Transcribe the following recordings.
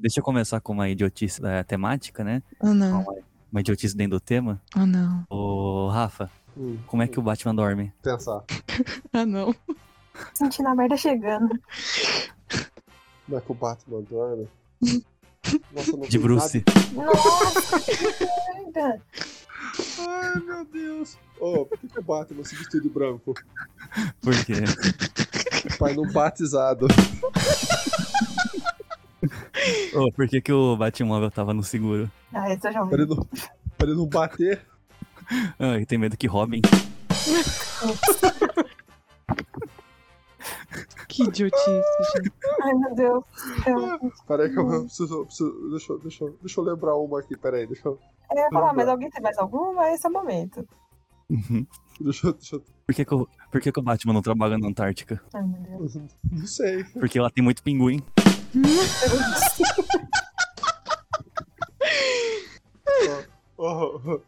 Deixa eu começar com uma idiotice da temática, né? Ah, não. Uma idiotice dentro do tema. Ah, não. Ô, Rafa, Hum, como é que o Batman dorme? pensar. Ah, não. Sentindo a merda chegando. Como é que o Batman dorme? Nossa, não De Bruce. Nossa, que merda. nada- Ai, meu Deus. Ô, por que, que o Batman se vestiu de branco? Por quê? Pai não batizado. Ô, por que, que o Batmóvel tava no seguro? Ah, esse eu já Pra ouvi. ele não, pra ele não bater. Ah, ele tem medo que roubem. Que idiotice, gente. Ai, meu Deus. Eu, Peraí que eu preciso. preciso deixa, eu- deixa, eu- deixa eu lembrar uma aqui, peraí. Deixa eu. eu ia falar, mas alguém tem mais alguma? Esse é o momento. Deixa, eu- deixa eu. Por que, que, o, por que, que o Batman não trabalha na Antártica? Ai, meu Deus. Não sei. Porque lá tem muito pinguim. Ó, ó,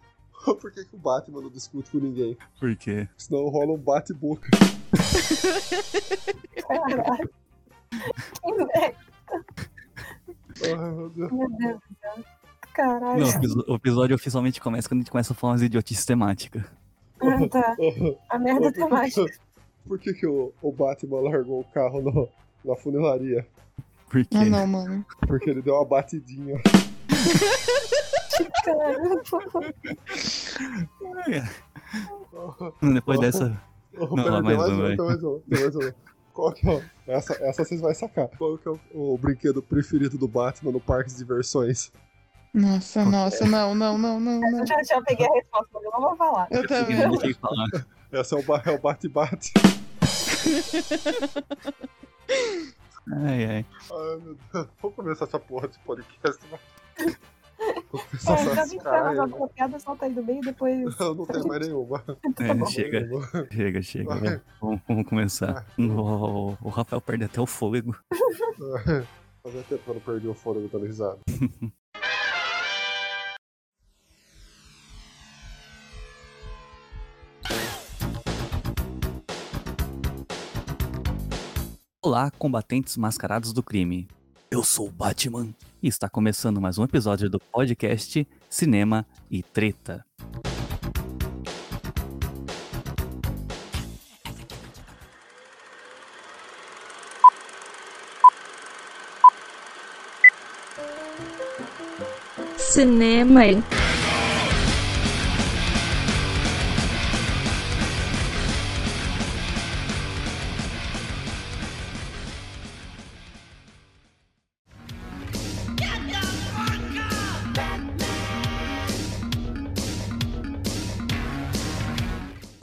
ó, por que, que o Batman não discute com ninguém? Por quê? Senão rola um bate-boca. Caralho. Que merda, Ai, meu Deus. meu Deus. Caralho. Não, o episódio oficialmente começa quando a gente começa a falar umas idiotices temáticas. Ah, tá. A merda temática. Por que, que o, o Batman largou o carro no- na funilaria? Por quê? Ah, não, mano. Porque ele deu uma batidinha. Depois dessa. Oh, Não, pera, mais tem mais um, tem mais tem mais uma. Qual que é? o- Essa, essa vocês vão sacar. Qual que é o, o brinquedo preferido do Batman no parque de diversões? Nossa, nossa, não, não, não, não, não. Eu já, já peguei a resposta, mas eu não vou falar. Eu também. Não falar. Essa é o, é o bate-bate. Ai, ai. Ai, meu Deus. Vamos começar essa porra de podcast. vai. Vou começar É, já essa tava uma piada, solta aí do meio e depois. Eu não tenho mais nenhuma. Tá É, bom. chega, chega, chega. Vamos, vamos- vamos começar. O, o Rafael perde até o fôlego. Fazia tempo que eu não perdi o fôlego dando risada. Olá, combatentes mascarados do crime. Eu sou o Batman e está começando mais um episódio do podcast Cinema e Treta. cinema e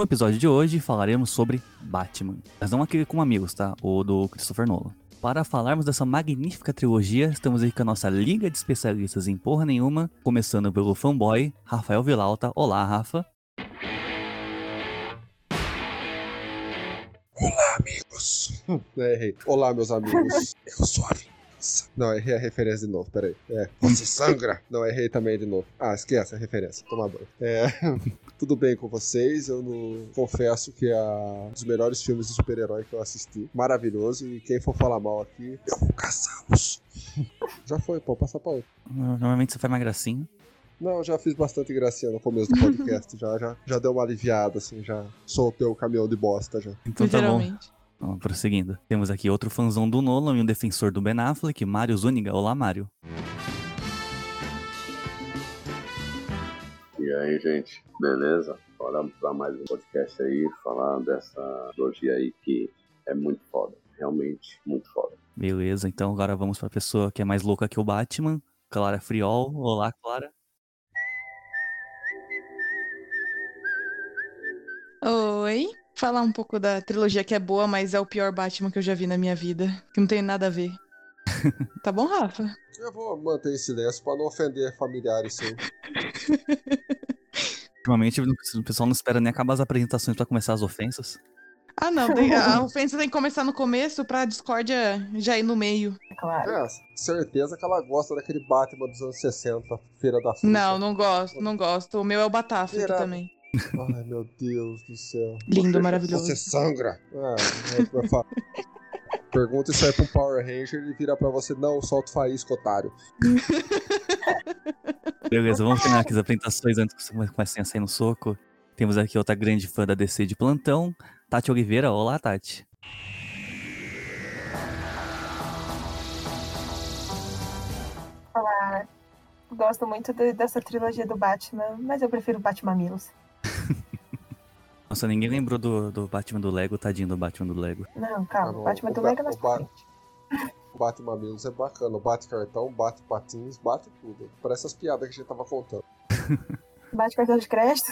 episódio de hoje falaremos sobre Batman, mas não aquele com amigos, tá? O do Christopher Nolan. Para falarmos dessa magnífica trilogia, estamos aqui com a nossa liga de especialistas em porra nenhuma, começando pelo fanboy Rafael Vilauta. Olá, Rafa. Amigos. É, errei. Olá, meus amigos. Eu sou a. Não, errei a referência de novo, peraí. É, você sangra. Não, errei também de novo. Ah, esquece a referência. Toma banho. É, tudo bem com vocês? Eu não confesso que é um dos melhores filmes de super-herói que eu assisti. Maravilhoso. E quem for falar mal aqui, eu vou caçá-los. Já foi, pô, passa pra outro. Normalmente você faz uma gracinha. Não, já fiz bastante gracinha no começo do podcast. já, já, já deu uma aliviada, assim, já soltei o caminhão de bosta já. Então tá bom. Ó, prosseguindo. Temos aqui outro fãzão do Nolan e um defensor do Ben Affleck, Mário Zuniga. Olá, Mário. E aí, gente, beleza? Bora pra mais um podcast aí, falar dessa trilogia aí que é muito foda. Realmente muito foda. Beleza, então agora vamos pra pessoa que é mais louca que o Batman, Clara Friol. Olá, Clara. Oi. Falar um pouco da trilogia que é boa, mas é o pior Batman que eu já vi na minha vida. Que não tem nada a ver. tá bom, Rafa? Eu vou manter em silêncio pra não ofender familiares, sim. Ultimamente o pessoal não espera nem acabar as apresentações pra começar as ofensas. Ah, não. tem- a ofensa tem que começar no começo pra discórdia já ir no meio. Claro. É, certeza que ela gosta daquele Batman dos anos 60, Feira da Fruta. Não, não gosto, não gosto. O meu é o Batafleck também. Ai, meu Deus do céu. Lindo, Você maravilhoso. sangra. Ah, é, vai falar. Pergunta isso aí pra um Power Ranger e vira pra você, não, solta o faísca, otário. Beleza, vamos terminar aqui as apresentações antes que vocês comecem a sair no soco. Temos aqui outra grande fã da DC de plantão, Tati Oliveira. Olá, Tati. Falar. Gosto muito de- dessa trilogia do Batman, mas eu prefiro Batman Milos. Nossa, ninguém lembrou do, do Batman do Lego, tadinho do Batman do Lego. Não, Ah, calma. não, Batman o do Ba- Lego é mais o pra Ba- frente. O Bate Mamilos é bacana, bate cartão, bate patins, bate tudo. Parece as piadas que a gente tava contando. Bate cartão de crédito.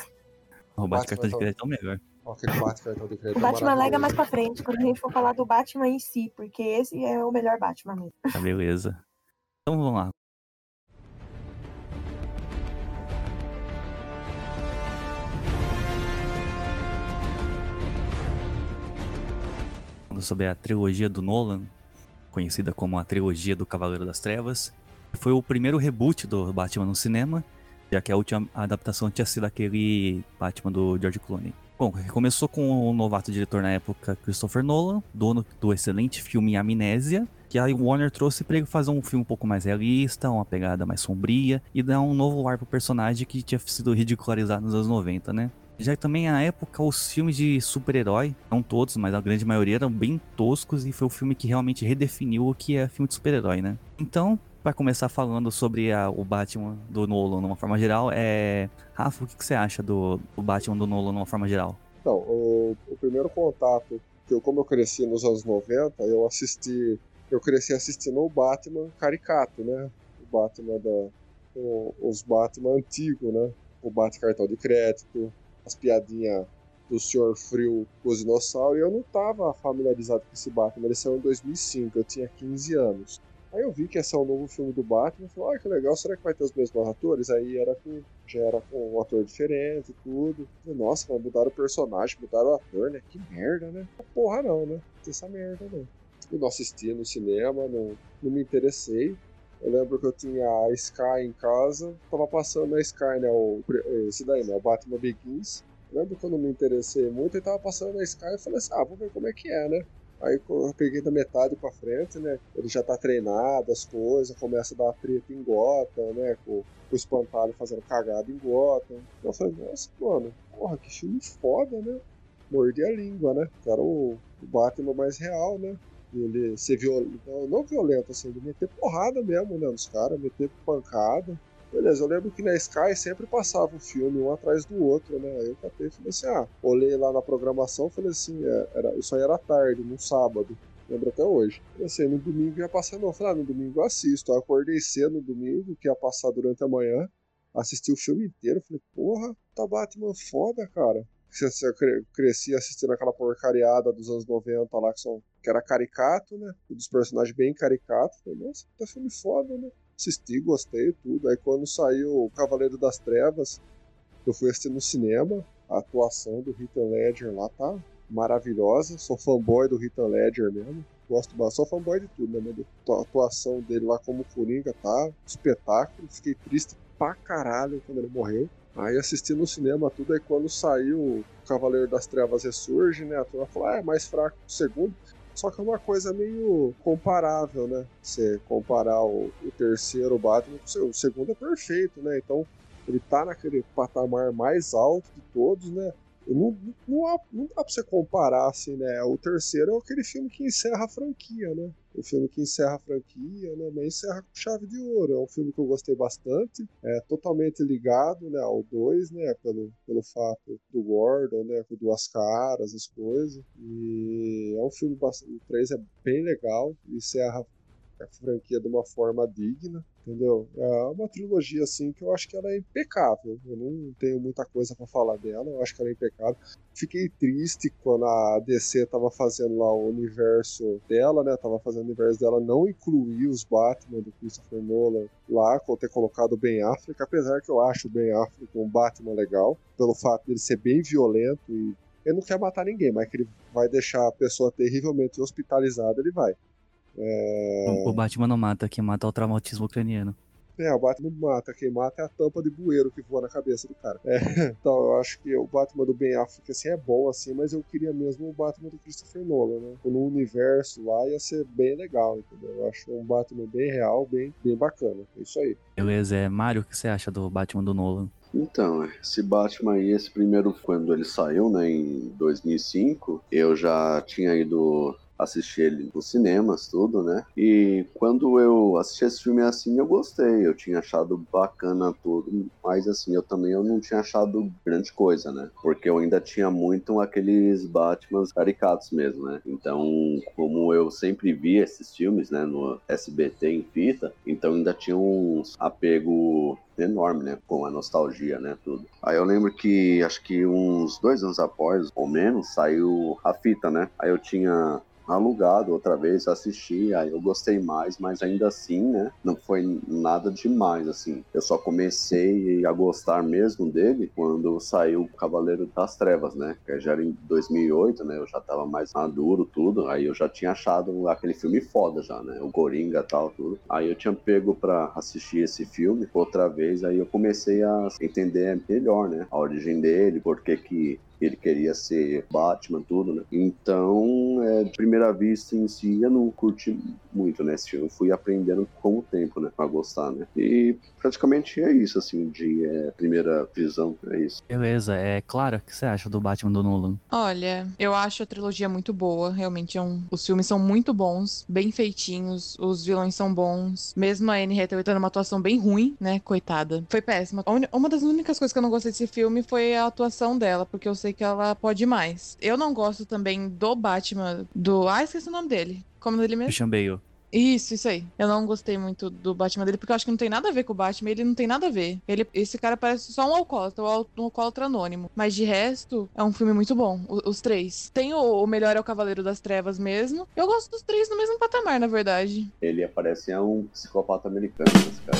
O Batman Bate cartão de do- crédito é o melhor. Aquele bate cartão de crédito. O Batman maravilhoso. Lego é mais pra frente, quando a gente for falar do Batman em si, porque esse é o melhor Batman mesmo. Tá, beleza. Então vamos lá. Falando sobre a trilogia do Nolan, conhecida como a trilogia do Cavaleiro das Trevas, foi o primeiro reboot do Batman no cinema, já que a última adaptação tinha sido aquele Batman do George Clooney. Bom, começou com o novato diretor na época, Christopher Nolan, dono do excelente filme Amnésia, que a Warner trouxe para ele fazer um filme um pouco mais realista, uma pegada mais sombria e dar um novo ar pro personagem que tinha sido ridicularizado nos anos 90, né? Já também na época os filmes de super-herói, não todos, mas a grande maioria eram bem toscos e foi o filme que realmente redefiniu o que é filme de super-herói, né? Então, para começar falando sobre a- o Batman do Nolan de uma forma geral, é Rafa, o que, que você acha do, do Batman do Nolan de uma forma geral? Então, o, o primeiro contato, que eu, como eu cresci nos anos 90, eu assisti. Eu cresci assistindo o Batman caricato, né? O Batman da. o- os Batman antigos, né? O Batman cartão de crédito, as piadinhas do Sr. Frio com os dinossauros, e eu não tava familiarizado com esse Batman. Ele saiu em 2005, eu tinha 15 anos. Aí eu vi que esse é o novo filme do Batman, falei, olha que legal, será que vai ter os mesmos atores? Aí era com, já era com um ator diferente e tudo. Nossa, mas mudaram o personagem, mudaram o ator, né? Que merda, né? Porra não, né? Tem essa merda, não. Eu não assisti no cinema, não, não me interessei. Eu lembro que eu tinha a Sky em casa, tava passando na Sky, né? O, esse daí, né? O Batman Begins. Eu lembro que eu não me interessei muito e tava passando na Sky e falei assim, ah, vou ver como é que é, né? Aí eu peguei da metade pra frente, né? Ele já tá treinado, as coisas, começa a dar treta em Gotham, né? Com, o espantalho fazendo cagada em Gotham. Eu falei, nossa, mano, porra, que filme foda, né? Mordi a língua, né? Que era o Batman mais real, né? Ele ser violento, não violento, assim, meter porrada mesmo, né? Nos caras, meter pancada. Beleza, eu lembro que na Sky sempre passava o filme um atrás do outro, né? Eu catei e falei assim, ah, olhei lá na programação falei assim, é, era, isso aí era tarde, num sábado. Lembro até hoje. Eu sei, no domingo ia passar, não. Eu falei, ah, no domingo eu assisto. Eu acordei cedo no domingo, que ia passar durante a manhã. Assisti o filme inteiro. Falei, porra, tá Batman foda, cara. Você, você cre- cresci assistindo aquela porcariada dos anos 90 lá, que, são, que era caricato, né? Dos personagens bem caricatos. Falei, nossa, tá filme foda, né? Assisti, gostei, tudo. Aí quando saiu o Cavaleiro das Trevas, eu fui assistir no cinema. A atuação do Heath Ledger lá tá maravilhosa. Sou fanboy do Heath Ledger mesmo. Gosto bastante. Sou fanboy de tudo, né? A atuação dele lá como Coringa tá espetáculo. Fiquei triste pra caralho quando ele morreu. Aí assisti no cinema tudo, aí quando saiu Cavaleiro das Trevas Ressurge, né? A turma falou, ah, é mais fraco que o segundo. Só que é uma coisa meio comparável, né? Você comparar o, o terceiro Batman com o segundo. É perfeito, né? Então ele tá naquele patamar mais alto de todos, né? E Não, não, há- não dá pra você comparar, assim, né? O terceiro é aquele filme que encerra a franquia, né? O filme que encerra a franquia, né? Mas encerra com chave de ouro. É um filme que eu gostei bastante. É totalmente ligado, né? Ao 2, né? Pelo, pelo fato do Gordon, né? Com duas caras, as coisas. E é um filme bastante... O 3 é bem legal. Encerra a franquia de uma forma digna, entendeu? É uma trilogia assim que eu acho que ela é impecável. Eu não tenho muita coisa para falar dela, eu acho que ela é impecável. Fiquei triste quando a DC tava fazendo lá o universo dela, né? Tava fazendo o universo dela, não incluir os Batman do Christopher Nolan lá, com ter colocado o Ben Affleck, apesar que eu acho o Ben Affleck um Batman legal, pelo fato dele ser bem violento e ele não quer matar ninguém, mas que ele vai deixar a pessoa terrivelmente hospitalizada, ele vai. É... O Batman não mata, quem mata é o traumatismo ucraniano. É, o Batman mata. Quem mata é a tampa de bueiro que voa na cabeça do cara. É, então, eu acho que o Batman do Ben Affleck, assim, é bom, assim, mas eu queria mesmo o Batman do Christopher Nolan, né? No universo lá ia ser bem legal, entendeu? Eu acho um Batman bem real, bem, bem bacana. É isso aí. Beleza, é Mário, o que você acha do Batman do Nolan? Então, esse Batman aí, esse primeiro, quando ele saiu, né, em 2005, eu já tinha ido assistir ele nos cinemas, tudo, né? E quando eu assisti esse filme assim, eu gostei, eu tinha achado bacana tudo, mas assim, eu também eu não tinha achado grande coisa, né? Porque eu ainda tinha muito aqueles Batmans caricatos mesmo, né? Então, como eu sempre vi esses filmes, né, no SBT em fita, então ainda tinha um apego enorme, né? Com a nostalgia, né? Tudo. Aí eu lembro que acho que uns dois anos após, ou menos, saiu a fita, né? Aí eu tinha alugado outra vez, assisti, aí eu gostei mais, mas ainda assim, né, não foi nada demais, assim. Eu só comecei a gostar mesmo dele quando saiu o Cavaleiro das Trevas, né, que já era em 2008, né, eu já tava mais maduro, tudo, aí eu já tinha achado aquele filme foda já, né, o Coringa tal, tudo. Aí eu tinha pego pra assistir esse filme outra vez, aí eu comecei a entender melhor, né, a origem dele, por que que ele queria ser Batman, tudo, né? Então, é, de primeira vista em si, eu não curti muito, né? Esse filme. Eu fui aprendendo com o tempo, né? A gostar, né? E praticamente é isso, assim, de é, primeira visão, é isso. Beleza, é Clara, o que você acha do Batman do Nolan? Olha, eu acho a trilogia muito boa, realmente é um... os filmes são muito bons, bem feitinhos, os vilões são bons, mesmo a Anne Hathaway tendo uma atuação bem ruim, né, coitada. Foi péssima. Uma das únicas coisas que eu não gostei desse filme foi a atuação dela, porque eu sei que ela pode mais. Eu não gosto também do Batman, do... Ah, esqueci o nome dele. Como dele mesmo? Christian Bale. Isso, isso aí. Eu não gostei muito do Batman dele, porque eu acho que não tem nada a ver com o Batman, ele não tem nada a ver. Ele, esse cara parece só um alcoólatra, um alcoólatra anônimo. Mas de resto, é um filme muito bom, os, os três. Tem o, o, melhor é o Cavaleiro das Trevas mesmo. Eu gosto dos três no mesmo patamar, na verdade. Ele aparece é um psicopata americano, esse cara.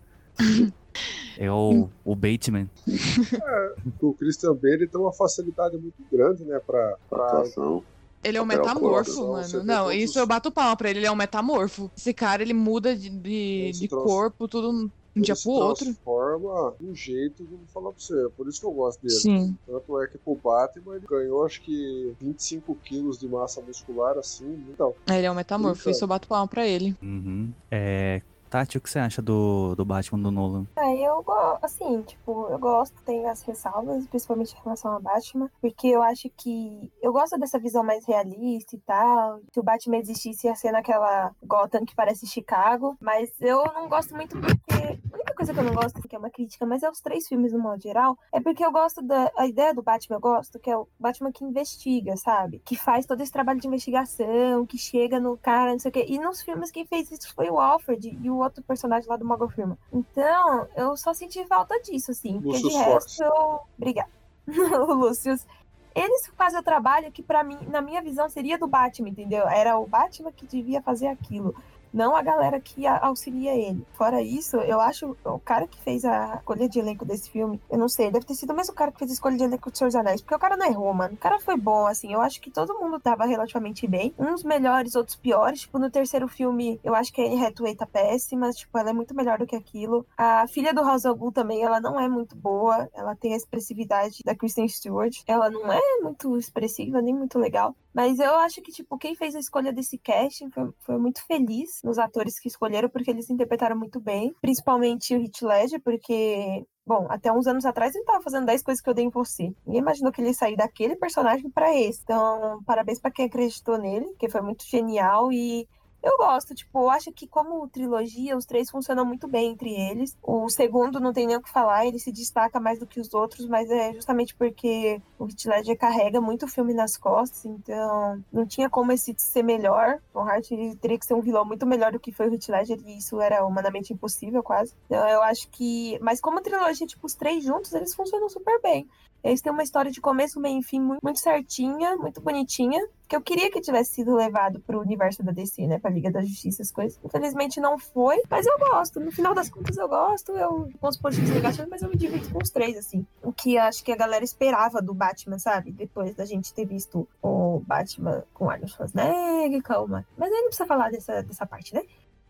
É o, o Bateman. É, o Christian Bale tem uma facilidade muito grande, né, pra... pra... Atuação. Ele é um metamorfo, mano. Não, isso eu bato palma pra ele. Ele é um metamorfo. Esse cara, ele muda de, de, de corpo, tudo um dia pro outro. transforma um jeito, vou falar pra você. É por isso que eu gosto dele. Sim. Tanto é que pro Batman ele ganhou acho que 25 quilos de massa muscular, assim. Então. Ele é um metamorfo, então. isso eu bato palma pra ele. Uhum. É, Tati, o que você acha do, do Batman do Nolan? É, eu gosto, assim, tipo, eu gosto, tenho as ressalvas, principalmente em relação ao Batman, porque eu acho que eu gosto dessa visão mais realista e tal. Se o Batman existisse, ia ser naquela Gotham que parece Chicago, mas eu não gosto muito porque. A única coisa que eu não gosto, que é uma crítica, mas é os três filmes no modo geral, é porque eu gosto da. A ideia do Batman eu gosto, que é o Batman que investiga, sabe? Que faz todo esse trabalho de investigação, que chega no cara, não sei o quê. E nos filmes quem fez isso foi o Alfred e o outro personagem lá do Morgan Freeman. Então, eu só senti falta disso, assim. Porque de resto, eu... Obrigada. o Lucius. Eles fazem o trabalho que, para mim, na minha visão, seria do Batman, entendeu? Era o Batman que devia fazer aquilo não a galera que auxilia ele. Fora isso, eu acho o cara que fez a escolha de elenco desse filme, eu não sei, deve ter sido o mesmo cara que fez a escolha de elenco de Senhor dos Anéis, porque o cara não errou, mano. O cara foi bom, assim, eu acho que todo mundo tava relativamente bem. Uns melhores, outros piores. Tipo, no terceiro filme, eu acho que a Anne Hathaway tá péssima, tipo, ela é muito melhor do que aquilo. A filha do House Ghul também, ela não é muito boa, ela tem a expressividade da Kristen Stewart. Ela não é muito expressiva, nem muito legal. Mas eu acho que, tipo, quem fez a escolha desse casting foi, foi, muito feliz nos atores que escolheram, porque eles interpretaram muito bem. Principalmente o Heath Ledger, porque, bom, até uns anos atrás ele tava fazendo 10 coisas que eu dei em você. Ninguém imaginou que ele ia sair daquele personagem para esse. Então, parabéns para quem acreditou nele, que foi muito genial e eu gosto, tipo, eu acho que como trilogia, os três funcionam muito bem entre eles. O segundo não tem nem o que falar, ele se destaca mais do que os outros, mas é justamente porque o Heath Ledger carrega muito filme nas costas, então não tinha como esse ser melhor. O Hart teria que ser um vilão muito melhor do que foi o Heath Ledger, e isso era humanamente impossível, quase. Então eu acho que... Mas como trilogia, tipo, os três juntos, eles funcionam super bem. Eles têm uma história de começo, meio e fim muito, certinha, muito bonitinha, que eu queria que tivesse sido levado pro universo da DC, né, pra Liga da Justiça, as coisas. Infelizmente não foi, mas eu gosto. No final das contas eu gosto, eu com os positivos e negativos, mas eu me divirto com os três, assim. O que acho que a galera esperava do Batman, sabe? Depois da gente ter visto o Batman com Arnold Schwarzenegger, calma. Mas aí não precisa falar dessa, dessa parte, né?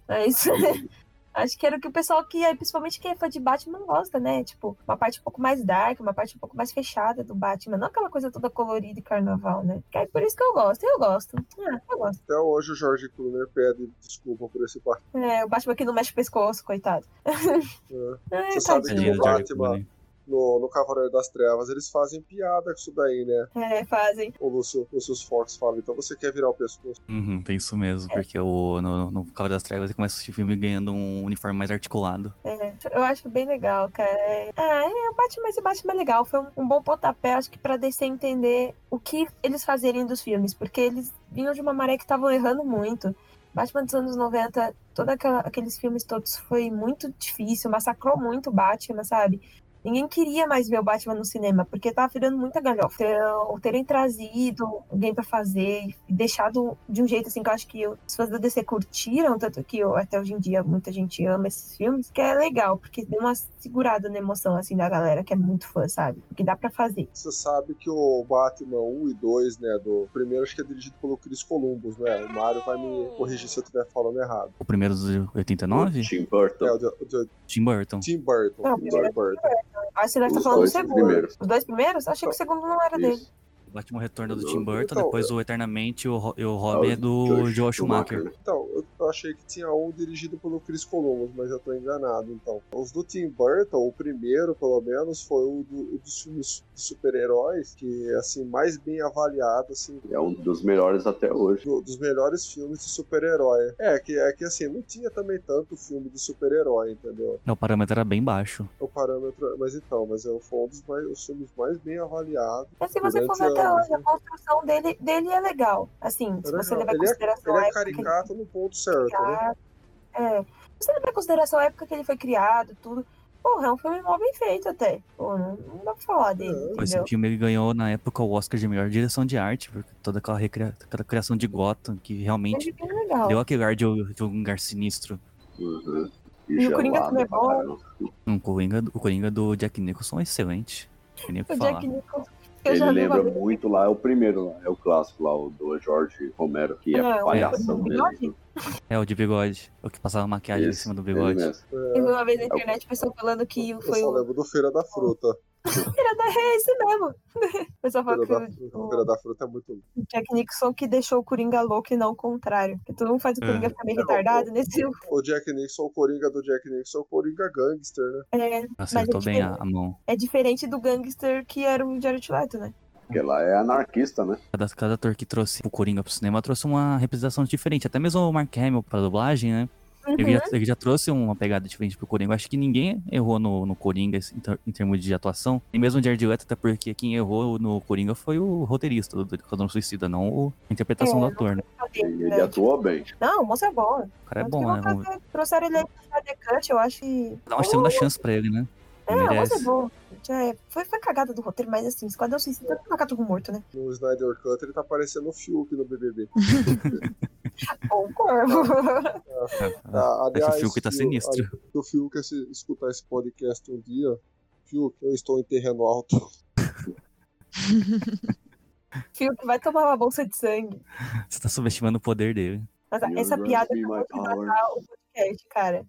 Mas... Acho que era o que o pessoal que, principalmente quem é fã de Batman, gosta, né? Tipo, uma parte um pouco mais dark, uma parte um pouco mais fechada do Batman. Não aquela coisa toda colorida e carnaval, né? Que é por isso que eu gosto. Eu gosto. Ah, eu gosto. Até hoje o George Clooney pede desculpa por esse parte. É, o Batman que não mexe o pescoço, coitado. É. Ai, Você sabe tadinho. que o Batman, no, no Cavaleiro das Trevas, eles fazem piada com isso daí, né? É, fazem. O Lúcio, Lúcio Fox fala, então você quer virar o pescoço. Uhum, tem isso mesmo, porque o, no, no Cavaleiro das Trevas ele começa o filme ganhando um uniforme mais articulado. É, eu acho bem legal, cara. É, ah, é, o Batman, esse Batman é legal. Foi um, um bom pontapé, acho que pra DC entender o que eles fazerem dos filmes, porque eles vinham de uma maré que estavam errando muito. Batman dos anos 90, todos aqueles filmes todos foi muito difícil, massacrou muito o Batman, sabe? Ninguém queria mais ver o Batman no cinema, porque tava virando muita galhofa. Então, terem trazido alguém pra fazer e deixado de um jeito assim que eu acho que os fãs da DC curtiram, tanto que eu, até hoje em dia muita gente ama esses filmes, que é legal, porque deu uma segurada na emoção assim da galera que é muito fã, sabe? O que dá pra fazer. Você sabe que o Batman 1 e 2, né, do primeiro acho que é dirigido pelo Chris Columbus, né? O Mário vai me corrigir se eu estiver falando errado. O primeiro de 89? Tim Burton. É, o de, o de Tim Burton. Tim Burton. Não, Tim primeiro- Burton. Ah, você deve estar Os falando do segundo. primeiros. Os dois primeiros? Achei que o segundo não era dele. O Batman Retorno do Então, Tim Burton, depois o Eternamente e o, e o Ah, Robin é do Joel Schumacher. Então, eu, achei que tinha um dirigido pelo Chris Columbus, mas eu tô enganado, então. Os do Tim Burton, o primeiro, pelo menos, foi o, do- o dos filmes de super-heróis, que, assim, mais bem avaliado, assim, É um dos melhores até hoje. do- dos melhores filmes de super-herói. É, que, é que, assim, não tinha também tanto filme de super-herói, entendeu? É, O parâmetro era bem baixo. O parâmetro, mas então, mas é, foi um dos mais, os filmes mais bem avaliados. Mas se você for Hoje, a construção dele, dele é legal. Assim, se É você legal. levar em Ele é- consideração Ele a é época que ele caricato no ponto certo, né? É. Se você levar em consideração a época que ele foi criado, tudo. Porra, é um filme mó bem feito até. Pô, não, não dá pra falar dele, É. Pô, Esse filme ele ganhou na época o Oscar de melhor direção de arte, porque toda aquela, recria- aquela criação de Gotham que realmente Ele é deu aquele ar de, de um lugar sinistro. Uhum. E o Coringa também é pra bom. Um Coringa, o Coringa do Jack Nicholson é excelente. O O falar. Jack Nicholson. Eu Ele lembra muito lá, é o primeiro lá, é o clássico lá, o do George Romero, que é o palhação mesmo. É o de bigode. O que passava maquiagem em cima do bigode. mesmo. Eu vi uma vez na internet pessoa falando que Eu foi só o. lembro do Feira da Fruta. É esse mesmo. O pessoal Feira que da, o, Feira da Fruta é muito. o Jack Nicholson que deixou o Coringa louco e não o contrário. Porque todo mundo faz o Coringa É. ficar meio Não, retardado. Nesse O Jack Nixon, o Coringa do Jack Nixon, é o Coringa Gangster, né? é, Acertou Mas é bem a, a mão. é diferente do gangster que era o Jared Leto, né? Porque lá é anarquista, né? Cada, cada ator que trouxe o Coringa pro cinema trouxe uma representação diferente. Até mesmo o Mark Hamill pra dublagem, né? Ele, já, ele já trouxe uma pegada diferente pro Coringa. Eu acho que ninguém errou no, no Coringa em, ter- em termos de atuação. E mesmo o Jared Leto, até porque quem errou no Coringa foi o roteirista do Esquadrão Suicida, não o- a interpretação É, do ator, né? Ele atuou bem. Não, o moço é bom. O cara é Tanto bom, né? fazer- Trouxeram ele pra The Cut, eu acho que. dar uma segunda chance pra ele, né? É, Ele o moço é bom. É, foi, foi cagada do roteiro, mas assim, Esquadrão Suicida é cagato morto, né? No Snyder Cut ele tá parecendo o Fiuk no BBB. Ou um corvo. Ah, É que o aliás, Fiuk tá Fiuk- sinistro. Se o Fiuk se escutar esse podcast um dia, Fiuk, eu estou em terreno alto. Fio que vai tomar uma bolsa de sangue. Você tá subestimando o poder dele. Mas You essa piada power. matar o podcast, cara.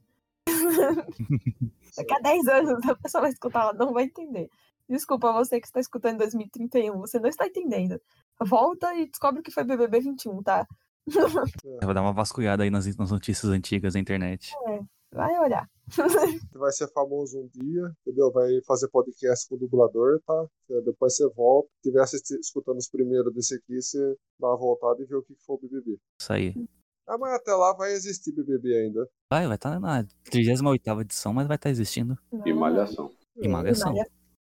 Daqui a 10 anos a pessoa vai escutar, ela não vai entender. Desculpa, você que está escutando em 2031, você não está entendendo. Volta e descobre o que foi BBB 21, tá? Eu vou dar uma vasculhada aí nas, nas notícias antigas da internet. Vai olhar. Você vai ser famoso um dia, entendeu? Vai fazer podcast com o dublador, tá? Depois você volta. Se estiver assisti- escutando os primeiros desse aqui, você dá uma voltada e vê o que foi o BBB. Isso aí. Ah, mas até lá vai existir BBB ainda. Vai, vai estar na 38 edição, mas vai estar existindo. E malhação. E malhação. Malha-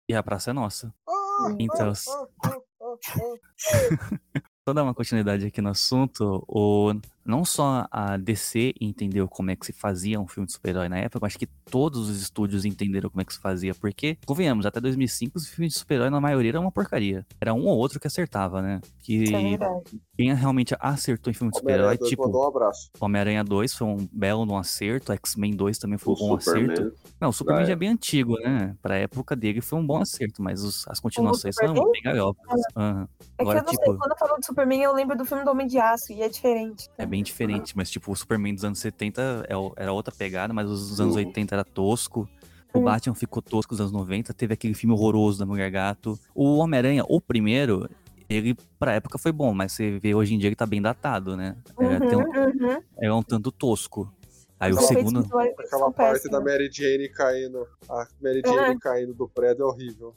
E a praça é nossa. Ah, Então, ah, ah, ah, Só dar uma continuidade aqui no assunto, o, não só a DC entendeu como é que se fazia um filme de super-herói na época, acho que todos os estúdios entenderam como é que se fazia, porque, convenhamos, até 2005 os filmes de super-herói na maioria era uma porcaria. Era um ou outro que acertava, né? Que Isso é verdade. quem realmente acertou em filme de super-herói, 2 tipo, mandou um abraço. Homem-Aranha 2 foi um belo um acerto, X-Men 2 também foi O um bom acerto. Superman. Não, o Superman já é. bem antigo, né? Pra época dele foi um bom acerto, mas os- as continuações são bem galhofas. Aham. É que Agora, eu não tipo- sei, quando eu falo de Superman eu lembro do filme do Homem de Aço e é diferente. É bem diferente, mas tipo, o Superman dos anos 70 é era outra pegada, mas os dos anos Uhum. 80 era tosco. O. Batman ficou tosco nos anos 90, teve aquele filme horroroso da Mulher Gato. O Homem-Aranha, o primeiro, ele pra época foi bom, mas você vê hoje em dia ele tá bem datado, né? É, tem um- Uhum, uhum. é um tanto tosco. Aí o Os segundo, visuais Aquela parte da Mary Jane caindo. A Mary Jane caindo do prédio é horrível.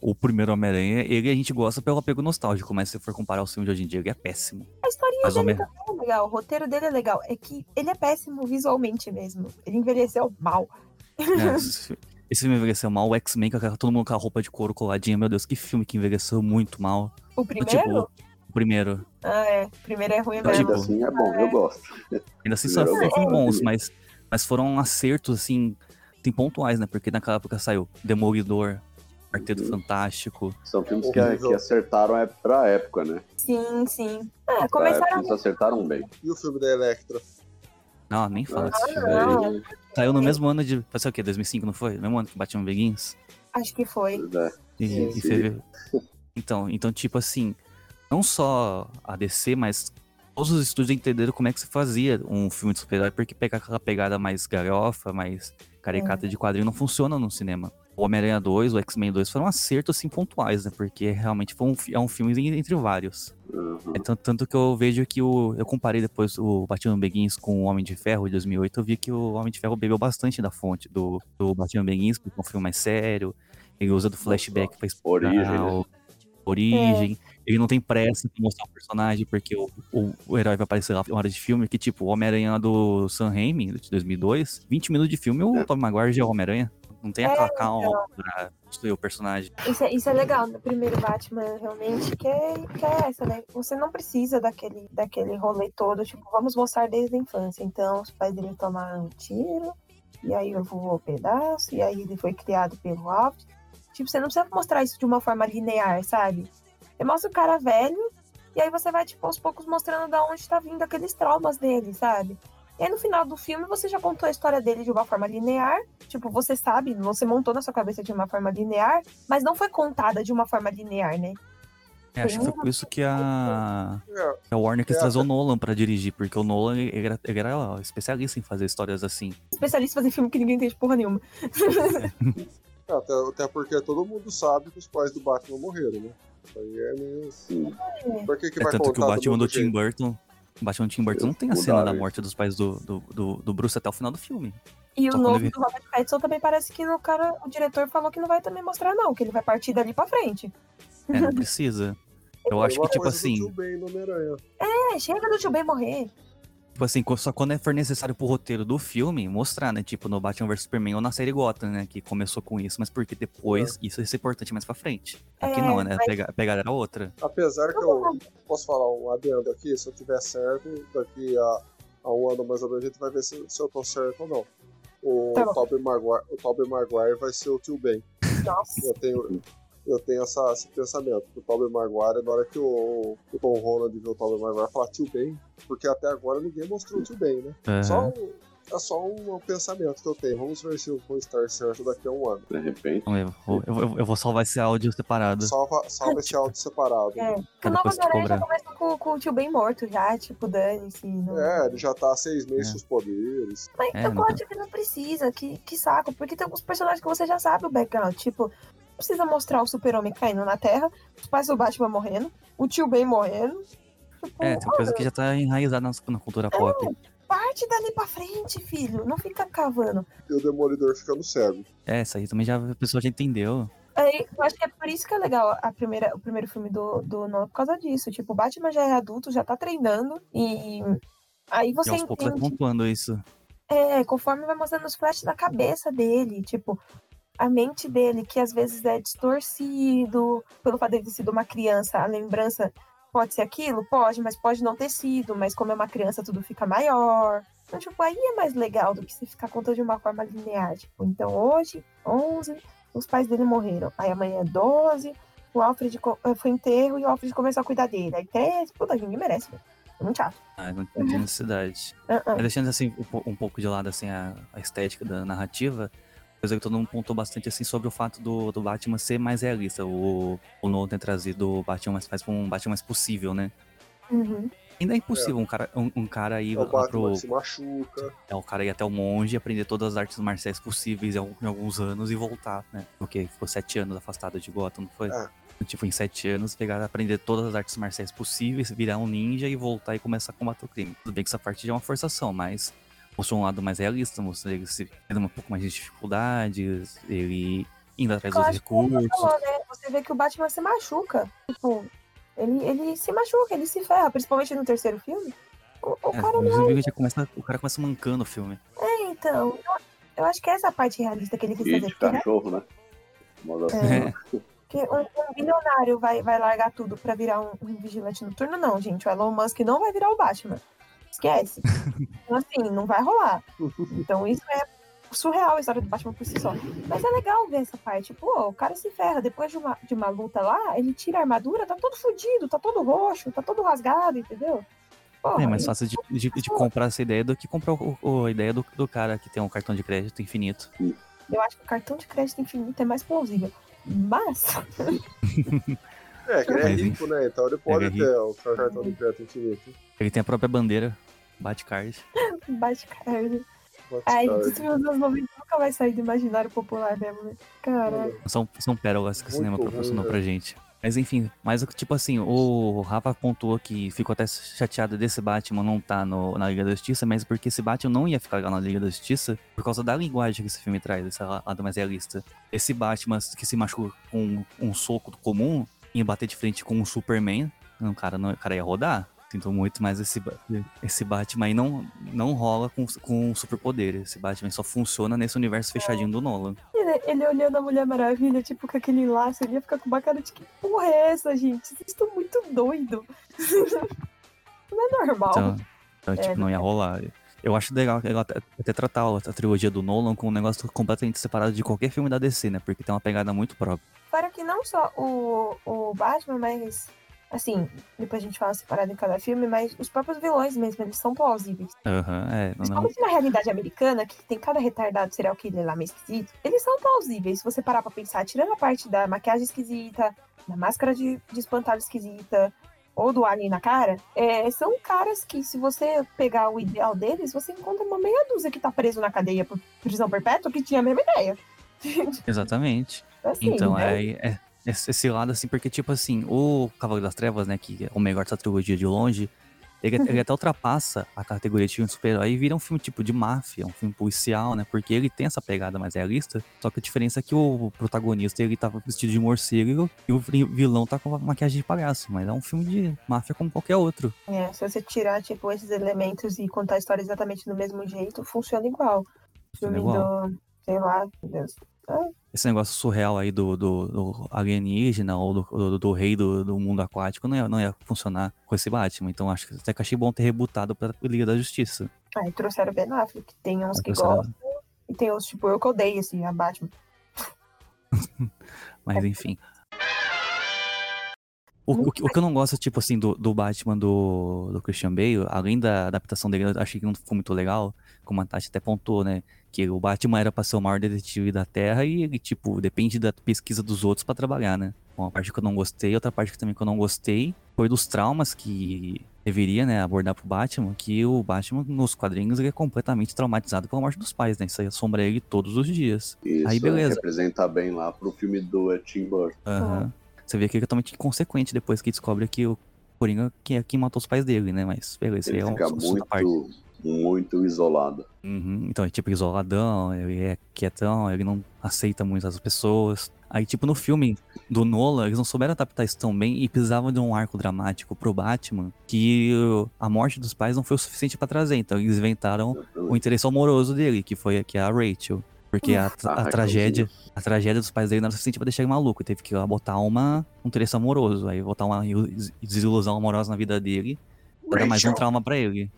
o primeiro Homem-Aranha, ele a gente gosta pelo apego nostálgico, mas se for comparar o filme de hoje em dia, ele é péssimo. A historinha Mas dele Homem- também é legal, o roteiro dele é legal. É que ele é péssimo visualmente mesmo. Ele envelheceu mal. É, esse esse filme envelheceu mal, o X-Men, todo mundo com a roupa de couro coladinha, meu Deus, que filme que envelheceu muito mal. O Tipo, primeiro? o primeiro. Ah, é. Primeiro é ruim mesmo. Ainda assim é bom, eu gosto. Ainda assim, gosto. bons, mas, mas foram acertos, assim, tem pontuais, né? Porque naquela época saiu Demolidor, Quarteto Uhum. Fantástico. São filmes que, que acertaram é pra época, né? Sim, sim. Ah, Pra começaram eles acertaram bem. E o filme da Electra? Não, nem fala desse filme. Ah. Saiu no mesmo ano de. Foi o quê? 2005, não foi? No mesmo ano que Batman Begins? Acho que foi. É. Sim. fevereiro. Então, então, tipo assim, não só a DC, mas todos os estúdios entenderam como é que se fazia um filme de super-herói, porque pegar aquela pegada mais galhofa, mais caricata de quadrinho, não funciona no cinema. O Homem-Aranha 2, o X-Men 2 foram acertos assim pontuais, né? Porque realmente foi um, é um filme en- entre vários. Uhum. É tanto, tanto que eu vejo que o. Eu comparei depois o Batman Begins com o Homem de Ferro de 2008. Eu vi que o Homem de Ferro bebeu bastante da fonte do, do Batman Begins, porque é um filme mais sério. Ele usa do flashback pra explicar Origem, né? origem. Ele não tem pressa pra mostrar o personagem, porque o, o, o herói vai aparecer lá uma hora de filme. Que tipo, o Homem-Aranha do Sam Raimi, de 2002, 20 minutos de filme, o É. Tom Maguire já é o Homem-Aranha. Não tem aquela É, calma pra destruir o personagem. Isso é, isso é legal no primeiro Batman, realmente, que é, que é essa, né? Você não precisa daquele, daquele rolê todo, tipo, vamos mostrar desde a infância. Então, os pais dele tomaram um tiro, e aí voou um pedaço, e aí ele foi criado pelo Alfred. Tipo, você não precisa mostrar isso de uma forma linear, sabe? Você mostra o cara velho, e aí você vai, tipo, aos poucos mostrando da onde tá vindo aqueles traumas dele, sabe? E aí no final do filme você já contou a história dele de uma forma linear, tipo, você sabe, você montou na sua cabeça de uma forma linear, mas não foi contada de uma forma linear, né? É, acho que foi por isso que a, É, a Warner quis É, trazer o Nolan pra dirigir, porque o Nolan ele era, ele era especialista em fazer histórias assim. Especialista em fazer filme que ninguém entende porra nenhuma. até, até porque todo mundo sabe que os pais do Batman morreram, né? Isso aí é meio. Sim. Por que, que É vai tanto que o Batman do do Tim? Burton. O Batman do Tim Burton não tem a cena da morte dos pais do, do, do, do Bruce até o final do filme. E Só o novo ele- do Robert Pattinson também parece que no cara, o diretor falou que não vai também mostrar, não, que ele vai partir dali pra frente. É, não precisa. Eu acho que, tipo assim. É, chega do tio Ben morrer. Tipo assim, só quando for necessário pro roteiro do filme, mostrar, né? Tipo, no Batman vs Superman ou na série Gotham, né? Que começou com isso, mas porque depois isso ia ser importante mais pra frente. Aqui É, não, né? A mas- a pegada era outra. Apesar que eu posso falar um adendo aqui, se eu tiver certo, daqui a, a um ano mais ou menos a gente vai ver se, se eu tô certo ou não. O Tá. Tobey Maguire, o Tobey Maguire vai ser o tio Ben. Nossa. Eu tenho, eu tenho essa, esse pensamento. que O Tobey Maguire, na hora que o, o Tom Holland viu o Tobey Maguire, falar tio Ben, porque até agora ninguém mostrou o tio Ben, né? Aham. Só, um- é só um pensamento que eu tenho. Vamos ver se eu vou estar certo daqui a um ano. De repente. Eu, vou- eu, vou- eu vou salvar esse áudio separado. Salva, salva esse áudio separado. É. Porque o tu Homem-Aranha já começa com, com o tio bem morto já, tipo, dane-se. Não... É, ele já tá há seis meses É. com os poderes. Mas É, eu não acho que não precisa, que, que saco, porque tem alguns personagens que você já sabe o background, tipo, precisa mostrar o super-homem caindo na Terra, os pais do Batman morrendo, o tio Ben morrendo. Tipo, É, tem coisa que já tá enraizada na, na cultura pop. parte dali pra frente, filho, não fica cavando. E o Demolidor ficando cego. É, isso aí também já a pessoa já entendeu. Aí, eu acho que é por isso que é legal a primeira, o primeiro filme do, do Nolan, por causa disso. Tipo, o Batman já é adulto, já tá treinando, e aí E você aos poucos vai entende pontuando isso. É, conforme vai mostrando os flashes da cabeça dele, tipo, a mente dele, que às vezes é distorcido, pelo fato dele ter sido uma criança, a lembrança pode ser aquilo? Pode, mas pode não ter sido, mas como é uma criança, tudo fica maior. Então, tipo, aí é mais legal do que se ficar contando de uma forma linear. Tipo, então hoje, 11, os pais dele morreram. Aí amanhã é 12, o Alfred eh, foi enterro e o Alfred começou a cuidar dele. Aí 13, puta, ninguém merece, velho. É muito chato. Ah, não tem necessidade. Ah. Mas deixando assim um, um pouco de lado assim a, a estética da narrativa, coisa que todo mundo pontou bastante assim sobre o fato do, do Batman ser mais realista. O, o Nolan ter trazido o Batman mais faz um Batman mais possível, né? Uhum. Ainda é impossível um cara, um, um cara ir É o Batman pro. se machuca. É o cara ir até o monge, aprender todas as artes marciais possíveis em alguns anos e voltar, né? Porque ficou sete anos afastado de Gotham, não foi? É. Tipo, em sete anos, pegar, aprender todas as artes marciais possíveis, virar um ninja e voltar e começar a combater o crime. Tudo bem que essa parte já é uma forçação, mas mostrou um lado mais realista, mostrou ele se tendo um pouco mais de dificuldades, ele indo atrás Eu dos que você recursos. falou, né? Você vê que o Batman se machuca. Tipo, ele, ele se machuca, ele se ferra, principalmente no terceiro filme. O, o É, cara não inclusive, já começa, o cara começa mancando o filme. é, então. Eu, eu acho que essa parte realista que ele quis E fazer. de Porque, né, cachorro, né? É. né? um, um bilionário vai, vai largar tudo pra virar um, um vigilante noturno, não, gente. O Elon Musk não vai virar o Batman. Esquece. Então, assim, não vai rolar. Então, isso é surreal a história do Batman por si só. Mas é legal ver essa parte. Pô, o cara se ferra. Depois de uma, de uma luta lá, ele tira a armadura, tá todo fudido, tá todo roxo, tá todo rasgado, entendeu? Porra, É mais fácil de, de, de comprar essa ideia do que comprar o- o- a ideia do, do cara que tem um cartão de crédito infinito. Eu acho que o cartão de crédito infinito é mais plausível. Mas, É, que ele é rico, né? Então ele pode Ele é ter o cartão de crédito infinito. Ele tem a própria bandeira, Batcard. Pode Ai, dos anos 90 nunca vai sair do imaginário popular mesmo, né? Caralho. São, são pérolas que o cinema proporcionou pra gente. Mas enfim, mas tipo assim, o Rafa pontuou que ficou até chateado desse Batman não tá no, na Liga da Justiça, mas porque esse Batman não ia ficar lá na Liga da Justiça por causa da linguagem que esse filme traz, esse lado mais realista. Esse Batman que se machucou com um soco comum, ia bater de frente com um Superman, o cara, não, o cara ia rodar. Sinto muito, mas esse, esse Batman aí não, não rola com, com superpoder. Esse Batman só funciona nesse universo fechadinho do Nolan. Ele, ele olhando a Mulher Maravilha, tipo, com aquele laço, ele ia ficar com uma cara de que porra é essa, gente? Vocês estão muito doidos. Não é normal. Então, então, É, tipo, não ia rolar. Eu acho legal legal até, tratar a, a trilogia do Nolan com um negócio completamente separado de qualquer filme da DC, né? Porque tem uma pegada muito própria. Para que não só o, o Batman, mas. Assim, depois a gente fala separado em cada filme, mas os próprios vilões mesmo, eles são plausíveis. Aham, é. Não, na realidade americana, que tem cada retardado serial killer lá meio esquisito, eles são plausíveis. Se você parar pra pensar, tirando a parte da maquiagem esquisita, da máscara de, de espantalho esquisita, ou do alien na cara, é, são caras que, se você pegar o ideal deles, você encontra uma meia dúzia que tá preso na cadeia por prisão perpétua que tinha a mesma ideia. exatamente. Assim, Então, né? é, é esse esse lado, assim, porque, tipo assim, o Cavaleiro das Trevas, né, que é o melhor dessa trilogia de longe, ele, ele até ultrapassa a categoria de filme super-herói e vira um filme tipo de máfia, um filme policial, né, porque ele tem essa pegada mais realista, só que a diferença é que o protagonista, ele tava vestido de morcego e o vilão tá com maquiagem de palhaço, mas é um filme de máfia como qualquer outro. É, se você tirar, tipo, esses elementos e contar a história exatamente do mesmo jeito, funciona igual. Funciona Filme igual. do, sei lá, Deus. Esse negócio surreal aí do, do, do alienígena ou do, do, do rei do, do mundo aquático não ia, não ia funcionar com esse Batman. Então acho que até que achei bom ter rebutado pra Liga da Justiça. Aí trouxeram o Ben Affleck, tem uns que Trouxeram- gostam, e tem uns, tipo, eu que odeio, assim, a Batman. Mas enfim. O, o, que- o que eu não gosto, tipo assim, do, do Batman do, do Christian Bale, além da adaptação dele, eu achei que não ficou muito legal, como a Tati até pontuou, né? Que o Batman era pra ser o maior detetive da Terra e ele, tipo, depende da pesquisa dos outros pra trabalhar, né? Uma parte que eu não gostei, outra parte que também que eu não gostei foi dos traumas que deveria, né, abordar pro Batman, que o Batman nos quadrinhos ele é completamente traumatizado pela morte dos pais, né? Isso aí assombra ele todos os dias. Isso Aí, beleza. representa bem lá pro filme do Tim Burton. Aham. Você vê que ele é totalmente inconsequente depois que descobre que o Coringa que é quem matou os pais dele, né? Mas beleza, Ele é um fica muito, muito isolado. Uhum, Então, é tipo isoladão, ele é quietão, ele não aceita muitas pessoas. Aí, tipo, no filme do Nolan, eles não souberam adaptar isso tão bem e precisavam de um arco dramático pro Batman que a morte dos pais não foi o suficiente pra trazer. Então, eles inventaram o interesse amoroso dele, que foi que é a Rachel. Porque a, tra- Ah, a tragédia, a tragédia dos pais dele não era suficiente pra deixar ele maluco. Teve que botar uma, um interesse amoroso. Aí botar uma ilu- desilusão amorosa na vida dele. Era mais um trauma pra ele.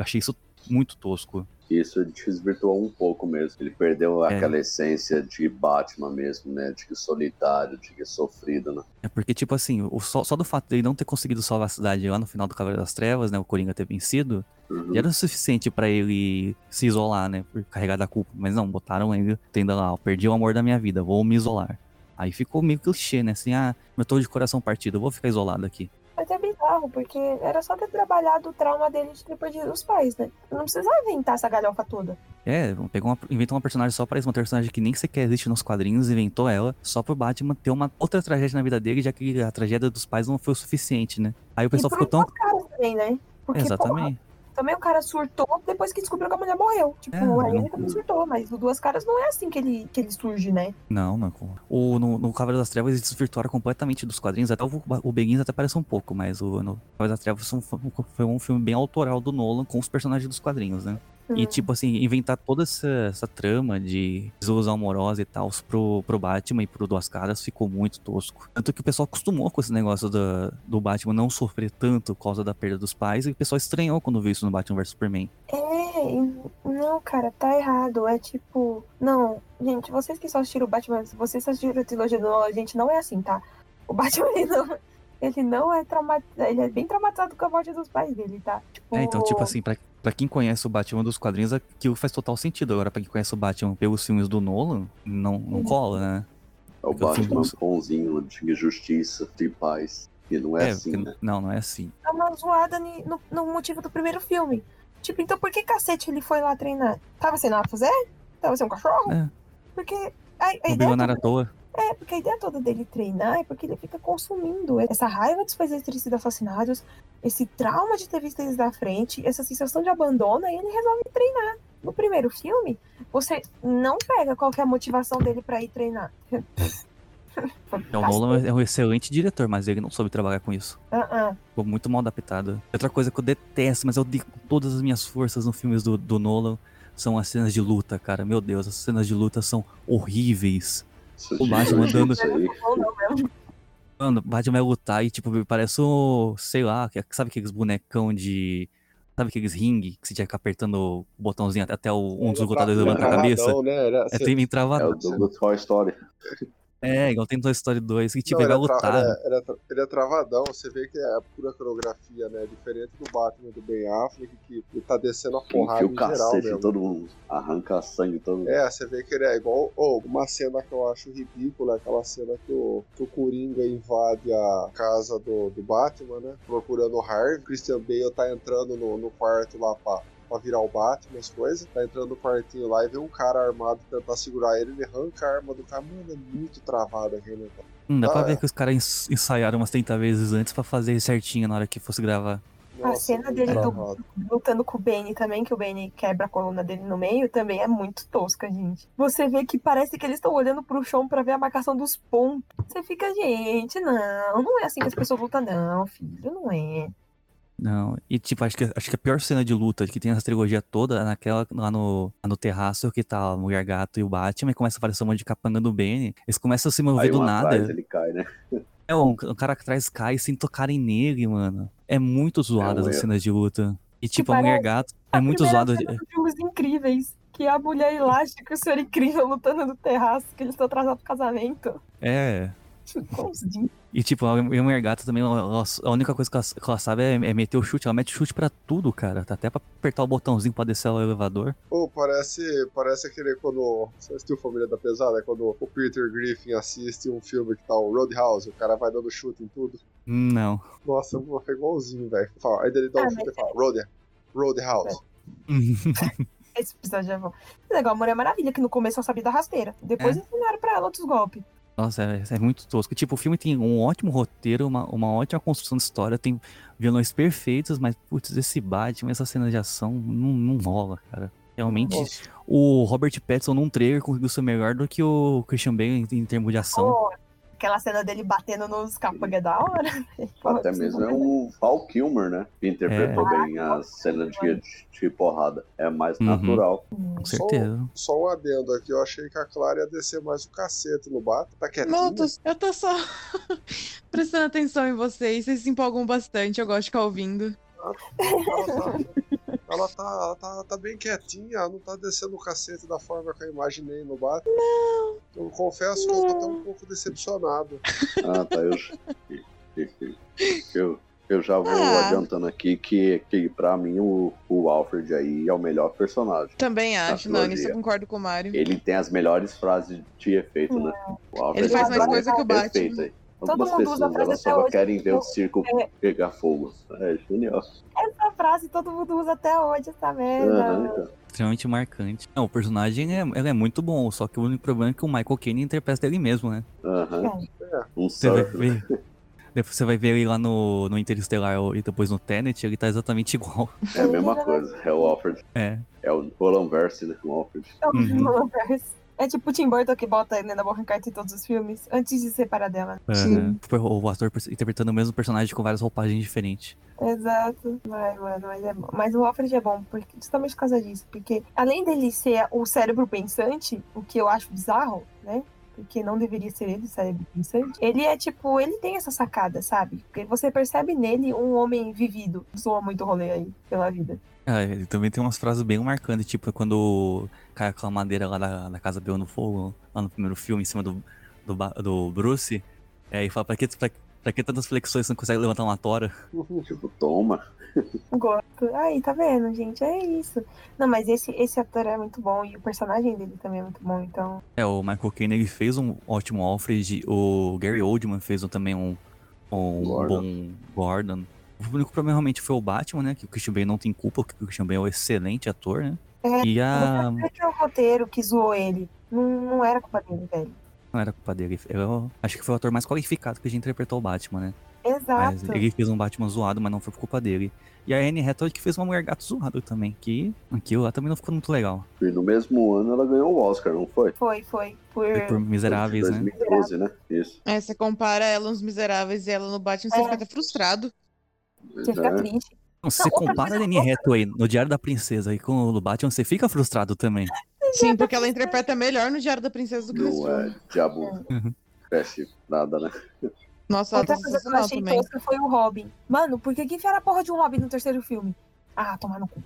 Eu achei isso muito tosco. Isso desvirtuou um pouco mesmo. Ele perdeu É. aquela essência de Batman mesmo, né? De que solitário, de que sofrido, né? É porque, tipo assim, o, só, só do fato dele não ter conseguido salvar a cidade lá no final do Cavaleiro das Trevas, né? O Coringa ter vencido, Uhum. já era o suficiente pra ele se isolar, né? Por carregar da culpa. Mas não, botaram ele tendo lá, ó, perdi o amor da minha vida, vou me isolar. Aí ficou meio clichê, né? Assim, ah, eu tô de coração partido, eu vou ficar isolado aqui. Mas é bizarro, porque era só ter trabalhado o trauma dele de ter perdido os pais, né? Não precisava inventar essa galhofa toda. É, pegou uma, inventou uma personagem só pra isso, uma personagem que nem sequer existe nos quadrinhos, inventou ela só pro Batman ter uma outra tragédia na vida dele, já que a tragédia dos pais não foi o suficiente, né? Aí o pessoal ficou tão. também, né? Porque, porra, Exatamente. Também o cara surtou depois que descobriu que a mulher morreu. Tipo, É, ele também surtou, mas o Duas Caras não é assim que ele, que ele surge, né? Não, não. O, no, no Cavaleiro das Trevas eles desvirtuaram completamente dos quadrinhos. Até o, o Begins até parece um pouco, mas o no Cavaleiro das Trevas foi um, foi um filme bem autoral do Nolan com os personagens dos quadrinhos, né? E, Hum. tipo assim, inventar toda essa, essa trama de desilusão amorosa e tal pro, pro Batman e pro Duas Caras ficou muito tosco. Tanto que o pessoal acostumou com esse negócio da, do Batman não sofrer tanto por causa da perda dos pais e o pessoal estranhou quando viu isso no Batman vs Superman. É, não, cara, tá errado. É tipo. Não, gente, vocês que só assistiram o Batman, vocês só assistiram a trilogia do Nolan, gente, não é assim, tá? O Batman, ele não, ele não é traumatizado. Ele é bem traumatizado com a morte dos pais dele, tá? Tipo, É, então, tipo assim, pra, pra quem conhece o Batman dos quadrinhos, aquilo faz total sentido. Agora, pra quem conhece o Batman pelos filmes do Nolan, não, não cola, né? É o filme Batman dos- bonzinho, de justiça, de paz. E não é, assim, porque- né? não, não é assim. é uma zoada no, no motivo do primeiro filme. Tipo, então por que cacete ele foi lá treinar? Tava sem nada pra fazer? Tava sem um cachorro? É. Porque a, a O ideia bilionário à toa. É, porque a ideia toda dele treinar é porque ele fica consumindo essa raiva dos pais terem sido assassinados, esse trauma de ter visto eles da frente, essa sensação de abandono, e ele resolve treinar. No primeiro filme, você não pega qual é a motivação dele pra ir treinar. O Nolan é um excelente diretor, mas ele não soube trabalhar com isso. Ah, ah. Ficou muito mal adaptado. Outra coisa que eu detesto, mas eu digo com todas as minhas forças nos filmes do, do Nolan, são as cenas de luta, cara. Meu Deus, as cenas de luta são horríveis. Isso O Batman andando- isso aí. Não, não, mesmo. Mano, o Batman vai lutar e, tipo, parece o. Sei lá, que- sabe aqueles bonecão de. Sabe aqueles ringue que você tinha que ficar apertando o botãozinho até- o, um dos lutadores Ele é levanta a cabeça? Né? Era, É trem É travado. o do, do Toy Story. É, igual tem Toy Story 2, que tipo, Não, ele vai é tra- lutar. ele é- ele é tra- ele é travadão, você vê que é pura coreografia, né? Diferente do Batman do Ben Affleck, que ele tá descendo a porrada Enfia em o geral mesmo. todo mundo. Arranca sangue todo mundo. É, você vê que ele é igual. Oh, uma cena que eu acho ridícula, aquela cena que o, que o Coringa invade a casa do, do Batman, né? Procurando o Harvey. Christian Bale tá entrando no, no quarto lá pra, pra virar o Batman, as coisas. Tá entrando no quartinho lá e vê um cara armado tentar segurar ele, ele arranca a arma do cara. Mano, é muito travado aquele negócio. Hum, dá pra Ah, ver é. que os caras ens- ensaiaram umas 30 vezes antes pra fazer certinho na hora que fosse gravar. A cena dele do- lutando com o Bane também, que o Bane quebra a coluna dele no meio, também é muito tosca, gente. Você vê que parece que eles estão olhando pro chão pra ver a marcação dos pontos. Você fica, gente, não, não é assim que as pessoas lutam, não, filho, não é. Não, e tipo, acho que, acho que a pior cena de luta que tem nessa trilogia toda é naquela lá no, lá no terraço que tá a Mulher Gato e o Batman, e começa a aparecer um monte de capanga do Benny. Eles começam a se mover Aí do um nada. atrás ele cai, né? É, um, um cara que atrás cai sem tocarem nele, mano. É muito zoada É as cenas de luta. E tipo, a Mulher Gato é A muito zoada. dos filmes incríveis, que a mulher elástica e o senhor incrível lutando no terraço, que eles estão atrasados pro casamento. É. Igualzinho. E tipo, a Mulher Gata também, ela- a única coisa que ela, que ela sabe é, é meter o chute. Ela mete chute pra tudo, cara. Tá até pra apertar o botãozinho pra descer o elevador. Pô, parece, parece aquele quando. Você assistiu Família da Pesada? É quando o Peter Griffin assiste um filme que tá o Roadhouse, o cara vai dando chute em tudo. Não. Nossa, é igualzinho, velho. Aí ele dá um Ah, chute mas e fala, Road, Roadhouse. Esse episódio é bom. É igual a Mulher Maravilha, que no começo ela sabia da rasteira. Depois É. ensinaram pra ela outros golpes. Nossa, é, é muito tosco. Tipo, o filme tem um ótimo roteiro, uma, uma ótima construção de história, tem vilões perfeitos, mas, putz, esse Batman, essa cena de ação, não, não rola, cara. Realmente, Nossa. o Robert Pattinson num trailer conseguiu ser melhor do que o Christian Bale em, em termos de ação. Pô, aquela cena dele batendo nos capangas é da hora. Pô, Até mesmo é o Val Kilmer, né? Que interpretou É. bem a cena de, de, de porrada. É mais Uhum. natural. Com certeza. Só um adendo aqui, eu achei que a Clara ia descer mais o cacete no Bata. Tá quietinha? Não, eu tô, eu tô só prestando atenção em vocês. Vocês se empolgam bastante, eu gosto de ficar ouvindo. Ela tá, ela tá, ela tá, tá bem quietinha, ela não tá descendo o cacete da forma que eu imaginei no Bata. Não. Eu confesso que eu tô até um pouco decepcionado. Ah, tá. Eu, eu, eu já vou Ah. adiantando aqui que, que pra mim o, o Alfred aí é o melhor personagem. Também acho, não, nisso eu concordo com o Mário. Ele tem as melhores frases de efeito, né? O Alfred Ele faz é mais coisa que o aí. Algumas mundo usa a pessoas frase elas só hoje. querem ver o circo É. pegar fogo. É genial. Essa frase todo mundo usa até hoje, essa merda. Aham, então. Extremamente marcante. Não, o personagem é, ele é muito bom, só que o único problema é que o Michael Caine interpreta ele mesmo, né? Aham. Um Você vai surf. né? Depois você vai ver ele lá no, no Interestelar e depois no Tenet, ele tá exatamente igual. É a mesma coisa. É o Alfred. É. É o Roland Verse, né? O Alfred. Uhum. É tipo o Tim Burton que bota a Helena Bonham Carter em todos os filmes, antes de separar dela. Aham. O ator interpretando o mesmo personagem com várias roupagens diferentes. Exato. Ai, mano, mas, é bom. mas o Alfred é bom, porque, justamente por causa disso. Porque além dele ser o cérebro pensante, o que eu acho bizarro, né? Porque não deveria ser ele o cérebro pensante. Ele é tipo, ele tem essa sacada, sabe? Porque você percebe nele um homem vivido. Zoa muito rolê aí pela vida. Ah, ele também tem umas frases bem marcantes, tipo quando cai aquela madeira lá da, da casa pegando fogo, lá no primeiro filme, em cima do, do, do Bruce. É, e fala, pra que, pra, pra que tantas flexões você não consegue levantar uma tora? Tipo, toma. Gosto. Aí, tá vendo, gente? É isso. Não, mas esse, esse ator é muito bom e o personagem dele também é muito bom, então. É, o Michael Caine ele fez um ótimo Alfred, o Gary Oldman fez um- também um, um Gordon. bom Gordon. O único problema realmente foi o Batman, né? Que o Christian Bale não tem culpa, porque o Christian Bale é um excelente ator, né? É, E a. É que é o roteiro que zoou ele. Não, não era culpa dele, velho. Não era culpa dele. Eu acho que foi o ator mais qualificado que já interpretou o Batman, né? Mas Exato. ele fez um Batman zoado, mas não foi por culpa dele. E a Anne Hathaway que fez uma mulher gato zoado também, que aquilo lá também não ficou muito legal. E no mesmo ano ela ganhou o Oscar, não foi? Foi, foi. Por... Foi por Miseráveis, né? 2012, né? Isso. É, você compara ela nos Miseráveis e ela no Batman, você É. fica até frustrado. Você fica É. triste. Não, se Não, você outra compara a Anne Hathaway no Diário da Princesa e com o Batman, você fica frustrado também. Sim, porque ela interpreta melhor no Diário da Princesa do que Não filme. é diabo Uhum. cresce nada, né? Nossa, ela tá Outra coisa que eu achei também. tosca foi o Robin. Mano, por que que enfiaram a porra de um Robin no terceiro filme? Ah, tomar no cu.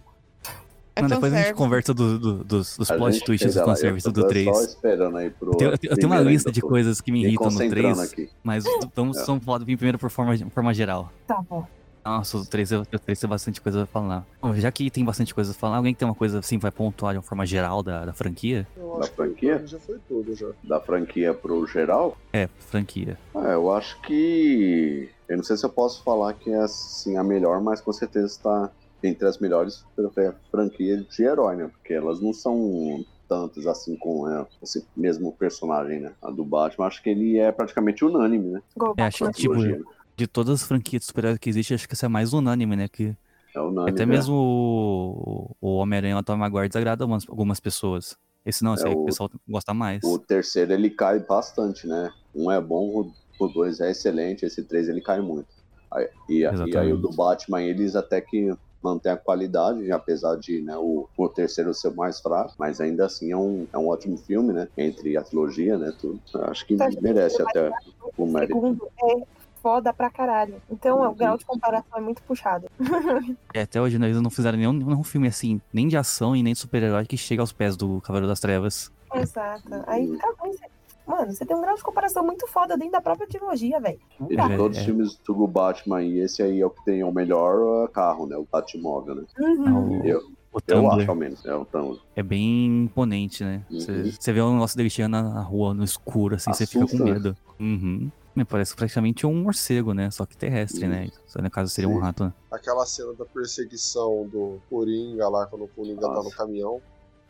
É Não, depois a gente conversa do- do- dos, dos plot gente twists do fanservice do tô 3. só esperando aí pro. Eu tenho, eu tenho uma lista de coisas que me irritam no concentrando 3, aqui. mas vamos, É. falar primeiro por forma, forma geral. Tá bom. Nossa, o 3, eu- o 3 tem bastante coisa pra falar. Bom, já que tem bastante coisa pra falar, alguém que tem uma coisa assim vai pontuar de uma forma geral da, da franquia? Eu Da acho franquia? que já foi tudo já. Da franquia pro geral? É, franquia. Ah, eu acho que. Eu não sei se eu posso falar que é assim, a melhor, mas com certeza está entre as melhores fran- franquias de herói, né? Porque elas não são tantas assim com é, esse mesmo personagem, né? A do Batman, acho que ele é praticamente unânime, né? É, acho que, tipo, né? De todas as franquias de super-heróis que existem, acho que essa é a mais unânime, né? Que É unânime. até né? mesmo o, o Homem-Aranha e o Tom Maguire desagrada umas- algumas pessoas. Esse não, esse É, aí o o- pessoal gosta mais. O terceiro ele cai bastante, né? Um é bom, o dois é excelente, esse três ele cai muito. Aí- e, e aí o do Batman, eles até que mantém a qualidade, apesar de né, o, o terceiro ser mais fraco, mas ainda assim é um, é um ótimo filme, né? Entre a trilogia, né? Tudo. Acho que merece até o O mérito. segundo é foda pra caralho. Então Uhum. o grau de comparação é muito puxado. É, até hoje né, eles não fizeram nenhum, nenhum filme assim, nem de ação e nem de super-herói que chega aos pés do Cavaleiro das Trevas. Exato. Aí fica ruim. você- Mano, você tem um grau de comparação muito foda dentro da própria trilogia, velho. Não E dá. de todos os É. filmes do Batman, e esse aí é o que tem o melhor carro, né? O Batmóvel, né? Uhum. O, Eu, o eu acho, ao menos. É o Tumblr. é bem imponente, né? Uhum. Você você vê o negócio dele chegando na rua, no escuro, assim, você fica com né? medo. Uhum. Me parece praticamente um morcego, né? Só que terrestre, né? Só no caso seria um Sim. rato, né? Aquela cena da perseguição do Coringa lá, quando o Coringa tá Nossa. no caminhão.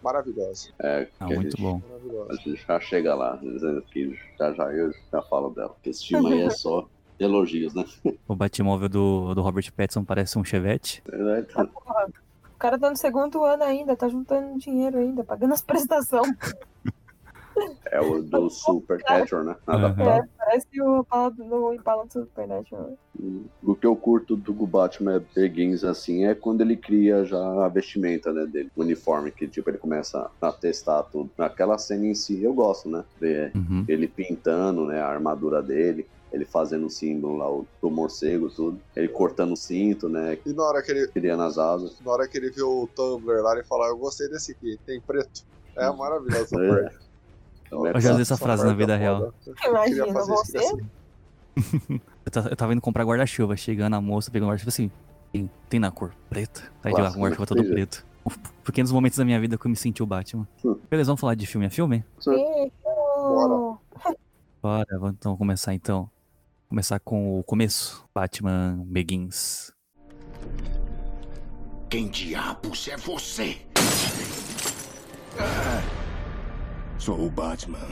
Maravilhosa. É, Ah, muito gente- bom. A gente já chega lá, dizendo que já já eu já falo dela. Porque Esse filme aí é só elogios, né? O Batmóvel do, do Robert Pattinson parece um chevette. É, Tá, porra. O cara tá no segundo ano ainda, tá juntando dinheiro ainda, pagando as prestações. É o do Super Catcher, né? Nada pra- É, parece o Impala do Impala do Supernatural. O que eu curto do Batman Begins, assim, é quando ele cria já a vestimenta, né, dele. O uniforme, que, tipo, ele começa a testar tudo. Naquela cena em si, eu gosto, né? Ver Uhum. ele pintando, né, a armadura dele. Ele fazendo o símbolo lá, o, do morcego, tudo. Ele cortando o cinto, né? E na hora que ele, Criando as asas. na hora que ele viu o Tumblr lá, ele falou, eu gostei desse aqui, tem preto. É maravilhosa essa É. parte. Então, é Eu já vi essa frase na parte vida é real. Imagina você. assim. Eu, ta- eu tava indo comprar guarda-chuva, chegando a moça, pegou um guarda-chuva assim, tem, tem na cor preta? Tá de lá com guarda-chuva todo é. preto. Pequenos momentos da minha vida que eu me senti o Batman. Hum. Beleza, vamos falar de filme a filme? Fechou. Bora. Bora, vamos então começar então. Começar com o começo. Batman Begins. Quem diabos é você? Ah, sou o Batman.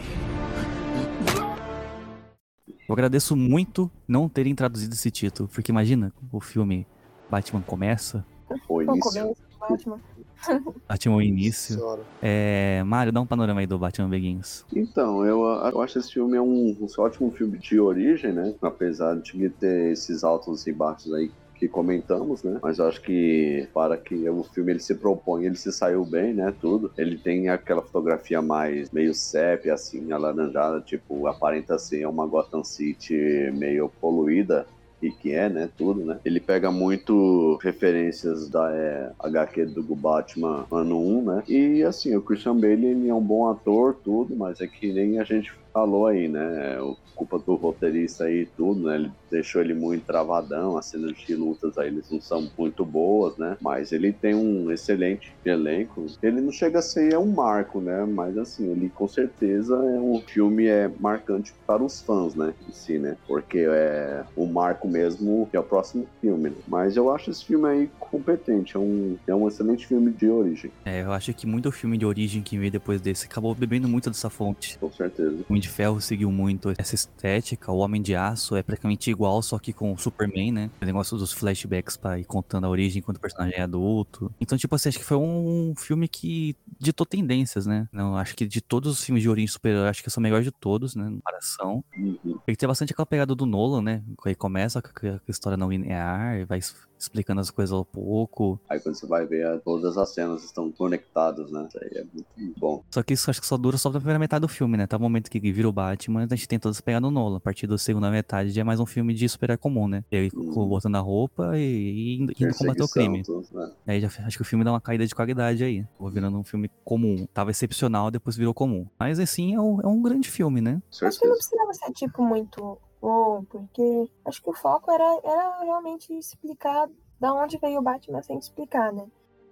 Eu agradeço muito não terem traduzido esse título, porque imagina, o filme Batman começa, O No início. Batman. Batman o início. É, Mário, dá um panorama aí do Batman Begins. Então, eu, eu acho esse filme é um, um ótimo filme de origem, né? Apesar de ter esses altos e baixos aí que comentamos, né? Mas eu acho que para que o filme ele se propõe, ele se saiu bem, né? Tudo. Ele tem aquela fotografia mais meio sépia, assim, alaranjada, tipo, aparenta ser uma Gotham City meio poluída. E que é, né, tudo, né? Ele pega muito referências da é, HQ do Batman ano 1, né? E assim, o Christian Bale ele é um bom ator, tudo, mas é que nem a gente falou aí, né? O culpa do roteirista aí e tudo, né? Ele deixou ele muito travadão, as cenas de lutas aí eles não são muito boas, né? Mas ele tem um excelente elenco. Ele não chega a ser um marco, né? Mas assim, ele com certeza é um filme é marcante para os fãs, né? Em si, né? Porque é o marco mesmo que é o próximo filme. Né? Mas eu acho esse filme aí competente, é um, é um excelente filme de origem, É, eu acho que muito filme de origem que veio depois desse acabou bebendo muito dessa fonte. com certeza. O Homem de Ferro seguiu muito essa estética, o Homem de Aço é praticamente igual, só que com o Superman, né? O negócio dos flashbacks pra ir contando a origem enquanto o personagem é adulto. Então, tipo assim, acho que foi um filme que ditou tendências, né? Não, acho que de todos os filmes de origem super acho que esse é o melhor de todos, né? Comparação. Uhum. Ele tem bastante aquela pegada do Nolan, né? Aí começa com a história não linear, vai explicando as coisas ao pouco. Aí quando você vai ver, todas as cenas estão conectadas, né? Isso aí é muito bom. Só que isso acho que só dura só da primeira metade do filme, né? Até o momento que vira o Batman, a gente tem todas pegar no Nolan. A partir da segunda metade já é mais um filme de super comum, né? Ele Uhum. botando a roupa e, e indo, indo combater o crime. tudo, né? Aí já, acho que o filme dá uma caída de qualidade aí. Vou virando um filme comum. Tava excepcional, depois virou comum. Mas assim, é um, é um grande filme, né? Acho que não precisava ser, tipo, muito bom, porque acho que o foco era, era realmente explicar da onde veio o Batman sem explicar, né?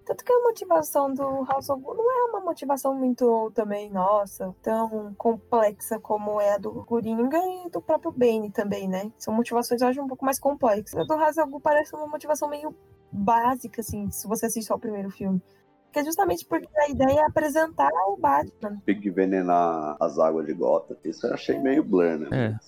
Tanto que a motivação do House of Gold não é uma motivação muito também, nossa, tão complexa como é a do Coringa e do próprio Bane também, né? São motivações, eu acho, um pouco mais complexas. A do House of Gold parece uma motivação meio básica, assim, se você assistir só o primeiro filme. Que é justamente porque a ideia é apresentar o Batman. Tem que envenenar as águas de gota. Isso eu achei meio blur, né? É.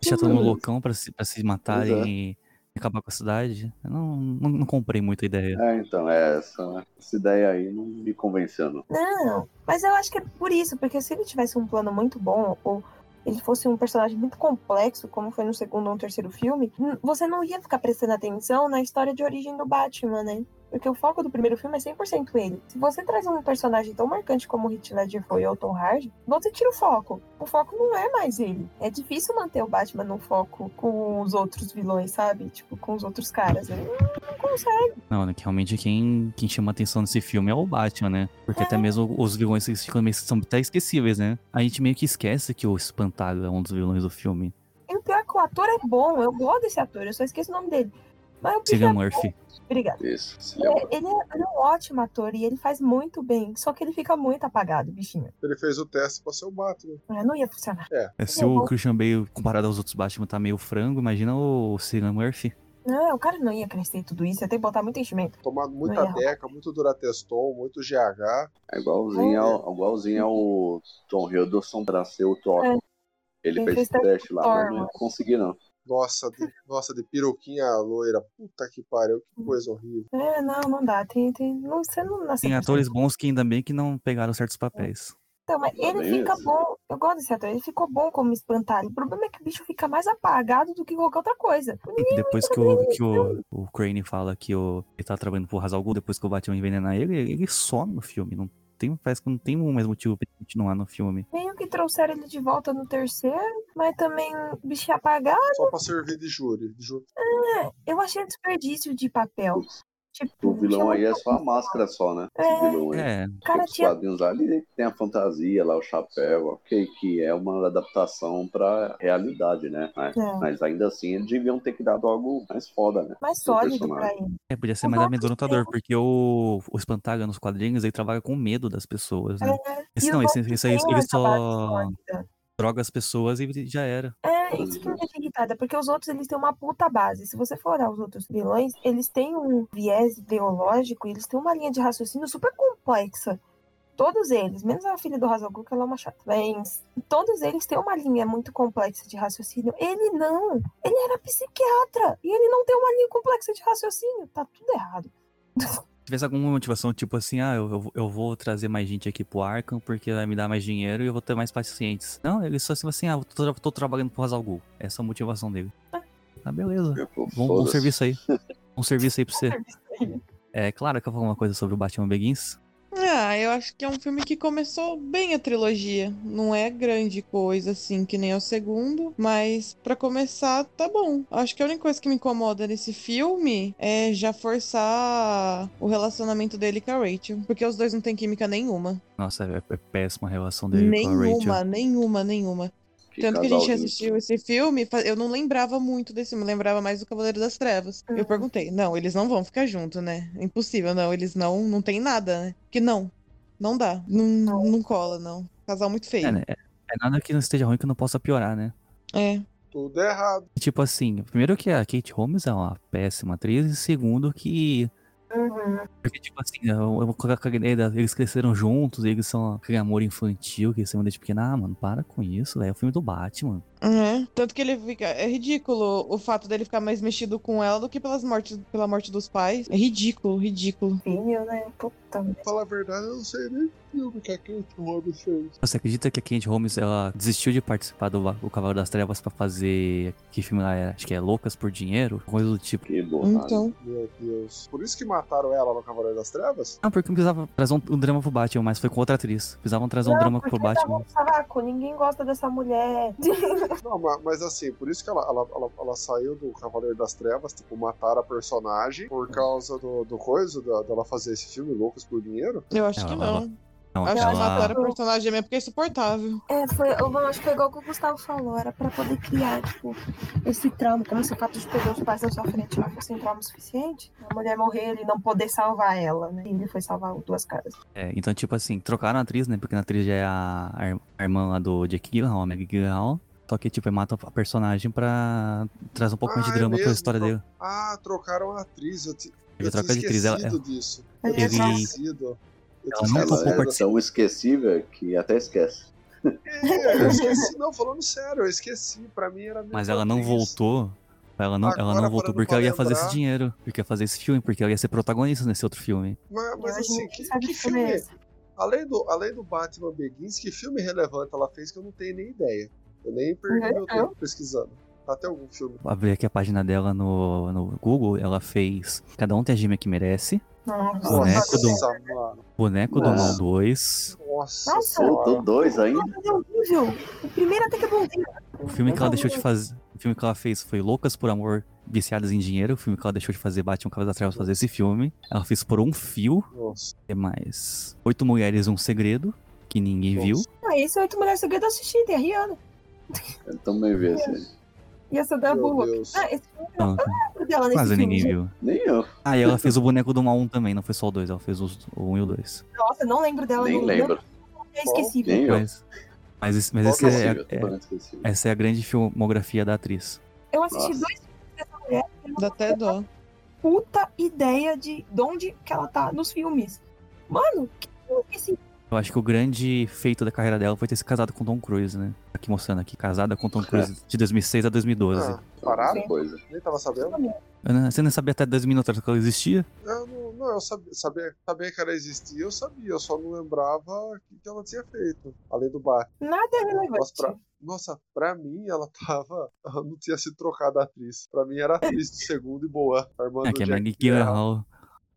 Deixar todo mundo loucão pra se, pra se matarem é. e acabar com a cidade. Eu não, não, não comprei muito a ideia. É, então, é, essa, essa ideia aí não me convenceu, não. Não, mas eu acho que é por isso, porque se ele tivesse um plano muito bom, ou ele fosse um personagem muito complexo, como foi no segundo ou no terceiro filme, você não ia ficar prestando atenção na história de origem do Batman, né? Porque o foco do primeiro filme é 100% ele. Se você traz um personagem tão marcante como o Heath Ledger foi ou o Tom Hardy, você tira o foco. O foco não é mais ele. É difícil manter o Batman no foco com os outros vilões, sabe? Tipo, com os outros caras. Ele não, consegue. Não, né, que realmente quem, quem chama atenção nesse filme é o Batman, né? Porque até mesmo os vilões ficam meio, são até esquecíveis, né? A gente meio que esquece que o Espantalho é um dos vilões do filme. E o pior é que o ator é bom. Eu gosto desse ator, eu só esqueço o nome dele. Mas o Cillian é Murphy. Obrigada. Isso. É, Ele é, ele é um ótimo ator e ele faz muito bem. Só que ele fica muito apagado, bichinho. Ele fez o teste pra ser o Batman. Ah, Não ia funcionar. É, se o Christian Bale, comparado aos outros Batman, tá meio frango, imagina o Cillian Murphy. Não, o cara não ia crescer tudo isso. Ia ter que botar muito enchimento. Tomado muita deca, muito Durateston, muito GH. É igualzinho ao, igualzinho ao Tom Hiddleston pra ser o Thor. É. Ele Ele fez fez esse teste lá, mas não ia conseguir, não. Nossa, de, nossa, de peruquinha loira. Puta que pariu, que coisa horrível. É, não, não dá. Tem, tem, não, você não nasceu. Tem atores bons que ainda bem que não pegaram certos papéis. Então, mas ele bem fica bom. Eu gosto desse ator. Ele ficou bom como espantalho. O problema é que o bicho fica mais apagado do que qualquer outra coisa. E depois que o, que o, o Crane fala que o, ele tá trabalhando pro Hazal Ghul, depois que o Batman envenenar ele, ele some no filme. Não tem, parece que não tem mais motivo pra ele continuar no filme. Meio que trouxeram ele de volta no terceiro, mas também o bicho ia apagar. Só pra servir de júri. De júri. Eu achei desperdício de papel. Tipo, O vilão aí é só a máscara só, né? Esse É. vilão aí. É, O cara Os tinha quadrinhos ele tem a fantasia lá, o chapéu, ok, que é uma adaptação pra realidade, né? Mas, É. mas ainda assim, eles deviam ter que dado algo mais foda, né? mais do sólido pra ele. é, podia ser Eu mais gosto amedrontador, porque o, o Espantalho nos quadrinhos ele trabalha com medo das pessoas, né? É, Esse não, o esse, esse aí ele só, sólida. Droga as pessoas e já era. É, isso que me deixa irritada, porque os outros eles têm uma puta base. Se você for olhar os outros vilões, eles têm um viés ideológico e eles têm uma linha de raciocínio super complexa. Todos eles, menos a filha do Hazalgu, que ela é uma chata. Mas todos eles têm uma linha muito complexa de raciocínio. Ele não. Ele era psiquiatra. E ele não tem uma linha complexa de raciocínio. Tá tudo errado. Se tivesse alguma motivação, tipo assim, ah, eu, eu, vou trazer mais gente aqui pro Arkham porque vai me dar mais dinheiro e eu vou ter mais pacientes. Não, ele só assim, assim ah, eu tô, tô trabalhando pro Hazalgu. Essa é a motivação dele. Ah, beleza. Bom, bom serviço aí. Bom serviço aí pra você. É claro que eu vou falar uma coisa sobre o Batman Begins. Ah, eu acho que é um filme que começou bem a trilogia. Não é grande coisa, assim, que nem o segundo, mas pra começar, tá bom. Acho que a única coisa que me incomoda nesse filme é já forçar o relacionamento dele com a Rachel. Porque os dois não têm química nenhuma. Nossa, é, é péssima a relação dele com a Rachel. Nenhuma, nenhuma, nenhuma. Que Tanto que a gente assistiu esse filme, eu não lembrava muito desse filme, eu lembrava mais do Cavaleiro das Trevas. Eu Uhum. perguntei, não, eles não vão ficar juntos, né? Impossível, não, eles não, não tem nada, né? Que não, não dá, não, não cola, não. Casal muito feio. É, né? É, é nada que não esteja ruim que não possa piorar, né? É. Tudo errado. Tipo assim, primeiro que a Kate Holmes é uma péssima atriz, e segundo que. Uhum. Porque, tipo assim, eu, vou colocar eles cresceram juntos, eles são aquele amor infantil que eles são desde pequena. Ah, mano, para com isso, velho. É o filme do Batman. Uhum. Tanto que ele fica. É ridículo o fato dele ficar mais mexido com ela do que pelas mortes, pela morte dos pais. É ridículo, ridículo. Filho, né? Puta merda. Pra falar a verdade, eu não sei nem que filme que a Kate Holmes fez. Você acredita que a Kate Holmes ela desistiu de participar do O Cavalo das Trevas pra fazer. Que filme lá era? Acho que é Loucas por Dinheiro? Coisa do tipo. Que borrado. Então. Meu Deus. Por isso que mataram ela no Cavaleiro das Trevas? Não, porque não precisava trazer um, um drama pro Batman, mas foi com outra atriz. Precisavam trazer um Não, drama porque pro Batman. um saco, ninguém gosta dessa mulher. Não, ma- mas, assim, por isso que ela, ela, ela, ela saiu do Cavaleiro das Trevas, tipo, mataram a personagem por causa do, do coisa, da- dela fazer esse filme Loucos por Dinheiro. Eu acho que não. Não, Acho que ela. mataram o personagem mesmo porque é insuportável. É, foi, eu acho que foi igual que o Gustavo falou, era pra poder criar, tipo, esse trauma, como se o fato de perder os pais na sua frente não fosse um trauma suficiente. A mulher morrer e não poder salvar ela, né? E ele foi salvar o duas caras. É, então, tipo assim, trocaram a atriz, né? Porque a atriz já é a, a ir- a irmã lá do Jake Gyllenhaal, a Meg Gyllenhaal. Só que, tipo, mata a personagem pra trazer um pouco mais de Ah, é drama pra mesmo, história tro- dele. Ah, trocaram a atriz. Eu, ti- Ele eu troca de atriz, ela- esquecido disso. Eu Ele- tinha esquecido. Eu Ela tinha não Ela é tão esquecível que até esquece. É, eu esqueci. Não, falando sério, eu esqueci. Pra mim era Mas ela não voltou. Ela não, ela não voltou porque pra ela ia fazer esse lembrar. dinheiro. Porque ia fazer esse filme, porque ela ia ser protagonista nesse outro filme. Mas, mas assim, que, que filme é. Além do, além do Batman Begins, que filme relevante ela fez que eu não tenho nem ideia. Eu nem perdi Uhum. meu tempo pesquisando. Até algum filme. Abri aqui a página dela no, no Google, ela fez Cada um tem a gêmea que merece, Nossa, Boneco do- Nossa, mano. Boneco do. Mal 2, Nossa, Nossa. Faltou dois ainda. é horrível. O primeiro até que é bonzinho. o filme que ela deixou de fazer. O filme que ela fez foi Loucas por Amor, Viciadas em Dinheiro. O filme que ela deixou de fazer Batman Cavalo das Trevas fazer esse filme. Ela fez por um fio. Nossa. E mais. Oito Mulheres, um Segredo. Que ninguém viu. Nossa. Ah, esse Oito Mulheres Segredo eu assisti, tem a Rihanna. Eu também vi esse aí. E essa da Bullock. Deus. Ah, esse filme Não, eu não lembro dela nesse quase filme. ninguém viu. Nem eu. Ah, e ela fez o boneco do Mal 1 também, não foi só o 2, ela fez os- o 1 e o 2. Nossa, eu não lembro dela. Nem não- lembro. não- É esquecível. Nem eu. Mas, mas, mas esse é é, é- essa é a grande filmografia da atriz. Eu assisti Nossa. dois filmes dessa mulher. Dá até dó. puta ideia de, de onde que ela tá nos filmes. Mano, que filme é esse? Eu acho que o grande feito da carreira dela foi ter se casado com Tom Cruise, né? Aqui mostrando aqui, casada com Tom Cruise de 2006 a 2012. Ah, parado? Sim. Coisa. Nem tava sabendo. Não- Você nem sabia até 10 minutos que ela existia? Eu não, não, eu sabia, sabia, sabia que ela existia, eu sabia, eu só não lembrava o que, ela tinha feito, além do Batman. Nada é relevante. Nossa, pra, nossa, pra mim ela tava. Ela não tinha se trocado a atriz. Pra mim era atriz do segundo e boa. A irmã É do que a Jack Maggie Gyllenhaal.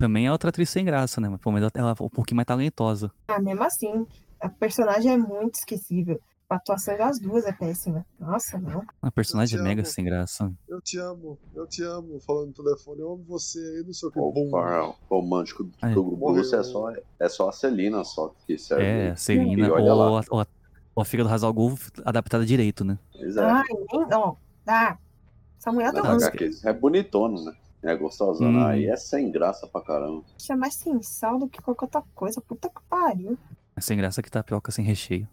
Também é outra atriz sem graça, né? Mas pô, mas ela- é um pouquinho mais talentosa. Ah, mesmo assim, a personagem é muito esquecível. A atuação das duas é péssima. Nossa, não. A personagem é mega amo. sem graça. Eu te amo, eu te amo, falando no telefone, eu amo você aí, não sei o que. O par romântico do, grupo. Russo é só, é só a Celina só que serve. É, a Celina ou ou, a, ou a filha do Hazal Gol adaptada direito, né? É. Ai, nem. Ó, ah, essa mulher tá é bonitona, né? É gostosona. Hum. Aí é sem graça pra caramba. é mais sem sal do que qualquer outra coisa. Puta que pariu. É sem graça que tapioca sem recheio.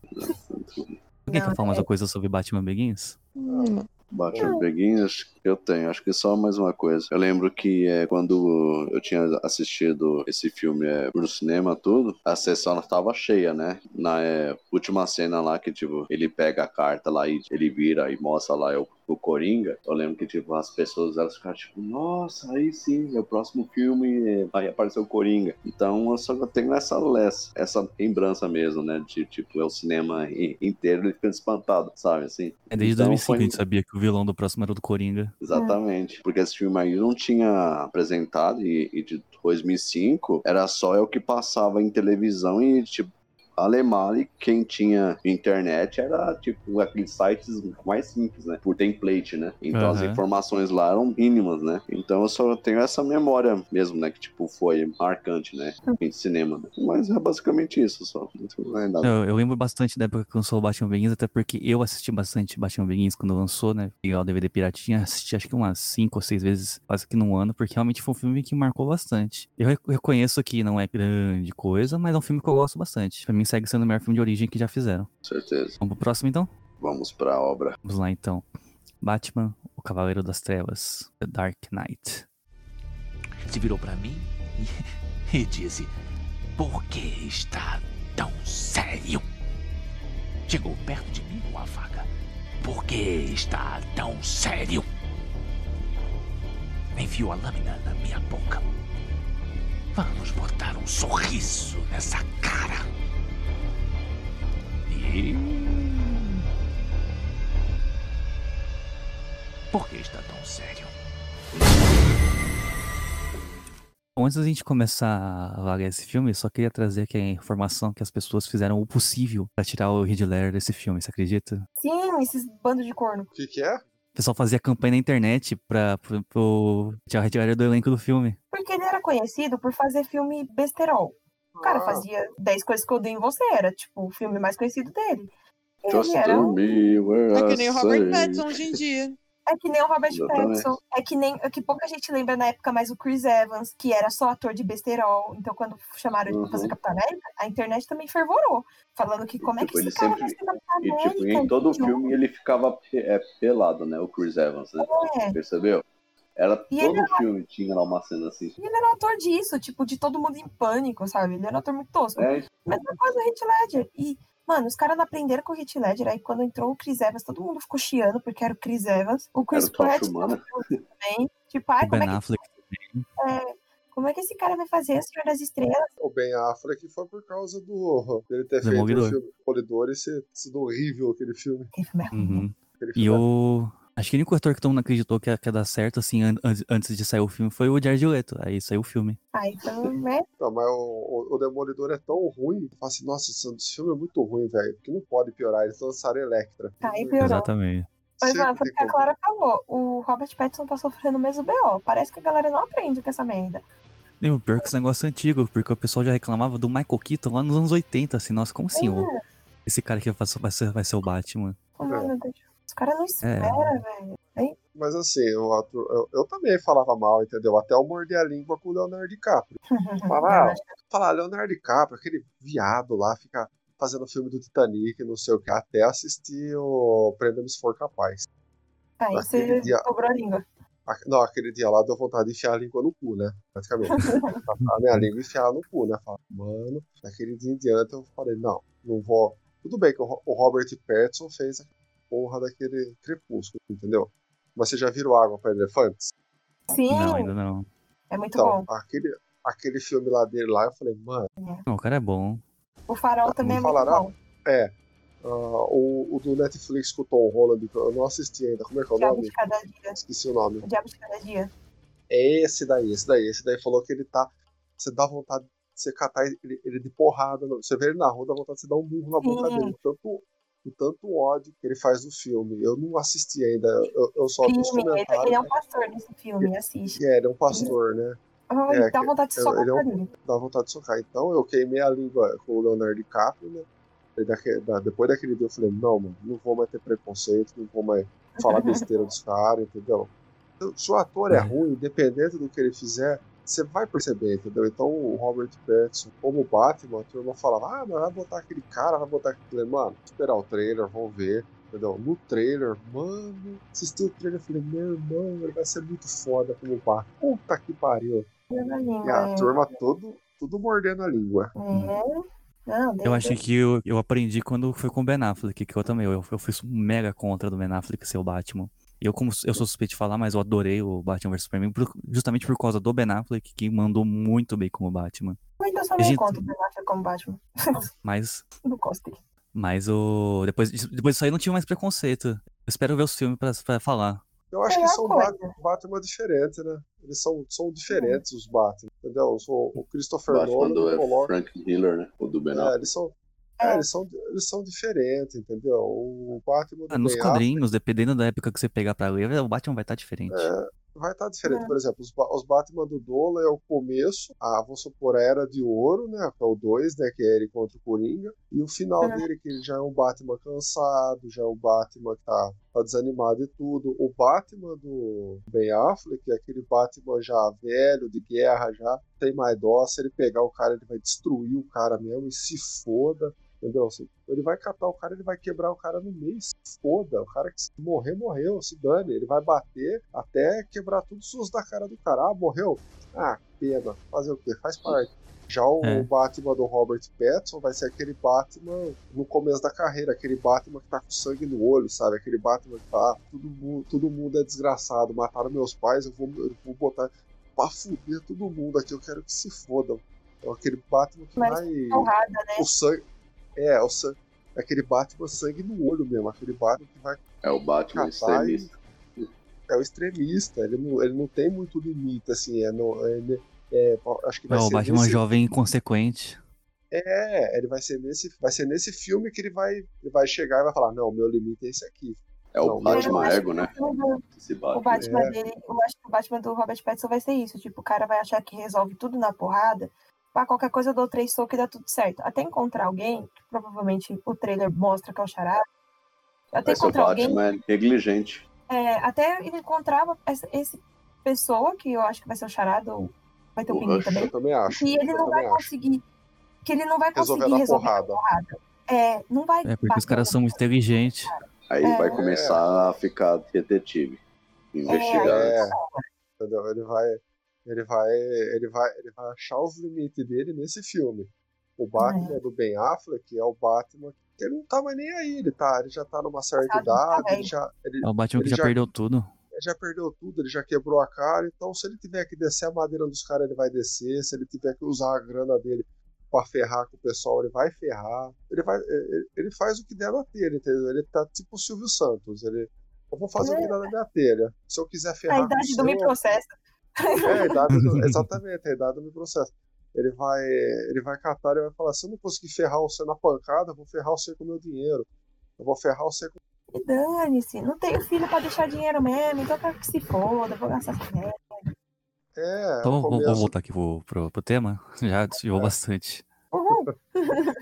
Alguém quer falar mais é- uma coisa sobre Batman Begins? Hum, Batman Begins, eu tenho. Acho que só mais uma coisa. Eu lembro que é, quando eu tinha assistido esse filme é, no cinema, tudo, a sessão estava cheia, né? Na é, última cena lá que, tipo, ele pega a carta lá e ele vira e mostra lá o, o Coringa. Eu lembro que, tipo, as pessoas elas ficaram tipo, nossa, aí sim, é o próximo filme, é, vai aparecer o Coringa. Então eu só tenho essa, essa, essa lembrança mesmo, né? De, tipo, é o cinema inteiro ele ficando espantado, sabe? Assim. É desde Então, 2005 foi- a gente sabia que o vilão do próximo era o do Coringa. Exatamente. Porque esse filme aí não tinha apresentado e, e de 2005 era só é o que passava em televisão e, tipo, Alemã e quem tinha internet era tipo aqueles sites mais simples, né? Por template, né? Então as Aham. informações lá eram mínimas, né? Então eu só tenho essa memória mesmo, né? Que tipo foi marcante, né? Em cinema. Né? Mas é basicamente isso só. Eu, eu lembro bastante da época que lançou o Batman Begins, até porque eu assisti bastante Batman Begins quando lançou, né? Peguei o DVD piratinha, assisti acho que umas 5 ou 6 vezes, quase que num ano, porque realmente foi um filme que marcou bastante. Eu re- reconheço que não é grande coisa, mas é um filme que eu gosto bastante. Pra mim segue sendo o melhor filme de origem que já fizeram. Certeza. Vamos pro próximo então? Vamos pra obra. Vamos lá então. Batman, o Cavaleiro das Trevas, The Dark Knight. se virou pra mim e, e disse: Por que está tão sério? Chegou perto de mim com a faca. Por que está tão sério? Enfiou a lâmina na minha boca. Vamos botar um sorriso nessa cara. E. Por que está tão sério? Bom, Antes da gente começar a avaliar esse filme, só queria trazer aqui a informação que as pessoas fizeram o possível pra tirar o Ledger desse filme, você acredita? Sim, esses bandos de corno. O que, que é? O pessoal fazia campanha na internet pra, pro, pro tirar o Ledger do elenco do filme. Porque ele era conhecido por fazer filme besterol. O cara Ah, fazia 10 coisas que eu odeio em você, era tipo o filme mais conhecido dele. Just Ele era to um... me where É que nem o Robert say. Pattinson hoje em dia. É que nem o Robert. Pattinson. É que nem é que pouca gente lembra na época mais o Chris Evans, que era só ator de besterol. Então, quando chamaram ele pra fazer Uhum. Capitão América, a internet também fervorou. Falando que como é que Tipo, esse ele cara sempre- vai ser Capitão E América? tipo, em todo gente? filme ele ficava é, pelado, né? O Chris Evans, né? É. Percebeu? Era, E todo ele filme tinha lá uma cena assim. E ele era ator disso, tipo, de todo mundo em pânico, sabe? Ele era um ator muito tosco. É, Mesma coisa o Heath Ledger. E, mano, os caras não aprenderam com o Heath Ledger. Aí quando entrou o Chris Evans, todo mundo ficou chiando porque era o Chris Evans. O Chris Era Pratt também. Tipo, ai, o como Ben é, que, Affleck. como é que esse cara vai fazer Senhor das Estrelas? o Ben Affleck foi por causa do dele ter feito Demolidor. o filme Demolidor e ser sido horrível aquele filme. Que filme é ruim. Uhum. Aquele E filme o. Acho que o único ator que todo mundo acreditou que ia, que ia dar certo, assim, an- an- antes de sair o filme, foi o Jared Leto. Aí saiu o filme. Aí foi um né? Não, mas o, o, o Demolidor é tão ruim. Eu falo assim, nossa, esse esse filme é muito ruim, velho. Porque não pode piorar. Eles lançaram Electra. Aí piorou. Exatamente. Mas, Sempre mano, foi o que a. Clara falou. O Robert Pattinson tá sofrendo o mesmo B.O. Parece que a galera não aprende com essa merda. E o pior que esse negócio é antigo, porque o pessoal já reclamava do Michael Keaton lá nos anos 80, assim, nossa, como assim? o- Esse cara que vai ser, vai ser, vai ser o Batman. Oh, É. meu Deus. Os caras não esperam, velho. Aí, Mas assim, o ator, eu, eu também falava mal, entendeu? Até eu mordi a língua com o Leonardo DiCaprio. Falar, ah, falar, Leonardo DiCaprio, aquele viado lá, fica fazendo filme do Titanic, não sei o que, até assistir o Prenda-me se for capaz. Aí Aquele você dia- cobrou a língua. Não, aquele dia lá deu vontade de enfiar a língua no cu, né? Praticamente. a minha língua enfiar no cu, né? Fala, mano, daquele dia em diante eu falei, não, não vou. Tudo bem que o Ro- o Robert Pattinson fez a porra daquele crepúsculo, entendeu? Mas você já viram Água para Elefantes? Sim, Não, ainda não. é muito Então, bom. aquele, aquele filme lá dele lá, eu falei, mano, Não, o cara é bom. O farol também é Vamos muito bom. é. ah, o, o do Netflix com o Tom Holland, que eu não assisti ainda. Como é que é o Diabo nome? de cada dia. Esqueci o nome. O Diabo de cada dia. É esse daí, esse daí. Esse daí falou que ele tá. Você dá vontade de você catar ele, ele de porrada. Você vê ele na rua, dá vontade de você dar um burro na boca Sim. dele. Tanto, o tanto ódio que ele faz no filme. Eu não assisti ainda. Eu, eu só vi os comentários. ele é um né, pastor nesse filme, assiste. que é, ele é um pastor, né? Ai, É, dá vontade de socar ele é um-. Dá vontade de socar. Então eu queimei a língua com o Leonardo DiCaprio, né? E daque- da- depois daquele dia eu falei, não, mano, não vou mais ter preconceito, não vou mais falar besteira dos caras, entendeu? Então, Se o ator é É. ruim, independente do que ele fizer, você vai perceber, entendeu? Então o Robert Pattinson, como Batman, a turma falava, ah, mas vai botar aquele cara, vai botar aquele. Mano, esperar o trailer, vamos ver. Entendeu? No trailer, mano, assisti o trailer e falei, meu irmão, ele vai ser muito foda como Batman. Puta que pariu. E a turma todo, tudo mordendo a língua. Não, Eu achei que eu, eu aprendi quando foi com o Ben Affleck, que eu também, eu, eu fui mega contra do Ben Affleck ser o Batman. Eu, como eu sou suspeito de falar, mas eu adorei o Batman vs Superman, por- justamente por causa do Ben Affleck, que mandou muito bem como Batman. Eu ainda sou A meio gente- o Ben Affleck como Batman. Mas, Não gosto dele. mas o. Depois, disso- depois disso aí eu não tive mais preconceito. Eu espero ver os filmes pra, pra falar. Eu acho É que são coisa. Bat- Batman diferentes, né? Eles são, são diferentes, os Batman, entendeu? O, o Christopher Batman Nolan do ele é coloca. Frank Miller, né? O do Ben É, Affleck. eles são. É. Eles são, eles são diferentes, entendeu? O Batman do Ah, Nos Ben Affleck, quadrinhos, dependendo da época que você pegar pra ler, o Batman vai estar diferente. É, vai estar diferente. É. Por exemplo, os, os Batman do Dolan é o começo, a, vamos supor, a Era de Ouro, né? Que é o 2, né? Que é ele contra o Coringa. E o final É. dele, que ele já é um Batman cansado, já é um Batman que tá, tá desanimado e tudo. O Batman do Ben Affleck é aquele Batman já velho, de guerra, já tem mais dó. Se ele pegar o cara, ele vai destruir o cara mesmo e se foda. Entendeu? Se- Ele vai catar o cara, ele vai quebrar o cara no meio, se foda. O cara que se morrer, morreu, se dane. Ele vai bater até quebrar tudo os da cara do cara. Ah, morreu? Ah, pena. Fazer o quê? Faz parte. Já o É. Batman do Robert Pattinson vai ser aquele Batman no começo da carreira, aquele Batman que tá com sangue no olho, sabe? Aquele Batman que tá, todo mundo, todo mundo é desgraçado, mataram meus pais, eu vou, eu vou botar pra fuder todo mundo aqui, eu quero que se fodam. É aquele Batman que Mas vai. Porrada, né? O sangue. É, o sangue. Aquele Batman sangue no olho mesmo, aquele Batman que vai É o Batman catar e- extremista. é o extremista, ele não, ele não tem muito limite, assim, é, no, ele- é, acho que vai É o ser Batman nesse, jovem inconsequente. É, ele vai ser nesse, vai ser nesse filme que ele vai, ele vai chegar e vai falar, não, meu limite é esse aqui. É o Não, Batman ego, né? Esse O Batman. Batman É. dele, eu acho que o Batman do Robert Pattinson vai ser isso. Tipo, o cara vai achar que resolve tudo na porrada. Pra qualquer coisa, eu dou três socos e dá tudo certo. Até encontrar alguém, que provavelmente o trailer mostra que é o Charada. Até Vai encontrar alguém, Batman negligente. é, até ele encontrar essa esse pessoa, que eu acho que vai ser o Charada, ou vai ter o O Pinguim também. Eu também acho. E ele não vai acho. conseguir. Que ele não vai conseguir resolver na porrada. porrada. É, não vai. É porque os caras são muito inteligentes. Aí É. vai começar a ficar detetive. Investigar. É, entendeu? Ele vai, ele vai, ele vai, ele vai achar os limites dele nesse filme. O Batman do Ben Affleck é o Batman que ele não tá mais nem aí, ele tá, ele já tá numa certa Sabe, tá idade, ele já, ele, É o Batman que já, já- perdeu tudo. ele já perdeu tudo, ele já quebrou a cara, então se ele tiver que descer a madeira dos caras, ele vai descer, se ele tiver que usar a grana dele pra ferrar com o pessoal, ele vai ferrar. Ele vai, ele, ele faz o que der na telha, entendeu? Ele tá tipo o Silvio Santos, ele eu vou fazer o que der na minha telha. Se eu quiser ferrar A idade do seu, me processa. É, a idade do, exatamente, idade do meu processo. Ele vai, ele vai catar, ele vai falar: se eu não conseguir ferrar você na pancada, eu vou ferrar você com o meu dinheiro. Eu vou ferrar você com. E dane-se, não tenho filho pra deixar dinheiro mesmo, então eu quero que se foda, vou gastar essa merda. É, Então começo- voltar aqui pro, pro, pro tema. Já desviou bastante. Uhum.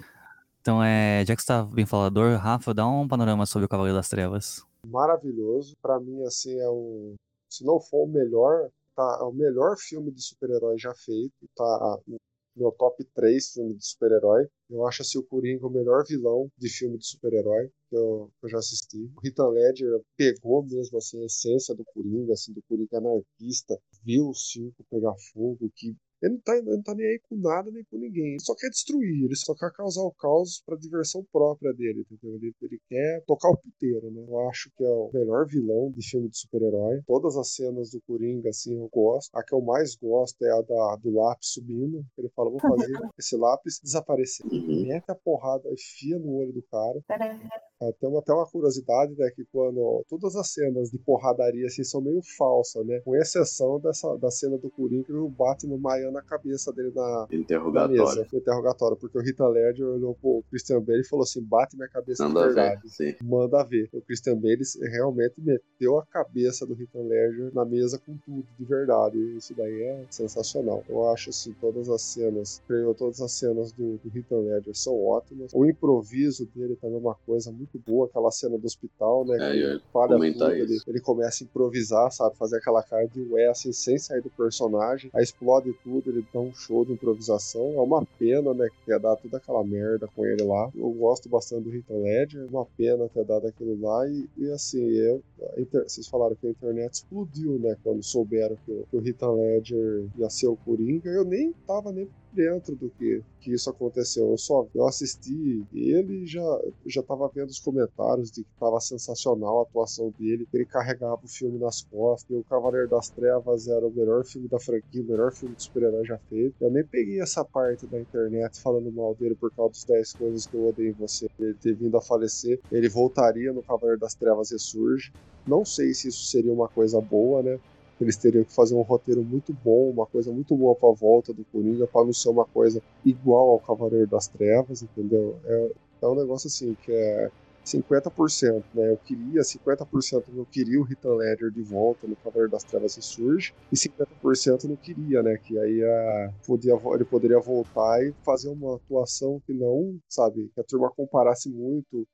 Então, é, já que você tá bem falador, Rafa, dá um panorama sobre o Cavaleiro das Trevas. maravilhoso. Pra mim, assim, é um. Se não for o melhor, tá, é o melhor filme de super-herói já feito. Tá no meu top 3 filme de super-herói. Eu acho assim o Coringa o melhor vilão de filme de super-herói que eu, que eu já assisti. O Rita Ledger pegou mesmo assim a essência do Coringa, assim, do Coringa anarquista, viu o circo pegar fogo, que ele não, tá, ele não tá nem aí com nada nem com ninguém. Ele só quer destruir, ele só quer causar o caos pra diversão própria dele, entendeu? Ele, ele quer tocar o puteiro, né? Eu acho que é o melhor vilão de filme de super-herói. Todas as cenas do Coringa, assim, eu gosto. A que eu mais gosto é a da, do lápis subindo. Ele fala, vou fazer esse lápis desaparecer. Uhum. Mete a porrada, enfia no olho do cara. Tcharam. Ah, Tem até uma curiosidade, né, que quando todas as cenas de porradaria assim são meio falsas, né? Com exceção dessa da cena do Coringa que o Batman maiando a cabeça dele na, na Interrogatório. mesa, no interrogatório, porque o Rita Ledger olhou pro Christian Bale e falou assim: bate minha cabeça de Nada a ver. verdade. Sim. Manda ver. O Christian Bale realmente meteu a cabeça do Rita Ledger na mesa com tudo, de verdade. E isso daí é sensacional. Eu acho assim, todas as cenas, creio, todas as cenas do, do Rita Ledger são ótimas. O improviso dele também é uma coisa muito boa, aquela cena do hospital, né? É, falha comentar tudo, ele, ele começa a improvisar, sabe? Fazer aquela cara de ué, assim, sem sair do personagem. Aí explode tudo, ele dá um show de improvisação. É uma pena, né? Que ia dar toda aquela merda com ele lá. Eu gosto bastante do Rita Ledger. Uma pena ter dado aquilo lá. E, e assim, eu, inter- vocês falaram que a internet explodiu, né? Quando souberam que o, que o Rita Ledger ia ser o Coringa. Eu nem tava nem dentro do que, que isso aconteceu. Eu só eu assisti ele e já, já tava vendo os comentários de que tava sensacional a atuação dele, ele carregava o filme nas costas, e o Cavaleiro das Trevas era o melhor filme da franquia, o melhor filme de super-herói já feito. Eu nem peguei essa parte da internet falando mal dele por causa dos 10 coisas que eu odeio em você. Ele ter vindo a falecer, ele voltaria no Cavaleiro das Trevas Ressurge. Não sei se isso seria uma coisa boa, né? Eles teriam que fazer um roteiro muito bom, uma coisa muito boa pra volta do Coringa, pra não ser uma coisa igual ao Cavaleiro das Trevas, entendeu? É, é um negócio assim que é 50%, né? Eu queria 50% eu queria o Rita Ledger de volta no Cavaleiro das Trevas Ressurge e 50% não queria, né? Que aí a, podia, vo- ele poderia voltar e fazer uma atuação que não, sabe, que a turma comparasse muito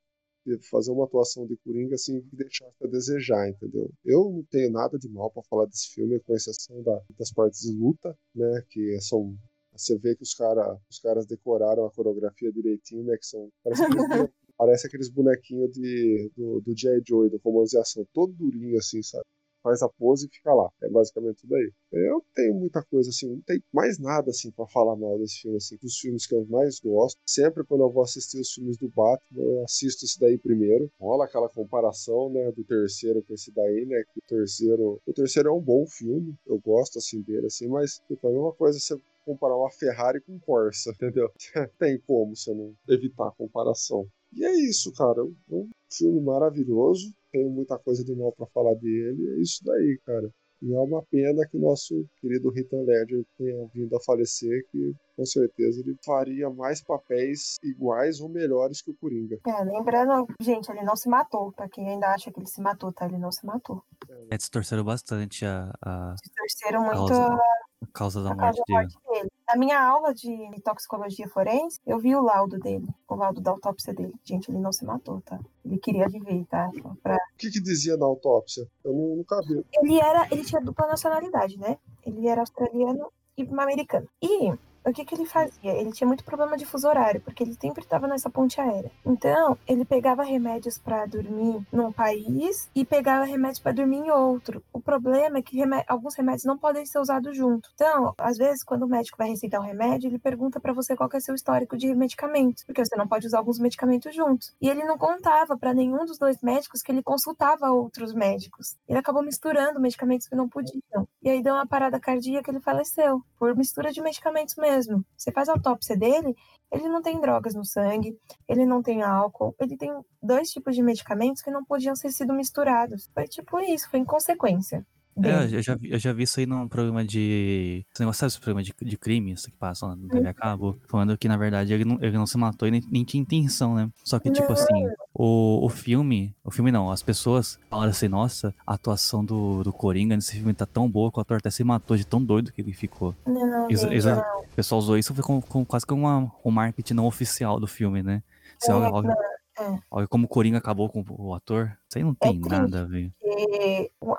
fazer uma atuação de Coringa assim que deixasse a desejar, entendeu? Eu não tenho nada de mal pra falar desse filme, com exceção da- das partes de luta, né? Que são você vê que os, cara, os caras decoraram a coreografia direitinho, né? Que são. Parece aqueles, bone- parece aqueles bonequinhos de, do, do J. Joy, do Romance de Ação, todo durinho assim, sabe? Faz a pose e fica lá. É basicamente tudo aí. Eu tenho muita coisa assim, não tem mais nada assim pra falar mal desse filme, assim. Dos filmes que eu mais gosto. Sempre quando eu vou assistir os filmes do Batman, eu assisto esse daí primeiro. Rola aquela comparação, né, do terceiro com esse daí, né? Que o terceiro. O terceiro é um bom filme. Eu gosto assim dele, assim, mas tipo, é a mesma coisa você comparar uma Ferrari com um Corsa, entendeu? Tem como você não evitar a comparação. E é isso, cara. É um filme maravilhoso. Tenho muita coisa de mal pra falar dele. É isso daí, cara. E é uma pena que o nosso querido Rita Ledger tenha vindo a falecer, que com certeza ele faria mais papéis iguais ou melhores que o Coringa. É, lembrando, gente, ele não se matou. Pra quem ainda acha que ele se matou, tá? Ele não se matou. É, distorceram bastante a, a Torceram muito causa, a a causa da a morte causa da dele. morte dele. Na minha aula de toxicologia forense, eu vi o laudo dele, o laudo da autópsia dele. Gente, ele não se matou, tá? Ele queria viver, tá? Pra... O que, que dizia na autópsia? Eu não, nunca vi. Ele era, ele tinha dupla nacionalidade, né? Ele era australiano e americano. E o que, que ele fazia? Ele tinha muito problema de fuso horário, porque ele sempre estava nessa ponte aérea. Então, ele pegava remédios para dormir num país e pegava remédios para dormir em outro. O problema é que remé- alguns remédios não podem ser usados juntos. Então, às vezes, quando o médico vai receitar um remédio, ele pergunta para você qual é seu histórico de medicamentos, porque você não pode usar alguns medicamentos juntos. E ele não contava para nenhum dos dois médicos que ele consultava outros médicos. Ele acabou misturando medicamentos que não podiam. E aí deu uma parada cardíaca e ele faleceu por mistura de medicamentos mesmo. Você faz a autópsia dele, ele não tem drogas no sangue, ele não tem álcool, ele tem dois tipos de medicamentos que não podiam ter sido misturados. Foi tipo isso, foi inconsequência. É, eu já, vi, eu já vi isso aí num programa de. Esse negócio, sabe esse programa de, de crimes que passam no TV a cabo? Falando que, na verdade, ele não, ele não se matou e nem, nem tinha intenção, né? Só que, tipo Não. assim, o, o filme. O filme não, as pessoas falaram assim, nossa, a atuação do, do Coringa nesse filme tá tão boa que o ator até se matou de tão doido que ele ficou. Não, gente, exa- não. O pessoal usou isso com, com quase que uma, um marketing não oficial do filme, né? Você É, olha, olha, é. olha como o Coringa acabou com o ator. Isso aí não tem triste. nada a ver.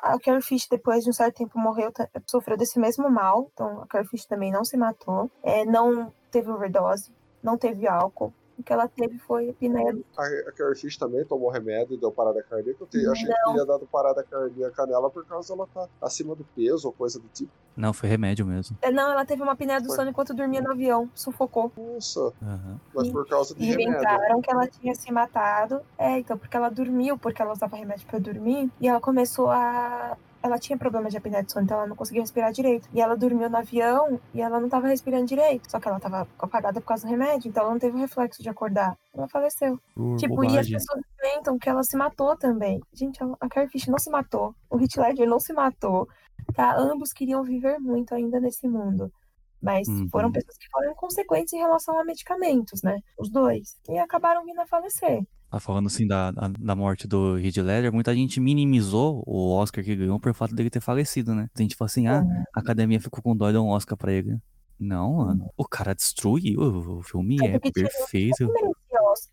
A Carrie Fisher, depois de um certo tempo, morreu, sofreu desse mesmo mal. Então, a Carrie Fisher também não se matou. É, não teve overdose, não teve álcool. O que ela teve foi apneia. A, a Carrie Fisher também tomou remédio e deu parada cardíaca. Eu, te- eu achei que teria dado parada cardíaca nela por causa dela tá acima do peso ou coisa do tipo. Não, foi remédio mesmo. É, Não, ela teve uma apneia do Foi. sono enquanto dormia no avião, sufocou. Nossa, Aham. mas por causa de remédio. Inventaram que ela tinha se matado. É, então, porque ela dormiu, porque ela usava remédio pra dormir. E ela começou a. Ela tinha problema de apneia de sono, então ela não conseguia respirar direito. E ela dormiu no avião e ela não tava respirando direito. Só que ela tava apagada por causa do remédio, então ela não teve o reflexo de acordar. Ela faleceu. Por Tipo, e as bobagem. pessoas inventam que ela se matou também. Gente, a Carrie Fisher não se matou. O Heath Ledger não se matou. Tá? Ambos queriam viver muito ainda nesse mundo. Mas Uhum. foram pessoas que foram inconsequentes em relação a medicamentos, né? Os dois. E acabaram vindo a falecer. Tá falando assim da, da, morte do Heath Ledger, muita gente minimizou o Oscar que ganhou por fato dele ter falecido, né? A gente fala assim, ah, a academia ficou com dó e deu um Oscar pra ele. Não, mano. O cara destruiu, o filme É é perfeito.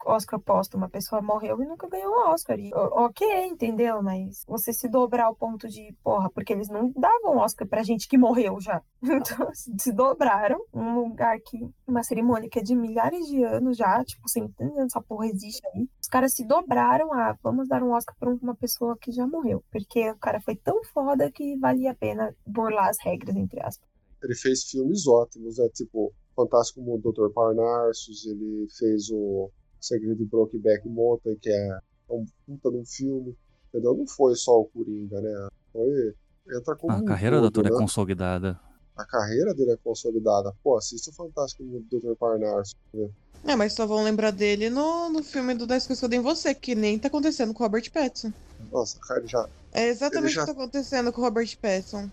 Oscar póstumo. A pessoa morreu e nunca ganhou um Oscar. E, ok, entendeu? Mas você se dobrar ao ponto de, porra, porque eles não davam Oscar pra gente que morreu já. Então, se dobraram um lugar que, uma cerimônia que é de milhares de anos já, tipo, de anos, essa porra existe aí. Os caras se dobraram a, vamos dar um Oscar pra uma pessoa que já morreu. Porque o cara foi tão foda que valia a pena burlar as regras, entre aspas. Ele fez filmes ótimos, né? Tipo, Fantástico Mundo do Dr. Parnassus, ele fez o Segredo de Brokeback Mountain, que é um puta de um filme, entendeu? Não foi só o Coringa, né? Foi... Entra como A um carreira do todo, ator é né? consolidada. A carreira dele é consolidada. Pô, assista o Fantástico do Dr. Parnassus. né? É, mas só vão lembrar dele no, no filme do 10 Coisas que eu dei em você, que nem tá acontecendo com o Robert Pattinson. Nossa, cara, ele já... É exatamente já- o que tá acontecendo com o Robert Pattinson.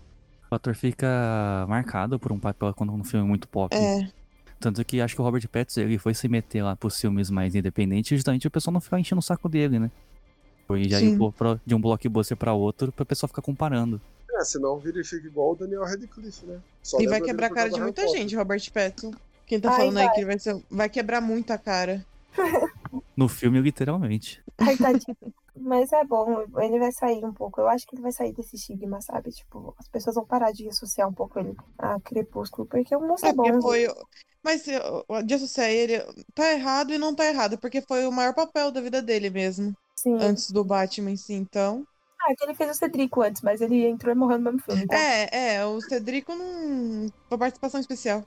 O ator fica marcado por um papel quando um filme é muito pop. É. Tanto que acho que o Robert Pattinson ele foi se meter lá pros filmes mais independentes justamente o pessoal não ficar enchendo o saco dele, né? Foi já Sim. ir pro- de um blockbuster pra outro pra pessoa ficar comparando. É, senão vira e fica igual o Daniel Radcliffe, né? Só e vai quebrar a cara de muita Potter. gente, Robert Pattinson. Quem tá Ai, falando aí vai. que ele vai ser. Vai quebrar muita cara. No filme, literalmente. Ai, tadinho. Mas é bom, ele vai sair um pouco. Eu acho que ele vai sair desse estigma, sabe? Tipo, as pessoas vão parar de associar um pouco ele a Crepúsculo, porque o moço é, É bom. foi. Mas de associar ele tá errado e não tá errado, porque foi o maior papel da vida dele mesmo. Sim. Antes do Batman em si, então. Ah, que ele fez o Cedrico antes, mas ele entrou e morreu no mesmo filme. Então. É, é, o Cedrico não. Uma participação especial,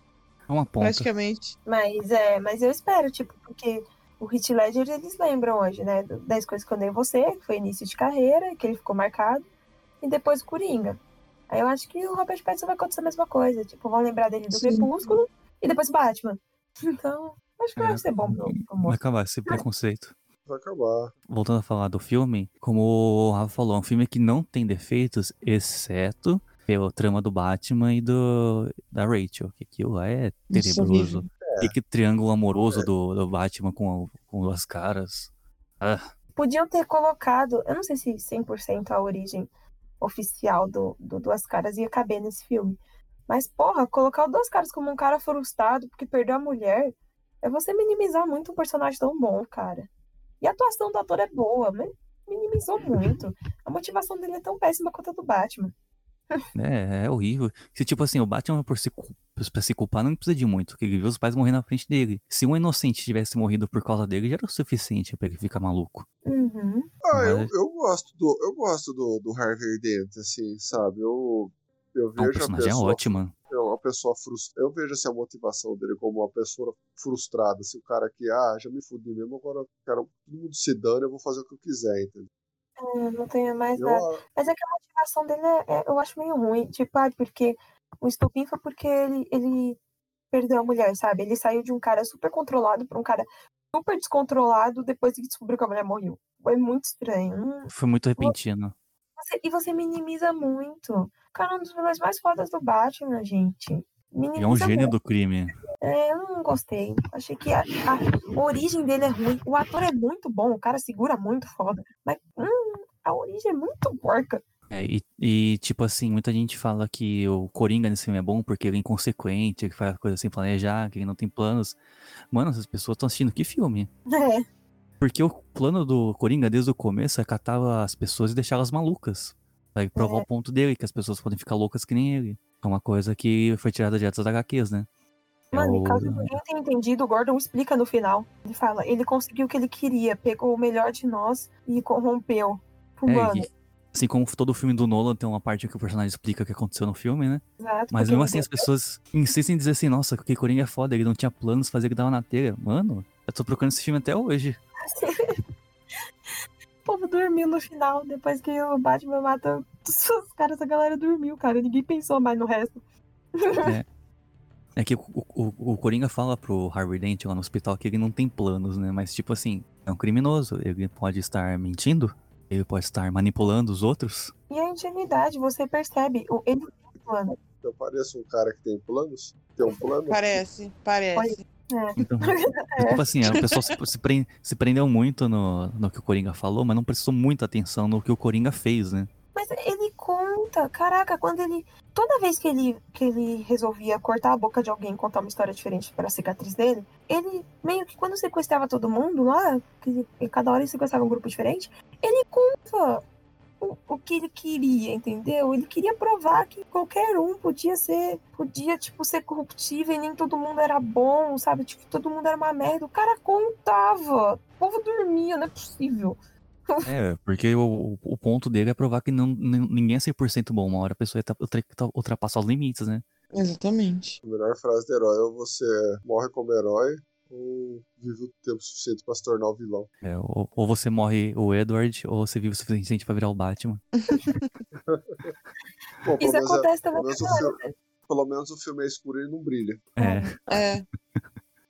É uma ponta. praticamente. Mas é, mas eu espero, tipo, porque o Heath Ledger, eles lembram hoje, né? Das coisas que eu dei em você, que foi início de carreira, que ele ficou marcado, e depois o Coringa. Aí eu acho que o Robert Pattinson vai acontecer a mesma coisa. Tipo, vão lembrar dele do Sim. Crepúsculo e depois Batman. Então, acho que É, vai ser bom pro, pro Vai acabar esse preconceito. Vai acabar. Voltando a falar do filme, como o Rafa falou, é um filme que não tem defeitos, exceto pela trama do Batman e do da Rachel, que aquilo lá é Isso, tenebroso. E que triângulo amoroso do, do Batman com, com duas caras. Ah, Podiam ter colocado, eu não sei se 100% a origem oficial do, do Duas Caras ia caber nesse filme. Mas, porra, colocar o Duas Caras como um cara frustrado porque perdeu a mulher é você minimizar muito um personagem tão bom, cara. E a atuação do ator é boa, mas minimizou muito. A motivação dele é tão péssima quanto a do Batman. É, é horrível. Se tipo assim, o Batman por se, pra se culpar não precisa de muito, porque ele viu os pais morrendo na frente dele. Se um inocente tivesse morrido por causa dele, já era o suficiente pra ele ficar maluco. Uhum. Ah, eu, Mas- eu gosto do eu gosto do, do Harvey Dent, assim, sabe? Eu, eu É um vejo a personagem pessoa, ótimo. é uma pessoa frustrada. Eu vejo assim, a motivação dele como uma pessoa frustrada. Assim, o cara que, ah, já me fudi mesmo, agora eu quero todo mundo se dane, eu vou fazer o que eu quiser, entendeu? É, não tenho mais Eu, nada. Mas é que a motivação dele é, é- eu acho meio ruim. Tipo, ah, porque o estupim foi porque ele, ele perdeu a mulher, sabe? Ele saiu de um cara super controlado pra um cara super descontrolado depois que descobriu que a mulher morreu. Foi muito estranho. Hum, Foi muito repentino. você- e você minimiza muito. O cara é um dos vilões mais fodas do Batman, gente. Ele é um Minimiza gênio muito. do crime. É, eu não gostei. Achei que a, a origem dele é ruim. O ator é muito bom, o cara segura muito foda. Mas hum, a origem é muito porca. É, e, e, tipo assim, muita gente fala que o Coringa nesse filme é bom porque ele é inconsequente, ele faz coisa sem planejar, que ele não tem planos. Mano, essas pessoas estão assistindo que filme? É. Porque o plano do Coringa desde o começo é catar as pessoas e deixá-las malucas. Pra provar É. o ponto dele, que as pessoas podem ficar loucas que nem ele. É uma coisa que foi tirada direto das HQs, né? É Mano, caso ninguém tenha entendido, o Gordon explica no final. Ele fala, ele conseguiu o que ele queria, pegou o melhor de nós e corrompeu. Tipo, É, assim como todo filme do Nolan tem uma parte que o personagem explica o que aconteceu no filme, né? exato. Mas mesmo assim as pessoas insistem em dizer assim, nossa, que Coringa é foda, ele não tinha planos, fazia o que dava na telha. Mano, eu tô procurando esse filme até hoje. O povo dormiu no final, depois que o Batman mata os caras, a galera dormiu, cara. Ninguém pensou mais no resto. É que o, o, o Coringa fala pro Harvey Dent lá no hospital que ele não tem planos, né? Mas tipo assim, é um criminoso. Ele pode estar mentindo, ele pode estar manipulando os outros. E a ingenuidade, você percebe, o- ele tem plano. eu pareço um cara que tem planos? Tem um plano? Parece, parece. Então, É. tipo assim, a pessoa se, se prendeu muito no, no que o Coringa falou, mas não prestou muita atenção no que o Coringa fez, né? Mas ele conta. Caraca, quando ele. Toda vez que ele, que ele resolvia cortar a boca de alguém e contar uma história diferente para a cicatriz dele, ele meio que quando sequestrava todo mundo lá, que cada hora ele sequestrava um grupo diferente, ele conta o, o que ele queria, entendeu? Ele queria provar que qualquer um podia ser, podia, tipo, ser corruptível e nem todo mundo era bom, sabe? Tipo, todo mundo era uma merda. O cara contava. O povo dormia, não é possível. É, porque o, o ponto dele é provar que não, nin- ninguém é 100% bom. Uma hora a pessoa ia ultra- ultrapassar os limites, né? Exatamente. A melhor frase do herói é ou você morre como herói ou vive o tempo suficiente pra se tornar o vilão. É, ou, ou você morre o Edward, ou você vive o suficiente pra virar o Batman. Bom, pelo Isso menos, é- acontece pelo, também menos o agora, filme, pelo menos o filme é escuro e não brilha. É, É.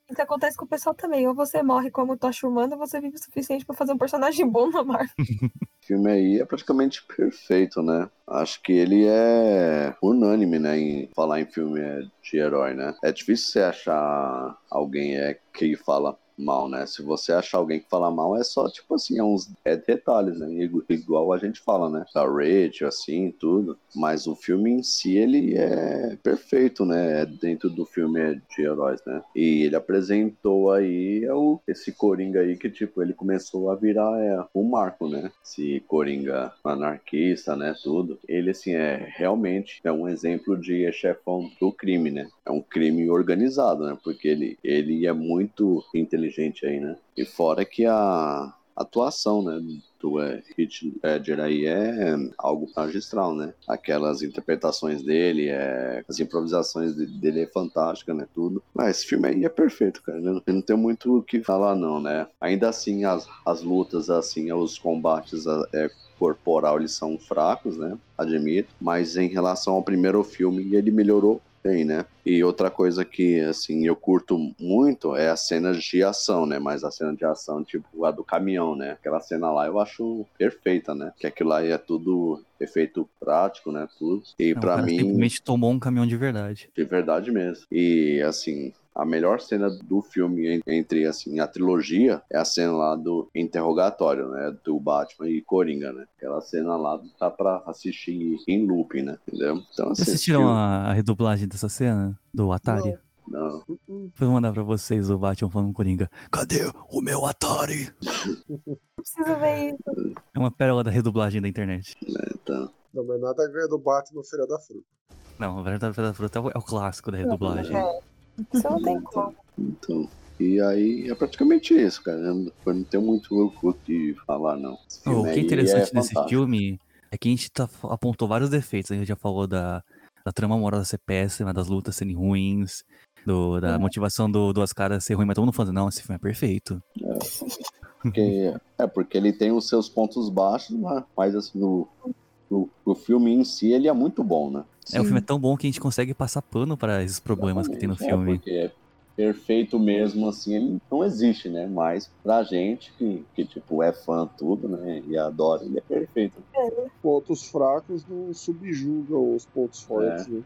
Isso acontece com o pessoal também. Ou você morre como tocha humana, ou você vive o suficiente pra fazer um personagem bom na Marvel. O filme aí é praticamente perfeito, né? Acho que ele é unânime, né, em falar em filme de herói, né? É difícil você achar alguém é, que fala mal, né? Se você achar alguém que fala mal, é só, tipo assim, é uns é detalhes, né? Igu- Igual a gente fala, né? Da Rachel, assim, tudo. Mas o filme em si, ele é perfeito, né? É dentro do filme de heróis, né? E ele apresentou aí é o, esse Coringa aí que, tipo, ele começou a virar é, um marco, né? Esse Coringa anarquista, né? Tudo. Ele, assim, é realmente é um exemplo de chefão do crime, né? É um crime organizado, né? Porque ele, ele é muito inteligente aí, né? E fora que a atuação, né? Do é, Ledger aí é algo magistral, né? Aquelas interpretações dele, é, as improvisações de- dele é fantástica, né? Tudo. Mas esse filme aí é perfeito, cara. Não, tenho muito o que falar, não, né? Ainda assim, as, as lutas, assim, os combates é, corporal, eles são fracos, né? Admito. Mas em relação ao primeiro filme, ele melhorou bem, né? E outra coisa que, assim, eu curto muito é a cena de ação, né? Mas a cena de ação, tipo, a do caminhão, né? Aquela cena lá eu acho perfeita, né? Que aquilo lá é tudo efeito prático, né? Tudo. E pra cara mim, simplesmente tomou um caminhão de verdade. de verdade mesmo. E, assim, a melhor cena do filme en- entre, assim, a trilogia é a cena lá do interrogatório, né? Do Batman e Coringa, né? Aquela cena lá dá pra assistir em looping, né? Entendeu? Então, assim, assistiram filme- a, redublagem dessa cena? Do Atari? Não. Vou mandar pra vocês o Batman falando com o Coringa. Cadê o meu Atari? Preciso ver isso. É uma pérola da redublagem da internet. Então, Não, mas nada ganha do Batman Feira da Fruta. Não, a verdade da fruta é o- é o clássico da redublagem. É. Isso não tem como. então. E aí é praticamente isso, cara. Eu não- não tenho muito o que falar, não. Oh, o que é interessante desse fantástico. filme é que a gente tá, apontou vários defeitos. A gente já falou da, da trama amorosa ser péssima, das lutas serem ruins, do- da motivação do Duas Caras ser ruim, mas todo mundo falando, não, esse filme é perfeito. Porque, é, porque ele tem os seus pontos baixos, mas, mas assim, no, no filme em si ele é muito bom, né? É, o filme é tão bom que a gente consegue passar pano para esses problemas que tem no É, filme. porque é perfeito mesmo, assim, ele não existe, né? Mas pra gente que, que tipo, é fã tudo, né? E adora, ele é perfeito. Pontos fracos não subjugam os pontos fortes, né?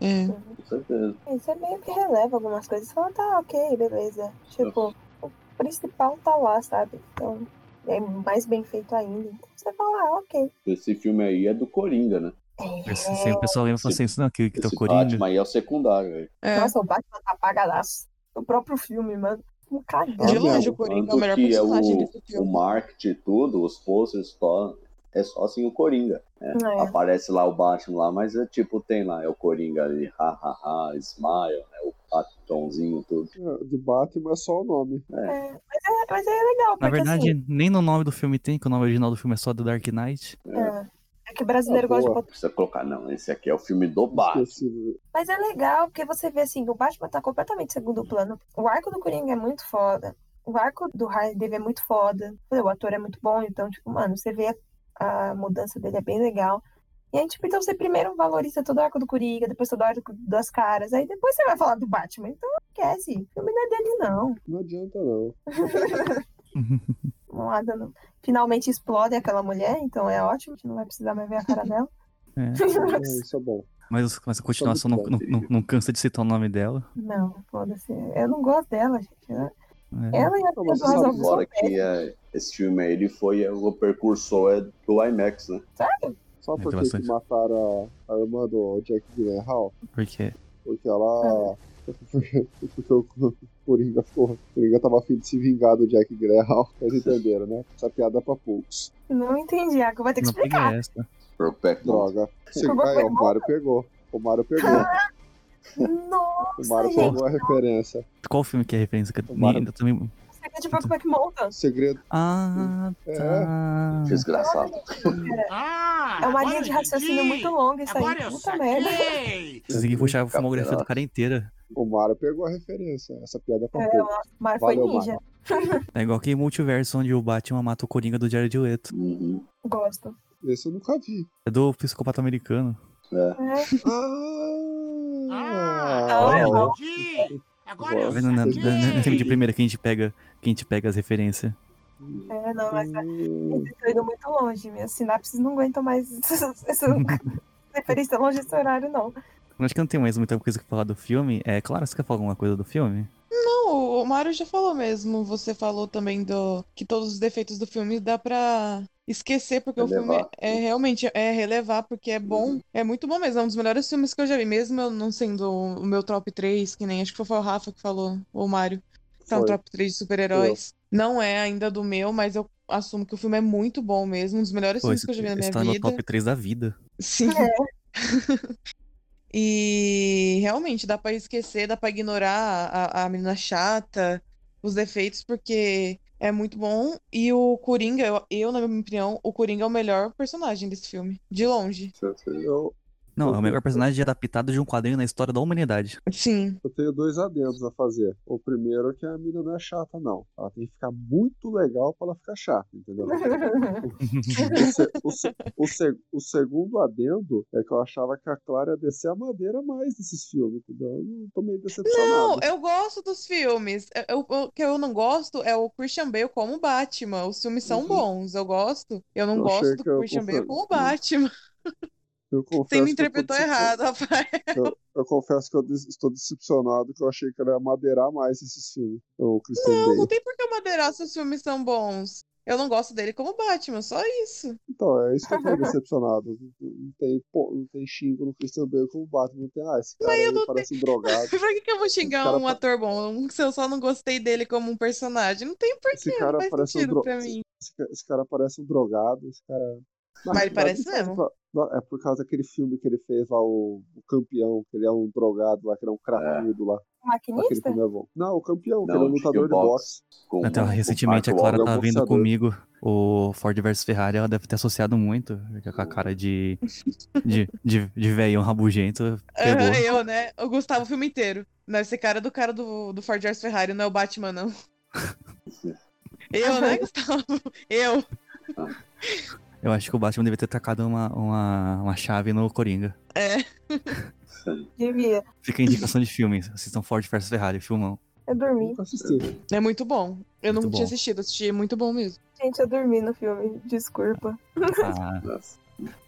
É. Com certeza. Isso é meio que releva algumas coisas. Você fala, tá, ok, beleza. Tipo, o principal tá lá, sabe? Então, é mais bem feito ainda. Então você fala, ah, ok. Esse filme aí é do Coringa, né? Esse- Sempre o pessoal lembra e fala assim, isso não, que, que tem o Coringa. Batman aí é o secundário, velho. É. Nossa, o Batman tá apagadaço. O próprio filme, mano. Um cagão. De longe, o Coringa é o melhor que é personagem o, desse o filme. marketing e tudo, os posters só, é só assim o Coringa. É. Aparece lá o Batman lá, mas é tipo, tem lá, é o Coringa ali, ha, ha, ha, smile, né? O batonzinho, tudo. É, De Batman é só o nome. É, mas, é, mas é legal, Na verdade, assim, nem no nome do filme tem, que o nome original do filme é só The Dark Knight. é, é que brasileiro Ah, gosta de botar. Precisa colocar, não, esse aqui é o filme do Batman. Mas é legal, porque você vê assim, o Batman tá completamente segundo plano. O arco do Coringa é muito foda. O arco do Harley Davidson é muito foda. O ator é muito bom, então, tipo, mano, você vê a, mudança dele é bem legal. E aí, tipo, então você primeiro valoriza todo o arco do Coringa, depois todo o arco das caras, aí depois você vai falar do Batman. Então, esquece. O filme não é dele, não. Não adianta, não. Não há dano. Finalmente explode aquela mulher, então é ótimo, a gente não vai precisar mais ver a cara dela. É. É, isso é bom. Mas, mas a continuação não, não, não- não cansa de citar o nome dela. Não, foda-se. Eu não gosto dela, gente. Ela, É. ela a Não, mas Pedro você sabe são que é, esse filme aí, ele foi é, o precursor é, do IMAX, né? Sério? Sabe É, por tem que, bastante. mataram a, a irmã do Jack Gyllenhaal? Por quê? Porque ela. Porque o Coringa ficou. O Coringa tava afim de se vingar do Jack Gyllenhaal. Vocês entenderam, né? Essa piada é pra poucos. Não entendi, Iago. Vai ter que Não peguei explicar. essa. Droga. Aí, ó, o Mário pegou. O Mário pegou. O Nossa, Mário gente. pegou a referência. Qual filme que é a referência? Que eu O Mario- também... Segredo de Brokeback Mountain. Segredo. Ah, É. tá. Desgraçado. Ah, É uma linha de raciocínio muito longa isso aí. Eu Puta merda. Vocês têm que puxar a filmografia do cara inteira. O Mário pegou a referência. Essa piada é pra É, o Mário foi Valeu, ninja. É igual aquele multiverso onde o Batman mata o Coringa do Jared Leto. Uhum. Gosto. Esse eu nunca vi. É do psicopata americano. É. É. Ah! Ah, eu ó. entendi. Agora Tá eu Vendo na, na, na filme de primeira que a gente pega, que a gente pega as referências. É, não, mas Hum, eu indo muito longe. Minhas sinapses não aguentam mais essa referência longe desse horário, não. Eu Acho que não tem mais muita coisa que falar do filme. É claro, você quer falar alguma coisa do filme? O Mário já falou mesmo. Você falou também do que todos os defeitos do filme dá pra esquecer, porque o filme Relevar. é realmente é relevar, porque é bom. É muito bom mesmo. É um dos melhores filmes que eu já vi, mesmo eu não sendo o meu top 3, que nem acho que foi o Rafa que falou, ou o Mário. Tá no Foi. top 3 de super-heróis. Não é ainda do meu, mas eu assumo que o filme é muito bom mesmo. Um dos melhores Pô, filmes que eu já vi na minha tá no meu vida. top 3 da vida. Sim. E realmente dá pra esquecer, dá pra ignorar a, a menina chata, os defeitos, porque é muito bom. E o Coringa, eu, eu, na minha opinião, o Coringa é o melhor personagem desse filme, de longe. Eu, Não, é o melhor personagem adaptado de um quadrinho na história da humanidade. Sim. eu tenho dois adendos a fazer. O primeiro é que a mina não é chata, não. Ela tem que ficar muito legal pra ela ficar chata, entendeu? O, se- o se- o se- o segundo adendo é que eu achava que a Clara ia descer a madeira mais desses filmes, entendeu? Eu tô meio Não, decepcionado. eu gosto dos filmes. Eu- eu- O que eu não gosto é o Christian Bale como Batman. Os filmes são Uhum. bons, eu gosto. Eu não Eu gosto do Christian Bale como Batman. Você me interpretou errado, Rafael. Eu, eu confesso que eu estou decepcionado, que eu achei que ela ia madeirar mais esses filmes. O Christian Não, Bale. não tem por que madeirar se os filmes são bons. Eu não gosto dele como Batman, só isso. Então, é isso que eu tô decepcionado. Não tem, pô, não tem xingo no Christian Bale como Batman. Não tem, ah, esse cara não parece um drogado. Por que, que eu vou xingar um ator bom se eu só não gostei dele como um personagem? Não tem Esse porquê, cara não faz parece um sentido dro... pra esse, mim. esse esse cara parece um drogado. Esse cara. Na Mas ele parece faz mesmo. pra- É por causa daquele filme que ele fez lá, o, o Campeão, que ele é um drogado lá, que ele é um cracudo lá. Aquele Maquinista? é. Não, o Campeão, que Não, ele é um lutador de boxe. Com Até recentemente a Clara tá é um vendo comigo o Ford vs Ferrari, ela deve ter associado muito, com a cara de de, de, de velhão rabugento, pegou. Eu, né? O Gustavo o filme inteiro. Não, esse cara é do cara do, do Ford vs Ferrari, não é o Batman, não. Eu, né, Gustavo? Eu. Eu acho que o Batman devia ter tacado uma, uma, uma chave no Coringa. É. Devia. Fica a indicação de filme, assistam Ford vs Ferrari, filmão. Eu dormi. Nunca assisti. É muito bom. Eu Muito não bom. tinha assistido, assisti, é muito bom mesmo. Gente, eu dormi no filme. Desculpa. Ah, Nossa.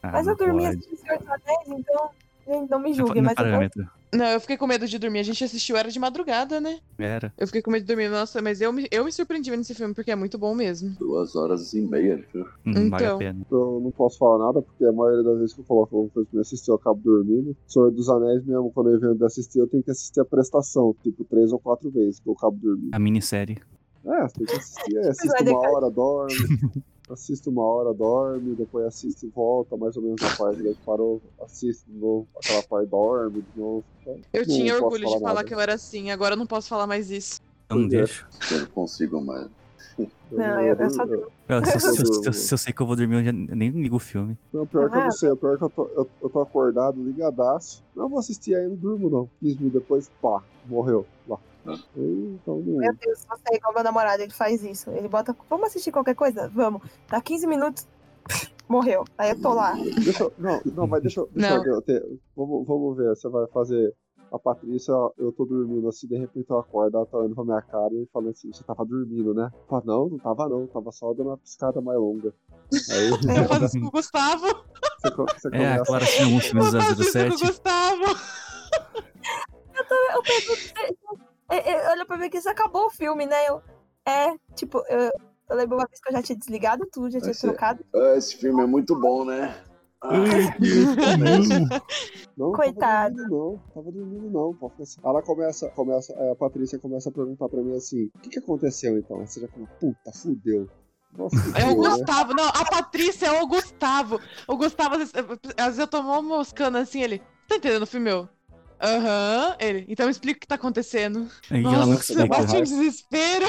ah, Mas eu dormi pode. assistindo Senhor dos Anéis, então. Gente, não me julguem, mas eu tô... Não, eu fiquei com medo de dormir. A gente assistiu, era de madrugada, né? Era. Eu fiquei com medo de dormir. Nossa, mas eu me, eu me surpreendi vendo esse filme, porque é muito bom mesmo. Duas horas e meia. viu? Hum, Vale a Então. pena. Eu não posso falar nada, porque a maioria das vezes que eu coloco alguma coisa pra me assistir, eu acabo dormindo. Senhor dos Anéis mesmo, quando eu invento de assistir, eu tenho que assistir a prestação, tipo, três ou quatro vezes, que eu acabo dormindo. A minissérie. É, você tem que assistir, assiste uma hora, dorme, assiste uma hora, dorme, depois assiste e volta, mais ou menos a parte que parou, assiste de novo, aquela parte dorme de novo. Então, Eu não tinha orgulho de falar nada. que eu era assim, agora eu não posso falar mais isso. Eu não é. deixo. Eu não consigo mais. Não, eu, eu só durmo. Se, eu- se eu- se eu- durmo. se eu sei que eu vou dormir, eu já nem ligo o filme. Não, pior que eu Ah, não sei, pior que eu tô, eu, eu tô acordado, ligadaço. Não vou assistir aí, não durmo não. 15 minutos depois, pá, morreu lá. Meu Deus, eu sei qual meu namorado, ele faz isso. Ele bota, vamos assistir qualquer coisa? Vamos. Dá 15 minutos, morreu. Aí eu tô lá. Deixa eu- não, não, mas deixa, eu- deixa Não. eu ter. Vamos, vamos ver, você vai fazer. A Patrícia, eu tô dormindo assim, de repente eu acordo, ela tá olhando pra minha cara e falando assim, você tava dormindo, né? Fala, não, não tava não, tava só dando uma piscada mais longa. Aí Eu faço isso com o Gustavo. você, você É, a começa. Clara assistiu alguns Eu filmes da faço isso com o 07. Gustavo. Eu pergunto, é, é, olha pra ver que isso acabou o filme, né? Eu, é, tipo, eu, eu lembro uma vez que eu já tinha desligado tudo, já tinha Esse- trocado. Ah, Esse filme é muito bom, né? Ai, que Não, Coitado. tava dormindo não, tava dormindo não. Ela começa, começa, é, a Patrícia começa a perguntar pra mim assim, o que que aconteceu então? Você já fala, puta, fudeu. Nossa, É o né? Gustavo, não, a Patrícia é o Gustavo. O Gustavo, às vezes, às vezes eu tô moscando assim, ele. Tá entendendo o filme meu? Aham, ele. Então me explica o que tá acontecendo. Aí ela não Nossa, explica. bate um desespero.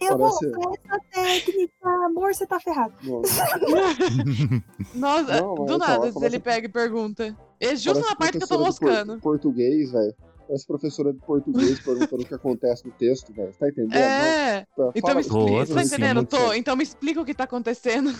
Eu Parece- vou essa técnica, amor, você tá ferrado. Nossa, Não, do nada, vezes ele pega e pergunta. É justo na parte que eu tô professora de por- moscando. Português, velho. Parece professora de português perguntando o que acontece no texto, velho. Tá entendendo? É, Não, então me explica. Nossa, Tá sim, entendendo? muito Tô. Então me explica o que tá acontecendo.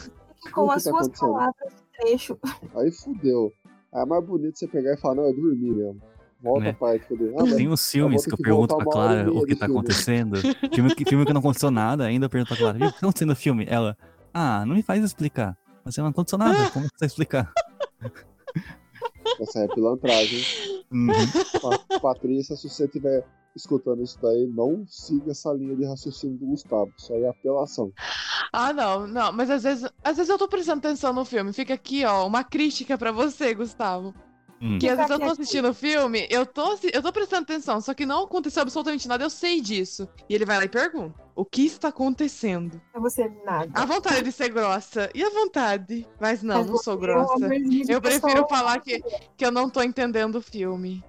Com as tá suas palavras, trecho. Aí fudeu. Aí é mais bonito você pegar e falar, não, eu dormi mesmo. Volta É. a parte que eu dormi. Ah, Tem os filmes que eu pergunto pra Clara o que tá filme. acontecendo. filme, que, filme que não aconteceu nada ainda, eu pergunto pra Clara, "Viu, o que tá acontecendo no filme? Ela, ah, não me faz explicar. Mas não aconteceu nada, como você vai explicar? Essa é pilantragem. Uhum. Pa- Patrícia, se você estiver escutando isso daí, não siga essa linha de raciocínio do Gustavo. Isso aí é apelação. Ah, não, não, mas às vezes, às vezes eu tô prestando atenção no filme. Fica aqui, ó, uma crítica pra você, Gustavo. Hum. Que às vezes eu tô assistindo o filme, eu tô, eu tô prestando atenção, só que não aconteceu absolutamente nada, eu sei disso. E ele vai lá e pergunta: o que está acontecendo? Pra você, nada. A vontade de ser grossa. E a vontade? Mas não, Mas não sou é grossa. grande Eu prefiro falar que, que eu não tô entendendo o filme.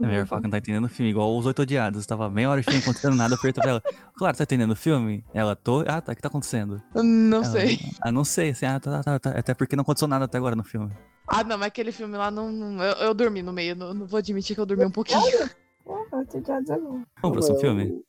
É melhor falar que não tá entendendo o filme, igual os Oito Odiados. Tava meia hora de filme acontecendo nada, eu pergunto pra ela, claro, tá entendendo o filme? Ela, tô, ah, tá, o que tá acontecendo? Não Ela, sei. Ah, não sei, assim, ah, tá, tá, tá, até porque não aconteceu nada até agora no filme. Ah, não, mas aquele filme lá não. não- eu, eu dormi no meio, não, não vou admitir que eu dormi um pouquinho. Ah, eu tô já dizendo. Vamos pro próximo filme?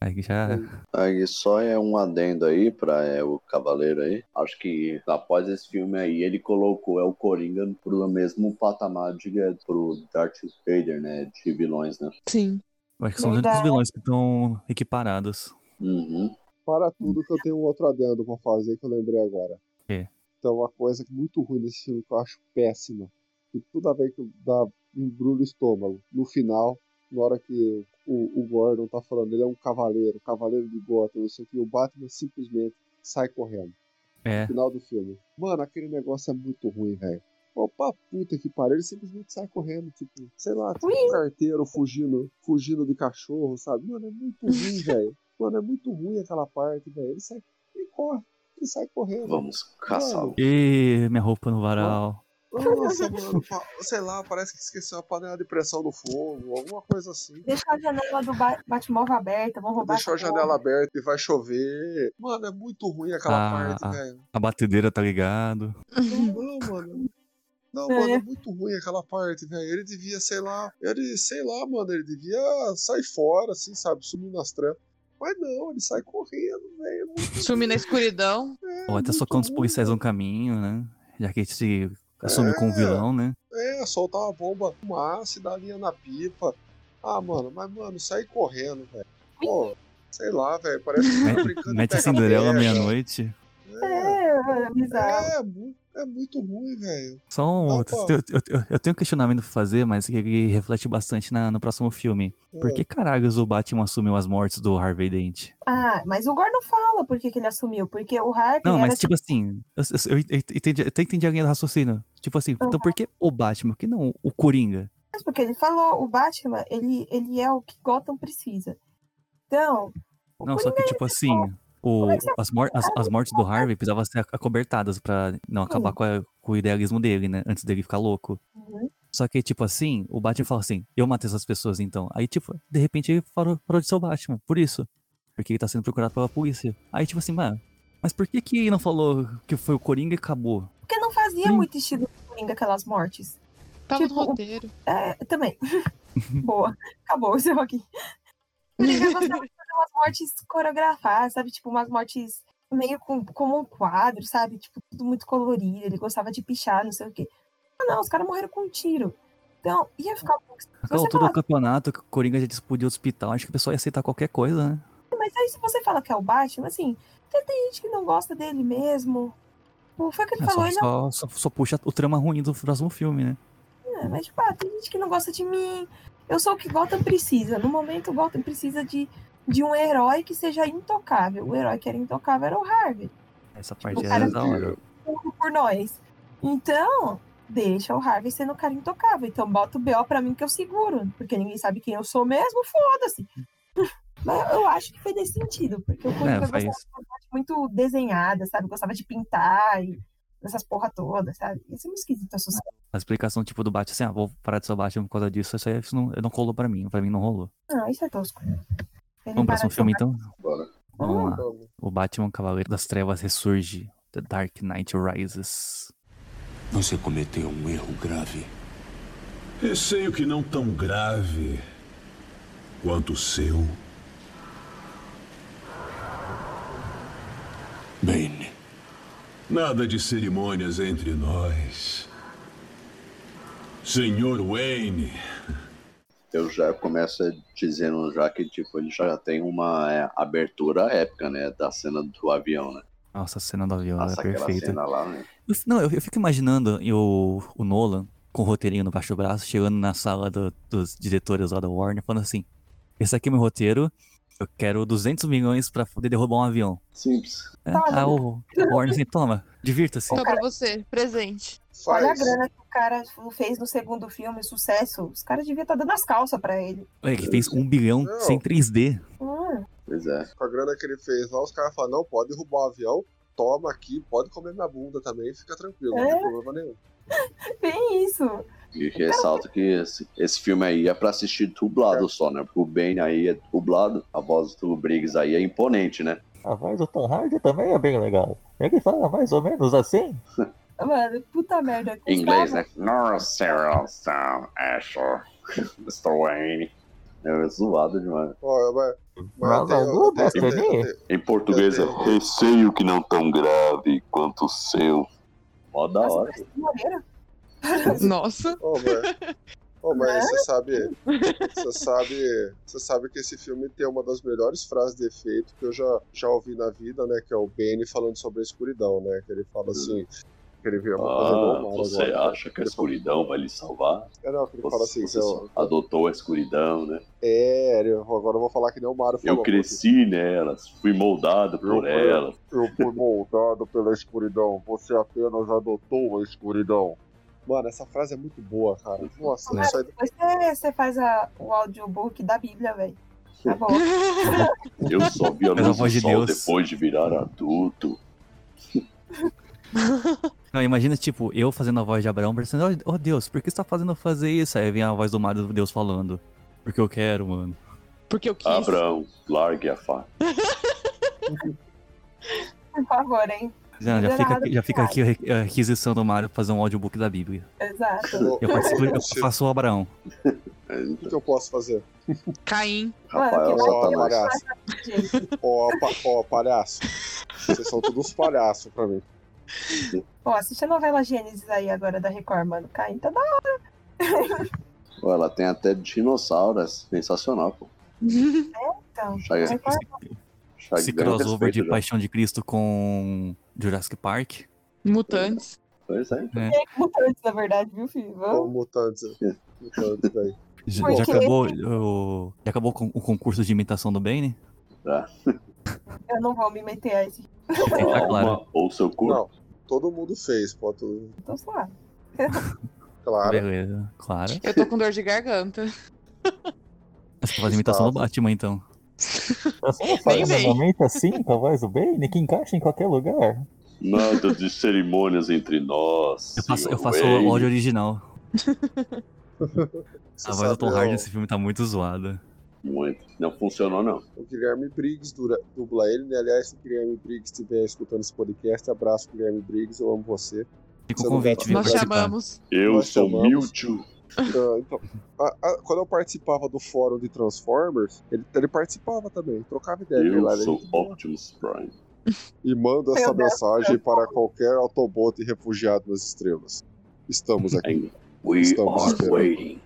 Aí já. Aí só é um adendo aí pra é, o Cavaleiro aí. Acho que após esse filme aí, ele colocou é, o Coringa pro mesmo patamar de é, pro Darth Vader, né? De vilões, né? Sim. Acho que são os únicos vilões que estão equiparados. Uhum. Para tudo que eu tenho um outro adendo pra fazer que eu lembrei agora. quê? Então, uma coisa muito ruim desse filme que eu acho péssima. Que toda vez que dá embrulho o estômago. No final, na hora que o, o Gordon tá falando, ele é um cavaleiro, cavaleiro de Gotham, não sei o que, o Batman simplesmente sai correndo. É. final do filme. Mano, aquele negócio é muito ruim, velho. Pra puta que pariu, ele simplesmente sai correndo, tipo, sei lá, tipo um carteiro fugindo, fugindo de cachorro, sabe? Mano, é muito ruim, velho. Mano, é muito ruim aquela parte, velho. Ele sai, ele corre, ele sai correndo. Vamos caçá-lo. E minha roupa no varal. Nossa, mano, sei lá, parece que esqueceu a panela de pressão no fogo, alguma coisa assim. Deixar a janela do ba Batmóvel aberta, vamos roubar. Deixou a janela aberta e vai chover. Mano, é muito ruim aquela Ah, parte, ah. velho. A batedeira tá ligado. Não, mano. Não, É. mano, é muito ruim aquela parte, velho. Ele devia, sei lá, ele, sei lá, mano, ele devia sair fora, assim, sabe, sumir nas trampas. Mas não, ele sai correndo, velho. é muito Sumi na escuridão. É, Ou até socando os policiais no caminho, né? Já que ele assume como É. vilão, né? É, soltar uma bomba com ácido, dar linha na pipa. Ah, mano, mas, mano, sair correndo, velho. Pô, sei lá, velho, parece que tá brincando Mete a. Cinderela à meia-noite. É, É, é bizarro. é, mu- é muito ruim, velho. Só um. Não, eu, eu- eu- eu tenho um questionamento pra fazer, mas que ele reflete bastante na- no próximo filme. Por que caralhos o Batman assumiu as mortes do Harvey Dent? Ah, mas o Gordon fala por que, que ele assumiu. Porque o Harvey Não, mas tipo assim, eu, eu- eu entendi, eu até entendi a linha do raciocínio. Tipo assim, então por que o Batman? Por que não o Coringa? Mas porque ele falou, o Batman, ele, ele é o que Gotham precisa. Então, Não, só que tipo assim, o, é as, mor- as, as mortes do Harvey precisavam ser acobertadas pra não acabar com, a- com o idealismo dele, né? Antes dele ficar louco. Uhum. Só que, tipo assim, o Batman fala assim, eu matei essas pessoas então. Aí, tipo, de repente ele parou, parou de ser o Batman, por isso. Porque ele tá sendo procurado pela polícia. Aí, tipo assim, mano, mas por que que não falou que foi o Coringa e acabou? Porque não fazia Sim. muito estilo do Coringa aquelas mortes. Tava Tipo, no roteiro. É, também. Boa. Acabou aqui. Coringa gostava de fazer umas mortes coreografadas, sabe? Tipo, umas mortes meio com, como um quadro, sabe? Tipo, tudo muito colorido. Ele gostava de pichar, não sei o quê. Ah, não, os caras morreram com um tiro. Então, ia ficar um pouco. Aquela Você altura fala, do campeonato, que o Coringa já explodiu o hospital, acho que o pessoal ia aceitar qualquer coisa, né? mas aí se você fala que é o Batman, assim, tem, gente que não gosta dele mesmo. Pô, Foi o que ele É, falou, só, ele não só, só, só puxa o trama ruim do próximo filme, né? É, mas, tipo, ah, tem gente que não gosta de mim. Eu sou o que Gotham precisa. No momento, o Gotham precisa de, de um herói que seja intocável. O herói que era intocável era o Harvey. Essa parte cara- é da hora. por nós. Então, deixa o Harvey sendo o cara intocável. Então, bota o BO pra mim que eu seguro. Porque ninguém sabe quem eu sou mesmo, foda-se. Mas eu acho que fez nesse sentido, porque o É, gostava de personagem muito desenhada, sabe? Gostava de pintar e essas porra todas, sabe? Isso é muito esquisito associar. A explicação, tipo, do Batman, assim, ah, vou parar de ser o Batman por causa disso, isso aí isso não, não colou pra mim. Pra mim não rolou. Não, isso é tosco. Vamos para próximo de filme, então? Bora. Vamos lá. Vamos. O Batman Cavaleiro das Trevas ressurge. The Dark Knight Rises. Você cometeu um erro grave. Receio que não tão grave quanto o seu. Bane, Nada de cerimônias entre nós. Senhor Wayne, Eu já começo dizendo já que tipo, ele já tem uma é, abertura épica, né? Da cena do avião, né? Nossa, a cena do avião Nossa, é perfeita. lá, né? Eu- Não, eu, eu fico imaginando e o, o Nolan com o roteirinho no baixo do braço, chegando na sala do- dos diretores lá da Warner, falando assim: Esse aqui é meu roteiro, eu quero 200 milhões pra poder derrubar um avião. Simples. É, Tá, ah, o, o Warner assim, toma, divirta-se. Só pra você, presente. Olha a Faz. grana que o cara fez no segundo filme, sucesso. Os caras deviam estar dando as calças pra ele. Olha, que fez um bilhão Não. sem 3D. Hum, Pois é. Com a grana que ele fez lá, os caras falaram, não, pode derrubar o avião, toma aqui, pode comer minha bunda também, fica tranquilo, não É. tem problema nenhum. bem isso. E ressalto que esse, esse filme aí é pra assistir dublado só, né? Porque o Bane aí é dublado, a voz do Briggs aí é imponente, né? A voz do Tom Hardy também é bem legal. Ele fala mais ou menos assim. Mano, puta merda. Em inglês, né? No, Sarah, Sam, Asher, Mr. Wayne. É zoado demais. Ó, mas, mas tenho- Em português é receio que não tão grave quanto o seu. Mó da hora. Nossa. Ô, mas, ô, mas você sabe, você sabe, você sabe que esse filme tem uma das melhores frases de efeito que eu já, já ouvi na vida, né? Que é o Bane falando sobre a escuridão, né? Que ele fala assim, que ele vira uma coisa Ah, normal você agora. acha que a escuridão vai lhe salvar? É, não, ele fala assim, Você eu, adotou a escuridão, né? é, agora eu vou falar que nem o Mario falou. Eu cresci nelas, fui moldado por Eu- elas. Eu fui moldado pela escuridão, você apenas adotou a escuridão. Mano, essa frase é muito boa, cara. Nossa, Cara, isso aí depois você, você faz a- o audiobook da Bíblia, velho. Tá bom. Eu só vi a luz do de sol Deus. depois de virar adulto. Não, imagina, tipo, eu fazendo a voz de Abraão, pensando, oh, Deus, por que você tá fazendo eu fazer isso? Aí vem a voz do Mário Deus falando. Porque eu quero, mano. Porque eu quis. Abraão, largue a faca. Por favor, hein? Já, fica, já fica aqui a re- a requisição do Mário pra fazer um audiobook da Bíblia. Exato. Eu participo, eu faço o Abraão. O que, que eu posso fazer? Caim. Rafael que Ó, palhaço. Ó, ó, palhaço. Vocês são todos palhaços pra mim. Pô, assiste a novela Gênesis aí agora da Record, mano. Caim tá da Pô, ela tem até dinossauro, é sensacional, pô. então. Chega- Chega Esse crossover de já. Paixão de Cristo com Jurassic Park. Mutantes. Pois é. né? é mutantes, na verdade, viu, filho? Vamos. mutantes. Mutantes, velho. Já, já acabou, o, já acabou com o concurso de imitação do Bane? Tá. Eu não vou me meter a esse. Tá claro. Ou seu cu. Não, todo mundo fez, pode. Então, sei lá. Claro. Beleza, claro. Eu tô com dor de garganta. Você faz imitação do Batman, então. Você não Nem faz vem. normalmente assim com a voz do Bane, que encaixa em qualquer lugar. Nada de cerimônias entre nós. Eu faço, eu faço o áudio original. Você A voz do Tom Hardy ó, nesse filme tá muito zoada. Muito. Não funcionou, não. O Guilherme Briggs dura- dubla ele, né? Aliás, se o Guilherme Briggs estiver escutando esse podcast, abraço, Guilherme Briggs, eu amo você. Fica o convite, viu? Nós participar. chamamos. Eu Nós sou chamamos. Mewtwo. Ah, então, a- a- quando eu participava do fórum de Transformers, ele, ele participava também, trocava ideia ele lá. Eu ele- sou Optimus Prime. E manda essa Meu Deus. mensagem para qualquer Autobot refugiado nas estrelas. Estamos aqui. We Estamos are esperando. waiting.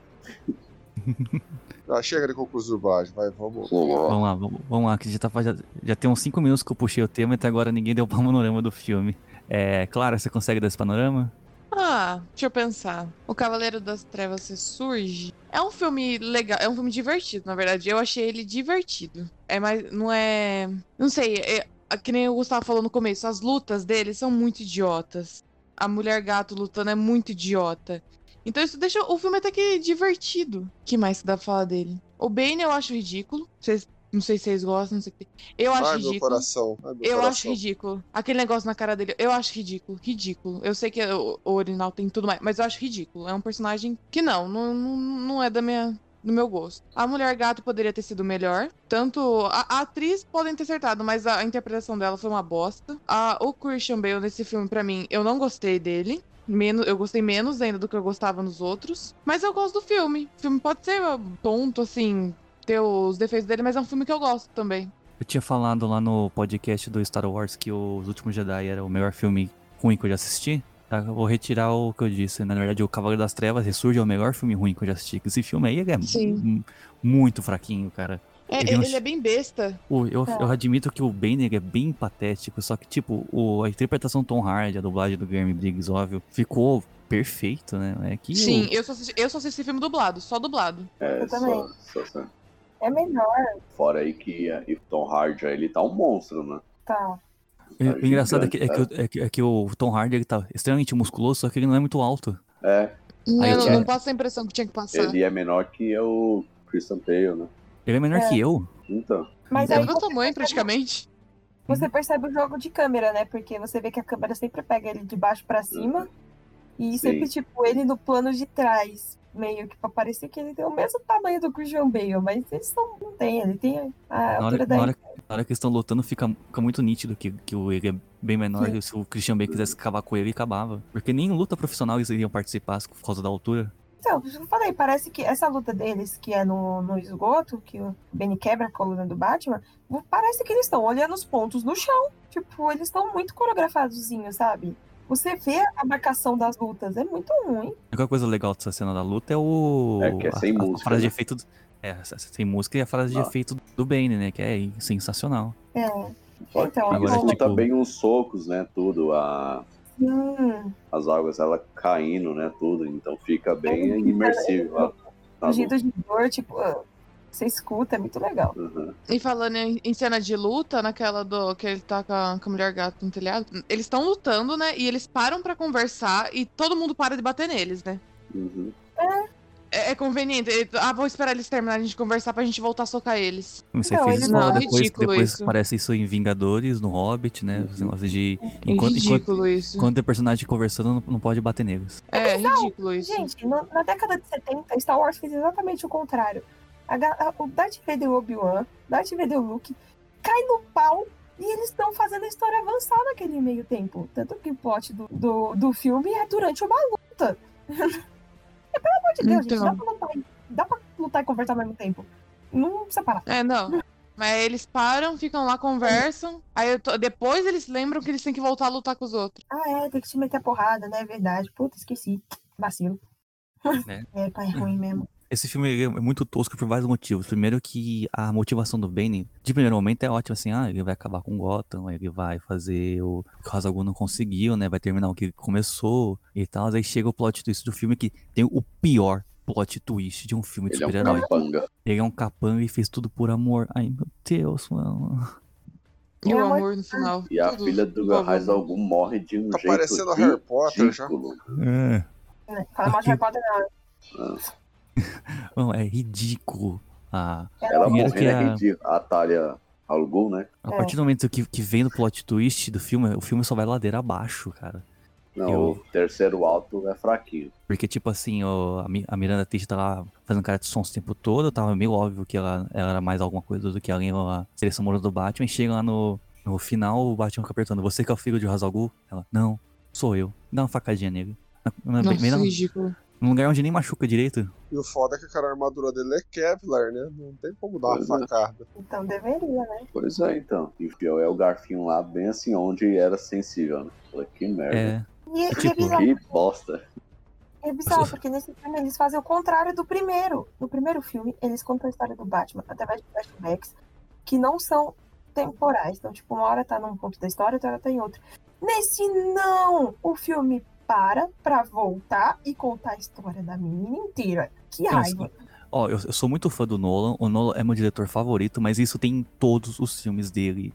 Ah, chega de conclusão dublagem, vai, vamos. Vamos lá, vamos, vamos lá, que já, tá, já, já tem uns 5 minutos que eu puxei o tema e até agora ninguém deu panorama do filme. É, Clara, você consegue dar esse panorama? Ah, deixa eu pensar. O Cavaleiro das Trevas ressurge. É um filme legal, é um filme divertido, na verdade. Eu achei ele divertido. É mais, não é, não sei, é- a- que nem o Gustavo falou no começo, as lutas dele são muito idiotas. A mulher gato lutando é muito idiota. Então isso deixa o filme até que divertido. Que mais dá pra falar dele? O Bane eu acho ridículo. Vocês- não sei se vocês gostam, não sei o que. Eu acho Ai, meu ridículo. coração. Ai, meu Eu coração. acho ridículo. Aquele negócio na cara dele, eu acho ridículo. Ridículo. Eu sei que o, o Orinal tem tudo mais, mas eu acho ridículo. É um personagem que não, não, não, é da minha, do meu gosto. A Mulher Gato poderia ter sido melhor. Tanto a, a atriz podem ter acertado, mas a, a interpretação dela foi uma bosta. A, o Christian Bale nesse filme, pra mim, eu não gostei dele. Menos, eu gostei menos ainda do que eu gostava nos outros. Mas eu gosto do filme. O filme pode ser tonto, assim, ter os defeitos dele, mas é um filme que eu gosto também. Eu tinha falado lá no podcast do Star Wars que Os Últimos Jedi era o melhor filme ruim que eu já assisti. Tá? Eu vou retirar o que eu disse. Na verdade, o Cavaleiro das Trevas Ressurge é o melhor filme ruim que eu já assisti. Esse filme aí é Sim. muito fraquinho, cara. É, Ele ele é bem besta. O- eu, É. eu admito que o Banner é bem patético, só que, tipo, o, a interpretação Tom Hardy, a dublagem do Guilherme Briggs, óbvio, ficou perfeito, né? É que Sim, o- eu só, assisti, eu só assisti filme dublado, só dublado. É, Eu também. só, só, só. É melhor, Fora aí que a- e o Tom Hardy, ele tá um monstro, né? tá? o- o engraçado é que, é, que, o- é, que, é que o Tom Hardy ele tá extremamente musculoso, só que ele não é muito alto. É, Não, Aí não, não passa a impressão que tinha que passar. ele é menor que o Christian Bale, né? Ele é menor É. que eu. Então, Mas É aí do meu tamanho, praticamente. Você percebe o jogo de câmera, né? Porque você vê que a câmera sempre pega ele de baixo pra cima. E Sim. sempre, tipo, ele no plano de trás. Meio que pra parecer que ele tem o mesmo tamanho do Christian Bale. Mas eles não, não tem. Ele tem a Na altura hora, da na, hora, na hora que eles estão lutando, fica, fica muito nítido que, que o, ele é bem menor. Sim. E se o Christian Bale quisesse acabar com ele, ele acabava. Porque nem em luta profissional eles iriam participar por causa da altura. Então, eu falei, parece que essa luta deles, que é no, no esgoto, que o Benny quebra a coluna do Batman, parece que eles estão olhando os pontos no chão. Tipo, eles estão muito coreografadozinhos, sabe? Você vê a marcação das lutas, é muito ruim. A única coisa legal dessa cena da luta é o. É que é a- sem a, música, frase de né? efeito. do- É, sem música e a frase de Ah. efeito do Bane, né? Que é sensacional. É. só Então, que Agora, tipo- tá bem uns socos, né? Tudo, a, Hum, as águas ela caindo, né? Tudo, então fica bem É, imersivo. na fugido luta. de dor, tipo, você escuta, é muito legal. Uhum. E falando em, em cena de luta, naquela do que ele tá com a, com a mulher gato no telhado, eles estão lutando, né? E eles param pra conversar e todo mundo para de bater neles, né? Uhum. É, é conveniente. Ele- Ah, vou esperar eles terminarem de conversar pra gente voltar a socar eles. Você Não, fez isso não- depois, ridículo depois isso. aparece isso em Vingadores, no Hobbit, né? Os negócios de. É Enquanto, enquanto, ridículo isso. quando tem personagem conversando, não, não pode bater neles. É ridículo isso. Gente, no- na década de 70, Star Wars fez exatamente o contrário. A o Darth Vader e o Obi-Wan, Darth Vader e o Luke, cai no pau e eles estão fazendo a história avançar naquele meio tempo. Tanto que o plot do, do, do filme é durante uma luta. é, pelo amor de Deus, gente, Então. dá pra, lutar, e- dá pra lutar e conversar ao mesmo tempo. Não precisa parar. É, não. Mas eles param, ficam lá, conversam. Aí eu tô- depois eles lembram que eles têm que voltar a lutar com os outros. Ah, é, tem que te meter a porrada, né? É verdade. Puta, esqueci. Vacilo. É. É, pai, é ruim mesmo. Esse filme ele é muito tosco por vários motivos. Primeiro que a motivação do Bane, de primeiro momento, é ótima, assim, ah, ele vai acabar com Gotham, ele vai fazer o que o Hazagul não conseguiu, né, vai terminar o que ele começou e tal. Aí chega o plot twist do filme que tem o pior plot twist de um filme de Ele é um super-herói. capanga. Ele é um capanga e fez tudo por amor. Ai, meu Deus, mano. E o amor- amor no final. E a Tudo filha do algum morre de um Tá jeito parecendo Harry Potter já. ridículo. É. Né? Fala de Harry Potter, não. Não, é ridículo. Ah, Ela morrendo que é a- ridículo. A Talia al Ghul, né? a É. partir do momento que, que vem no plot twist do filme, o filme só vai ladeira abaixo, cara. Não, Eu- o terceiro alto é fraquinho. Porque, tipo assim, o- a, Mi- a Miranda Tate tá lá fazendo cara de sons o tempo todo, tava meio óbvio que ela, ela era mais alguma coisa do que além da seleção amorosa do Batman. E chega lá no, no final, o Batman fica apertando, você que é o filho de Hazalgu? Ela, não, sou eu. Dá uma facadinha nele. Na- na- Nossa, bem na- ridículo. Num lugar onde nem machuca direito. E o foda é que cara, a armadura dele é Kevlar, né? Não tem como dar uma Pois é. facada. Então deveria, né? Pois é, então. Enfiou é o garfinho lá, bem assim, onde era sensível, né? Falei, que merda. É, E, e é Tipo, bizarro, Que bosta. é bizarro, porque nesse filme eles fazem o contrário do primeiro. No primeiro filme, eles contam a história do Batman através de flashbacks que não são temporais. Então, tipo, uma hora tá num ponto da história, outra hora tá em outro. Nesse não! O filme para pra voltar e contar a história da menina inteira. Que raiva. Ó, eu, eu sou muito fã do Nolan. O Nolan é meu diretor favorito, mas isso tem em todos os filmes dele.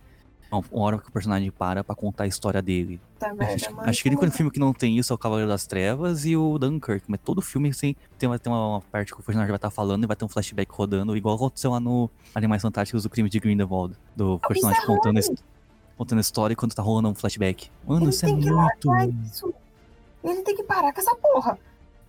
Uma hora que o personagem para pra contar a história dele. Tá merda, Acho, acho que o único filme que não tem isso é o Cavaleiro das Trevas e o Dunkirk, mas todo filme assim, tem, uma, tem uma parte que o personagem vai estar falando e vai ter um flashback rodando, igual aconteceu lá no Animais Fantásticos do Crime de Grindelwald, do personagem é contando, a ruim. his- contando a história e quando tá rolando um flashback. Mano, Ele isso é muito. Ele tem que parar com essa porra.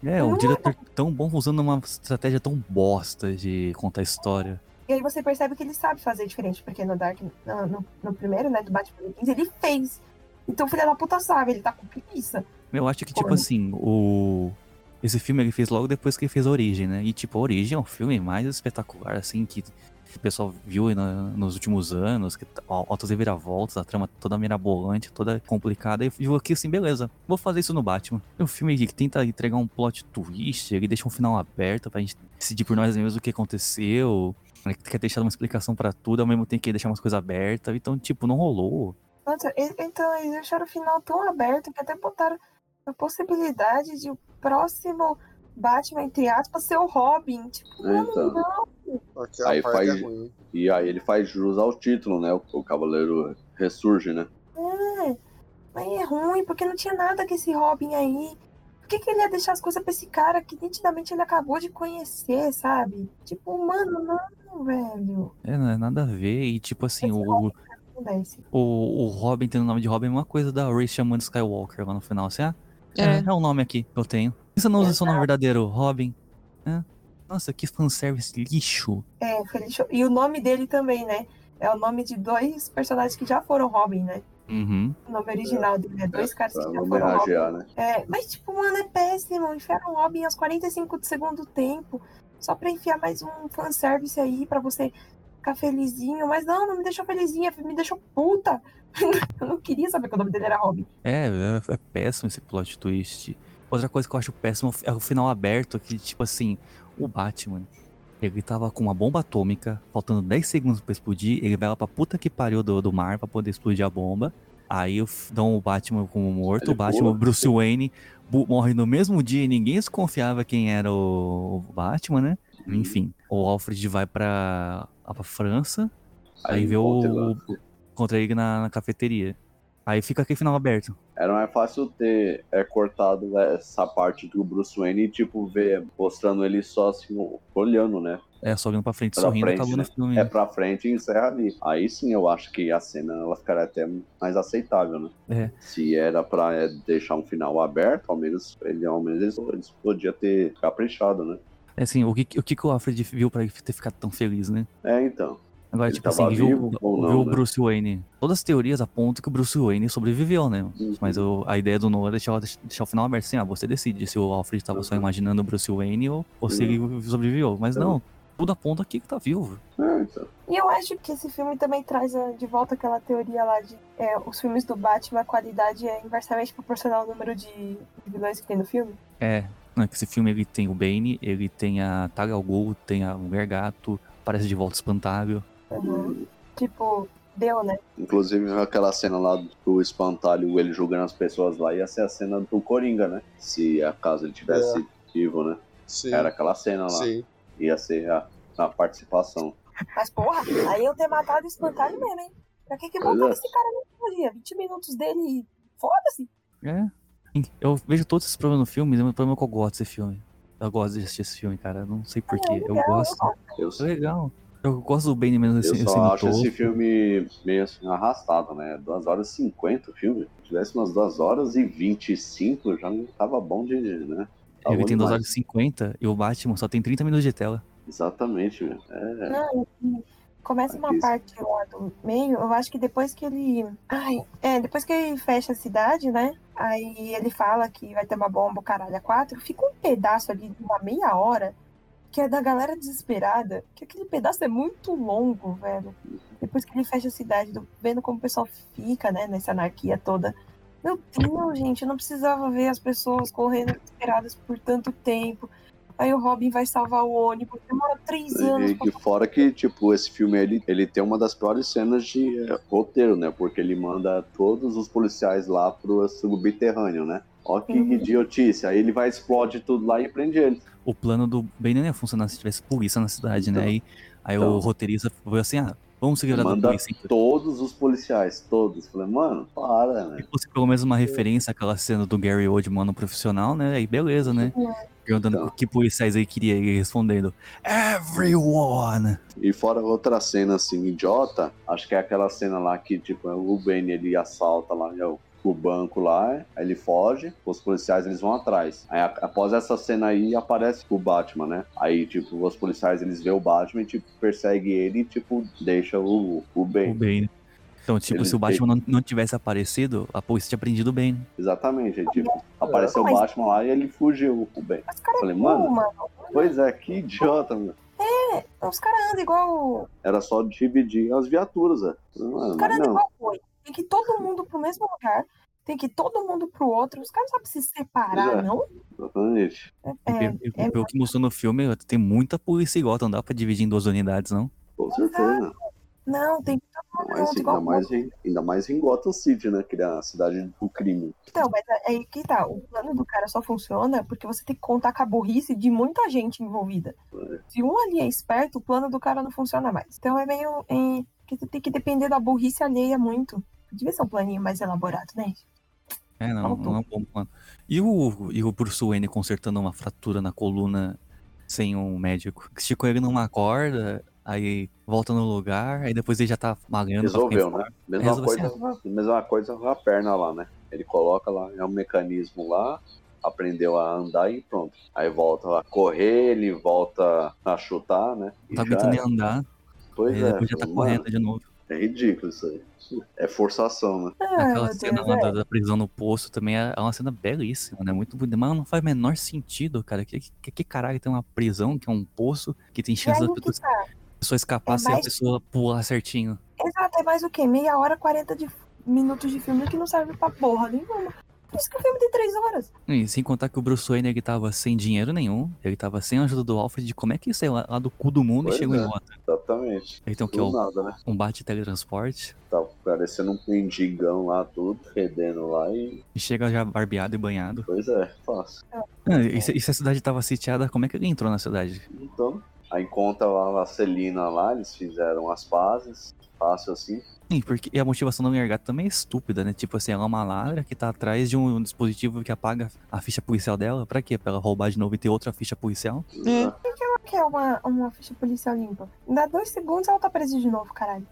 É, o Não é diretor tão bom usando uma estratégia tão bosta de contar história. E aí você percebe que ele sabe fazer diferente, porque no Dark, no, no- no primeiro, né, do Batman Begins, ele fez. Então o filho da puta sabe, ele tá com preguiça. Eu acho que, tipo Porra. assim, o. Esse filme ele fez logo depois que ele fez a Origem, né? E, tipo, a Origem é um filme mais espetacular, assim, que o pessoal viu nos últimos anos, que tá- al- altas reviravoltas, a trama toda mirabolante, toda complicada, e viu aqui assim, beleza, vou fazer isso no Batman. É um filme que tenta entregar um plot twist, ele deixa um final aberto pra gente decidir por nós mesmos o que aconteceu, ele quer deixar uma explicação pra tudo, ao mesmo tempo que deixar umas coisas abertas, então, tipo, não rolou. Nossa, então eles deixaram o final tão aberto que até botaram a possibilidade de o próximo Batman, entre aspas, ser o Robin. Tipo, mano, Então. não. Aí faz- é ruim. E aí ele faz jus ao título, né? O, o Cavaleiro ressurge, né? É, mas é ruim, porque não tinha nada com esse Robin aí. Por que, que ele ia deixar as coisas pra esse cara que nitidamente ele acabou de conhecer, sabe? Tipo, mano, não, velho. É, não é nada a ver, e tipo assim, Esse o, Robin. O, o Robin tendo o nome de Robin é uma coisa da Ray chamando Skywalker lá no final. Assim, ah, é, É. é o nome aqui que eu tenho. Você não usa seu nome verdadeiro, Robin? É. Nossa, que fanservice lixo. É, Feliz E o nome dele também, né? É o nome de dois personagens que já foram Robin, né? Uhum. O nome original dele é dois caras Pra que já foram Robin. né? É, mas, tipo, mano, é péssimo. Enfiaram Robin aos 45 do segundo tempo. Só pra enfiar mais um fanservice aí pra você ficar felizinho. Mas não, não me deixou felizinha, me deixou puta. Eu não queria saber que o nome dele era Robin. É, é, é péssimo esse plot twist. Outra coisa que eu acho péssimo é o final aberto, que, tipo assim, o Batman, ele tava com uma bomba atômica, faltando 10 segundos pra explodir, ele vai lá pra puta que pariu do, do mar pra poder explodir a bomba. Aí o- dão o Batman como morto, Ele o Batman, o Bruce Wayne, morre no mesmo dia e ninguém desconfiava quem era o, o Batman, né? Enfim, o Alfred vai pra, pra França, aí, vê encontra o, lá. encontra ele na, na cafeteria. Aí fica aquele final aberto. Era mais fácil ter é, cortado essa parte do Bruce Wayne e, tipo, ver, mostrando ele só assim, olhando, né? É, só olhando pra frente, Pra sorrindo, frente, acabou né? no filme. É pra frente e encerra ali. Aí sim eu acho que a cena ela ficaria até mais aceitável, né? É. Se era pra é, deixar um final aberto, ao menos ele, ao menos eles, eles podia ter caprichado, né? É assim, o que, o que o Alfred viu pra ele ter ficado tão feliz, né? É, então. Agora, Ele tipo assim, viu, não, viu o né? Bruce Wayne. Todas as teorias apontam que o Bruce Wayne sobreviveu, né? Uhum. Mas o- a ideia do Noah é deixar, deixar o final aberto assim, ah, você decide se o Alfred tava só Uhum. imaginando o Bruce Wayne ou, ou se ele sobreviveu. Mas Então. não, tudo aponta aqui que tá vivo. É, então. E eu acho que esse filme também traz ah, de volta aquela teoria lá de é, os filmes do Batman, a qualidade é inversamente proporcional ao número de, vilões que tem no filme. É, né, que esse filme ele tem o Bane, ele tem a Talia al Ghul, tem a Mulher Gato, aparece de volta o Espantalho. Uhum. Tipo, deu, né? Inclusive aquela cena lá do espantalho, ele julgando as pessoas lá, ia ser a cena do Coringa, né? Se acaso ele tivesse É. vivo, né? Sim. Era aquela cena lá. Sim. Ia ser a, a participação. Mas, porra, aí eu ter matado o espantalho mesmo, hein? Pra que que botava é. esse cara na trilogia? 20 minutos dele e foda-se. É. Eu vejo todos esses problemas no filme, mas o problema é que eu gosto desse filme. Eu gosto de assistir esse filme, cara. Não sei porquê. eu legal, gosto. Eu, É legal. Eu gosto do Bane mesmo eu assim, só assim, acho esse filme meio assim arrastado, né? 2 horas e 50 o filme. Se tivesse umas 2 horas e 25, já não tava bom de, né? Tava Ele tem 2 demais. horas e 50 e o Batman só tem 30 minutos de tela. Exatamente, velho. É. Não, começa uma Aqui. parte lá do meio, eu acho que depois que ele. Ai, é, depois que ele fecha a cidade, né? Aí ele fala que vai ter uma bomba, o caralho, a quatro. Fica um pedaço ali de uma meia hora que é da galera desesperada. Que aquele pedaço é muito longo, velho. Depois que ele fecha a cidade, do- vendo como o pessoal fica, né? Nessa anarquia toda. Meu Deus, gente, eu não precisava ver as pessoas correndo desesperadas por tanto tempo. Aí o Robin vai salvar o ônibus, demora três anos E pra fora que, tipo, esse filme ele, ele tem uma das piores cenas de eh, roteiro, né? Porque ele manda todos os policiais lá pro subterrâneo, né? Ó que Uhum. idiotice. Aí ele vai, explode tudo lá e prende ele. O plano do Bane não ia funcionar se tivesse polícia na cidade, né? Então. Aí, aí Então. o roteirista foi assim, ah, Vamos seguir da Manda polícia. então. todos os policiais, todos. Falei, mano, para, né? Se fosse pelo menos uma referência àquela cena do Gary Oldman no profissional, né? Aí beleza, né? Perguntando Então. que policiais aí queria ele respondendo. Everyone! E fora outra cena assim, idiota, acho que é aquela cena lá que, tipo, o Ben ele assalta lá né, o, o banco lá, aí ele foge, os policiais eles vão atrás. Aí após essa cena aí aparece o Batman, né? Aí, tipo, os policiais eles vê o Batman e, tipo, persegue ele e, tipo, deixa o, o Ben. O Bane. Então, tipo, Ele se o Batman não, não tivesse aparecido, a polícia tinha prendido o Bane. Exatamente, aí, tipo, apareceu o Batman lá e ele fugiu, o Ben. Os caras é Falei, mano, mano. pois é, que idiota, mano. É, os caras andam igual. Era só dividir as viaturas, é. Mano, Os caras andam não. igual boi. Tem que ir todo mundo pro mesmo lugar. Tem que ir todo mundo pro outro. Os caras não sabem se separar, é. não. Exatamente. É, pelo- pelo que mostrou no filme, tem muita polícia igual, então não dá pra dividir em duas unidades, não. Com certeza. não, tem que Mas junto, ainda mais, em, ainda mais em Gotham City, né? Que é a cidade do crime. Então, mas é aí que tá. O plano do cara só funciona porque você tem que contar com a burrice de muita gente envolvida. Se um ali é esperto, o plano do cara não funciona mais. Então é meio. É, que você tem que depender da burrice alheia muito. Devia ser um planinho mais elaborado, né? É, não, Faltou. não é um bom plano. E o, e o Bruce Wayne consertando uma fratura na coluna sem um médico? Esticou ele numa corda, aí volta no lugar, aí depois ele já tá malhando. Resolveu, né? Mesma Resolveu assim, coisa, mesma coisa com a perna lá, né? Ele coloca lá, é um mecanismo lá, aprendeu a andar e pronto. Aí volta a correr, ele volta a chutar, né? E Tá aguentando nem é. andar, Pois aí é. depois já tá mano, correndo de novo. É ridículo isso aí. É forçação, né? Aquela meu cena Deus, lá é. da, da prisão no poço também é é uma cena belíssima, né? Muito bonita. Mas não faz o menor sentido, cara. Que, que, que caralho tem uma prisão, que é um poço, que tem chance da pessoa, tá. pessoa escapar É se a mais- pessoa pular certinho. Exato, é mais o quê? Meia hora, 40 de minutos de filme que não serve pra porra nenhuma. Por isso que o filme tem 3 horas. E sem contar que o Bruce Wayne ele tava sem dinheiro nenhum, ele tava sem a ajuda do Alfred, de como é que saiu lá, lá do cu do mundo Pois e chegou é. em Gotham? Exatamente. Então que é o, nada, né? um bate teletransporte, Tá parecendo um mendigão lá, tudo, fedendo lá e. e chega já barbeado e banhado. Pois é, fácil. Ah, e, se, e se a cidade tava sitiada, como é que ele entrou na cidade? Então, aí encontra lá a Celina lá, eles fizeram as pazes, fácil assim. Sim, porque e a motivação da mulher gata também é estúpida, né? Tipo assim, ela é uma ladra que tá atrás de um dispositivo que apaga a ficha policial dela. Pra quê? Pra ela roubar de novo e ter outra ficha policial? É. Por que ela quer uma, uma ficha policial limpa? Dá dois segundos ela tá presa de novo, caralho.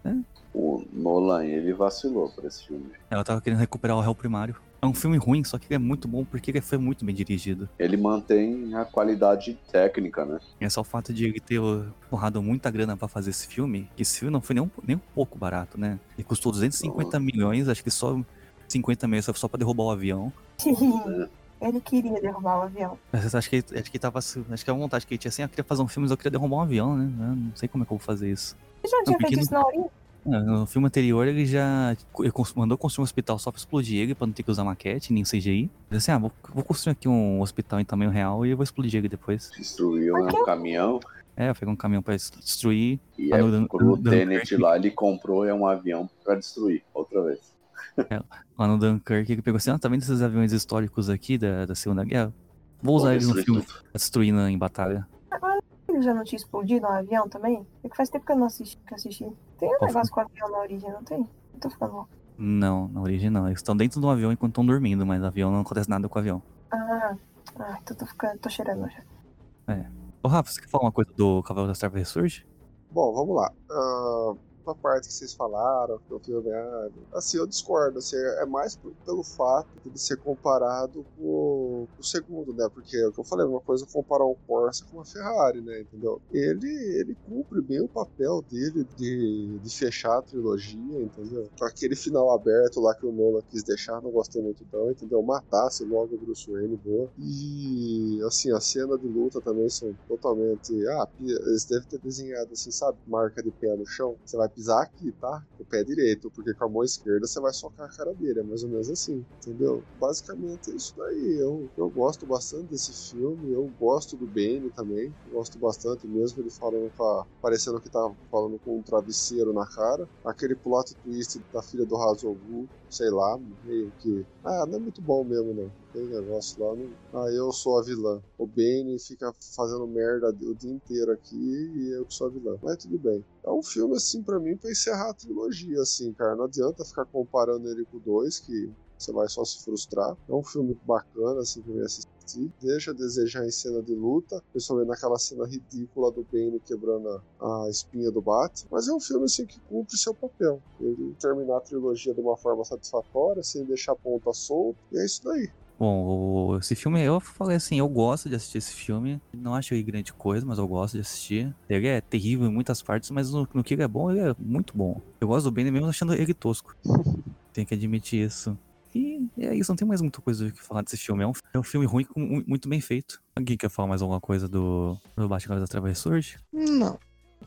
O Nolan, ele vacilou pra esse filme. Ela tava querendo recuperar o réu primário. É um filme ruim, só que ele é muito bom porque ele foi muito bem dirigido. Ele mantém a qualidade técnica, né? É só o fato de ele ter uh, porrado muita grana pra fazer esse filme, que esse filme não foi nem um, nem um pouco barato, né? Ele custou 250 milhões, acho que só 50 milhões só pra derrubar o avião. Ele queria derrubar o avião. Mas Acho que, acho que tava. Acho que a vontade que ele tinha assim, eu queria fazer um filme, mas eu queria derrubar um avião, né? Eu não sei como é que eu vou fazer isso. Você já tinha porque feito isso na horinha? No filme anterior, ele já ele mandou construir um hospital só pra explodir ele, pra não ter que usar maquete, nem CGI. Ele assim, ah, vou, vou construir aqui um hospital em tamanho real e eu vou explodir ele depois. Destruiu né, um caminhão É, eu peguei um caminhão pra destruir. e lá aí, no Dan- o Tenet lá, ele comprou é um avião pra destruir, outra vez. Lá no Dunkirk, ele pegou assim, ah, tá vendo esses aviões históricos aqui da, da Segunda Guerra? Vou usar Vou eles no filme, pra destruir na, em batalha. Ele já não tinha explodido um avião também? É que faz tempo que eu não assisti. Que assisti. Tem um Qual negócio com avião na origem, não tem? Eu tô ficando louco. Não, na origem não. Eles estão dentro de um avião enquanto estão dormindo, mas o avião não acontece nada com o avião. Ah, ah então tô ficando. tô cheirando já. É. Ô Rafa, você quer falar uma coisa do Cavaleiro das Trevas Ressurge? Bom, vamos lá. Ah, a parte que vocês falaram, que o filme é. Assim, eu discordo. Assim, é mais pelo fato de ser comparado com o segundo, né? Porque é o que eu falei, uma coisa é comparar um Corsa com uma Ferrari, né? Entendeu? Ele, ele cumpre bem o papel dele de, de fechar a trilogia, entendeu? Aquele final aberto lá que o Nolan quis deixar, não gostei muito não, entendeu? Matasse logo o Bruce Wayne, boa. E, assim, a cena de luta também são totalmente. Ah, eles devem ter desenhado, assim, sabe? Marca de pé no chão. Você vai pisar aqui, tá? Com o pé direito, porque com a mão esquerda você vai socar a cara dele. É mais ou menos assim, entendeu? Basicamente é isso daí. Eu, Eu gosto bastante desse filme, eu gosto do Bane também, gosto bastante, mesmo ele falando com a, parecendo que tava falando com um travesseiro na cara. Aquele plot twist da filha do Hazogul, sei lá, meio que. Ah, não é muito bom mesmo, não. Tem negócio lá. Não... Ah, eu sou a vilã. O Bane fica fazendo merda o dia inteiro aqui e eu que sou a vilã. Mas tudo bem. É um filme, assim, pra mim, pra encerrar a trilogia, assim, cara. Não adianta ficar comparando ele com o 2, que você vai só se frustrar. É um filme bacana, assim, pra mim assistir. Deixa a desejar em cena de luta, principalmente naquela cena ridícula do Bane quebrando a, espinha do Bat. Mas é um filme, assim, que cumpre seu papel. Ele terminar a trilogia de uma forma satisfatória, sem deixar a ponta solta. E é isso daí. Bom, esse filme, eu falei assim, eu gosto de assistir esse filme. Não acho ele grande coisa, mas eu gosto de assistir. Ele é terrível em muitas partes, mas no, no que ele é bom, ele é muito bom. Eu gosto do Bane mesmo achando ele tosco. Tenho que admitir isso. E é isso, não tem mais muita coisa o que falar desse filme. É um, é um filme ruim, muito bem feito. Alguém quer falar mais alguma coisa do, do Batman das Trevas Ressurge? Não.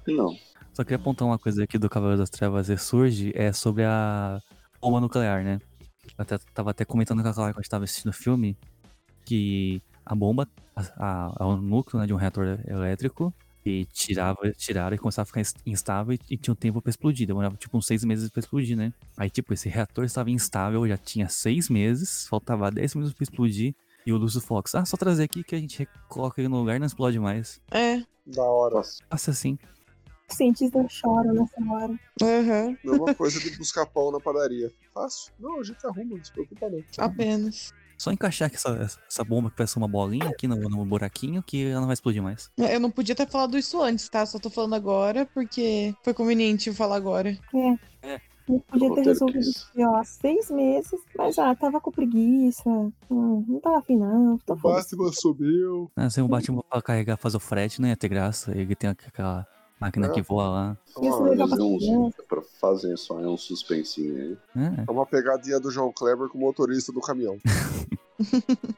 Não. Só queria apontar uma coisa aqui do Cavaleiro das Trevas Ressurge, é sobre a bomba nuclear, né? Eu até, tava até comentando com a Clara quando a gente tava assistindo o filme, que a bomba a, a- é o núcleo né, de um reator elétrico e tirava, tiraram e começava a ficar ins- instável e, e tinha um tempo pra explodir. Demorava tipo uns seis meses pra explodir, né? Aí, tipo, esse reator estava instável, já tinha seis meses, faltava 10 minutos pra explodir. E o Lúcio Fox, ah, só trazer aqui que a gente coloca ele no lugar e não explode mais. É. Da hora. Passa assim. Os cientistas choram nessa hora. Uhum. Mesma coisa de buscar pão na padaria. Fácil. Não, a gente arruma, não se preocupa não. Apenas. Só encaixar essa, essa bomba que parece uma bolinha aqui no, no buraquinho que ela não vai explodir mais. Eu não podia ter falado isso antes, tá? Só tô falando agora porque foi conveniente eu falar agora. É. Não podia ter resolvido isso ó, há seis meses, mas ah, tava com preguiça. Hum, não tava afim, não. Tô O. Batman subiu. Ah, sem o Batman pra carregar, fazer o frete, não ia ter graça. Ele tem aquela máquina É. que voa lá. Isso Ah, legal pra fazer um- só é um suspensinho aí. É. É uma pegadinha do João Kleber com o motorista do caminhão.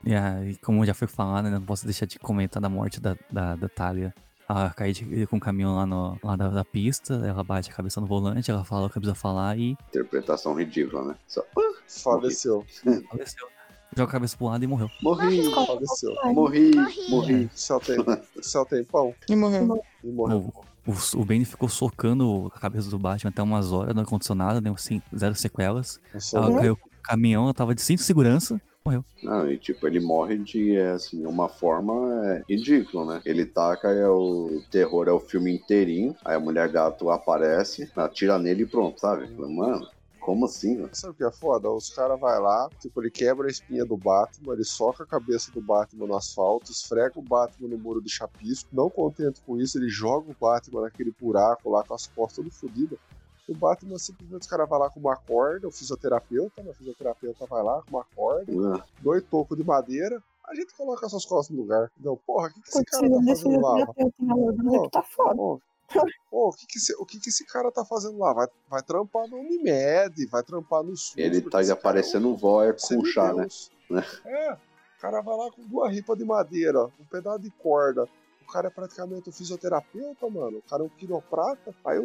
E, aí, como já foi falado, né, não posso deixar de comentar da morte da, da, da Talia. Ela cai de- com o caminhão lá, no, lá da, da pista, ela bate a cabeça no volante, ela fala o que precisa falar e Interpretação ridícula, né? Só, Faleceu. faleceu. Joga a cabeça pro lado e morreu. morri, Faleceu. morri, morri. Céu tem, céu tem pão E morreu. e morreu. O, o Bane ficou socando a cabeça do Batman até umas horas, não aconteceu nada, deu assim, zero sequelas. Ela caiu com o caminhão, ela tava de cinto de segurança, morreu. Não, e tipo, ele morre de, é, assim, uma forma é, ridícula, né? Ele taca, é o terror é o filme inteirinho, aí a mulher gato aparece, atira nele e pronto, sabe? Mano, como assim, mano? Sabe o que é foda? Os caras vai lá, tipo, ele quebra a espinha do Batman, ele soca a cabeça do Batman no asfalto, esfrega o Batman no muro de chapisco. Não contente com isso, ele joga o Batman naquele buraco lá com as costas tudo fodidas. O Batman simplesmente os caras vai lá com uma corda, o fisioterapeuta, né? O fisioterapeuta vai lá com uma corda, Ah, dois tocos de madeira, a gente coloca essas costas no lugar. Não, porra, o que, que esse cara tá fazendo lá? aqui, tá foda. Pô, pô, o, que que esse, o que que esse cara tá fazendo lá? Vai, vai trampar no Unimed, vai trampar no SUS. ele tá é aparecendo vó com semideus. chá, né? É, o cara vai lá com duas ripas de madeira, um pedaço de corda. O cara é praticamente um fisioterapeuta, mano. O cara é um quiroprata. Aí o,